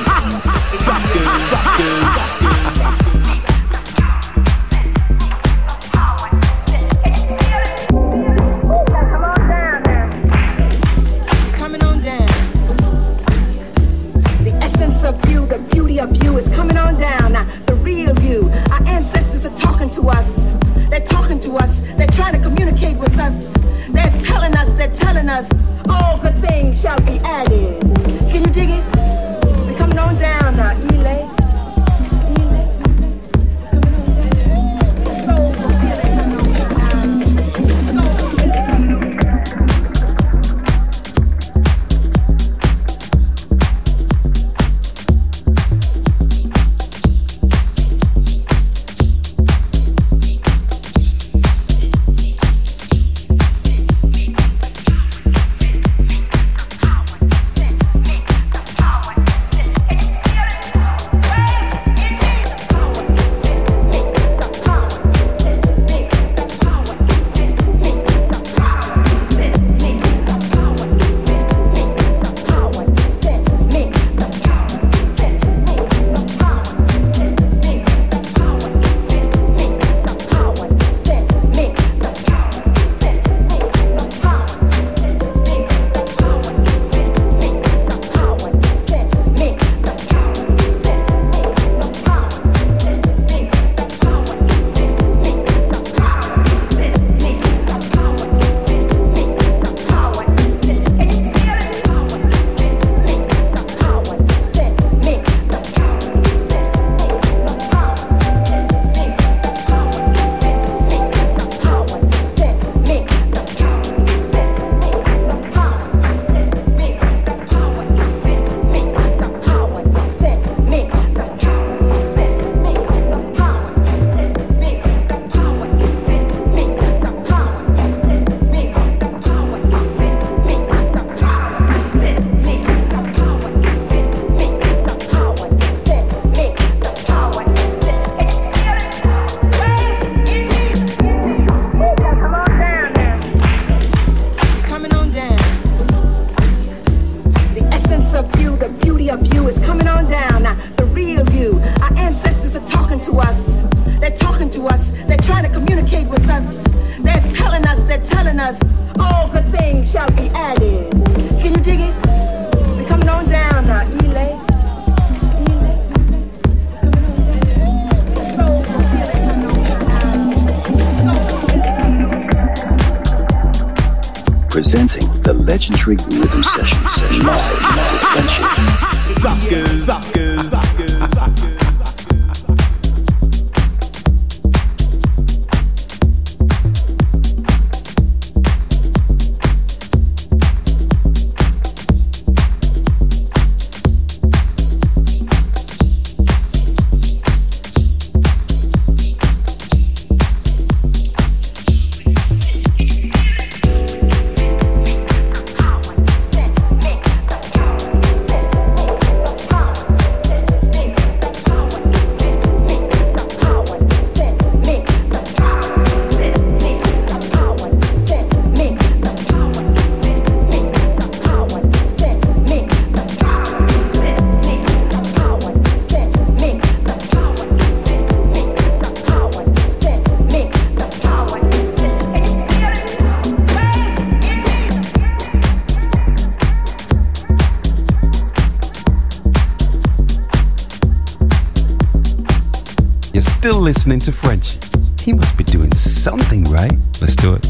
Speaker 3: Listening to Frenchie. He must be doing something right. Let's do it.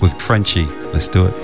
Speaker 3: With Frenchie. Let's do it.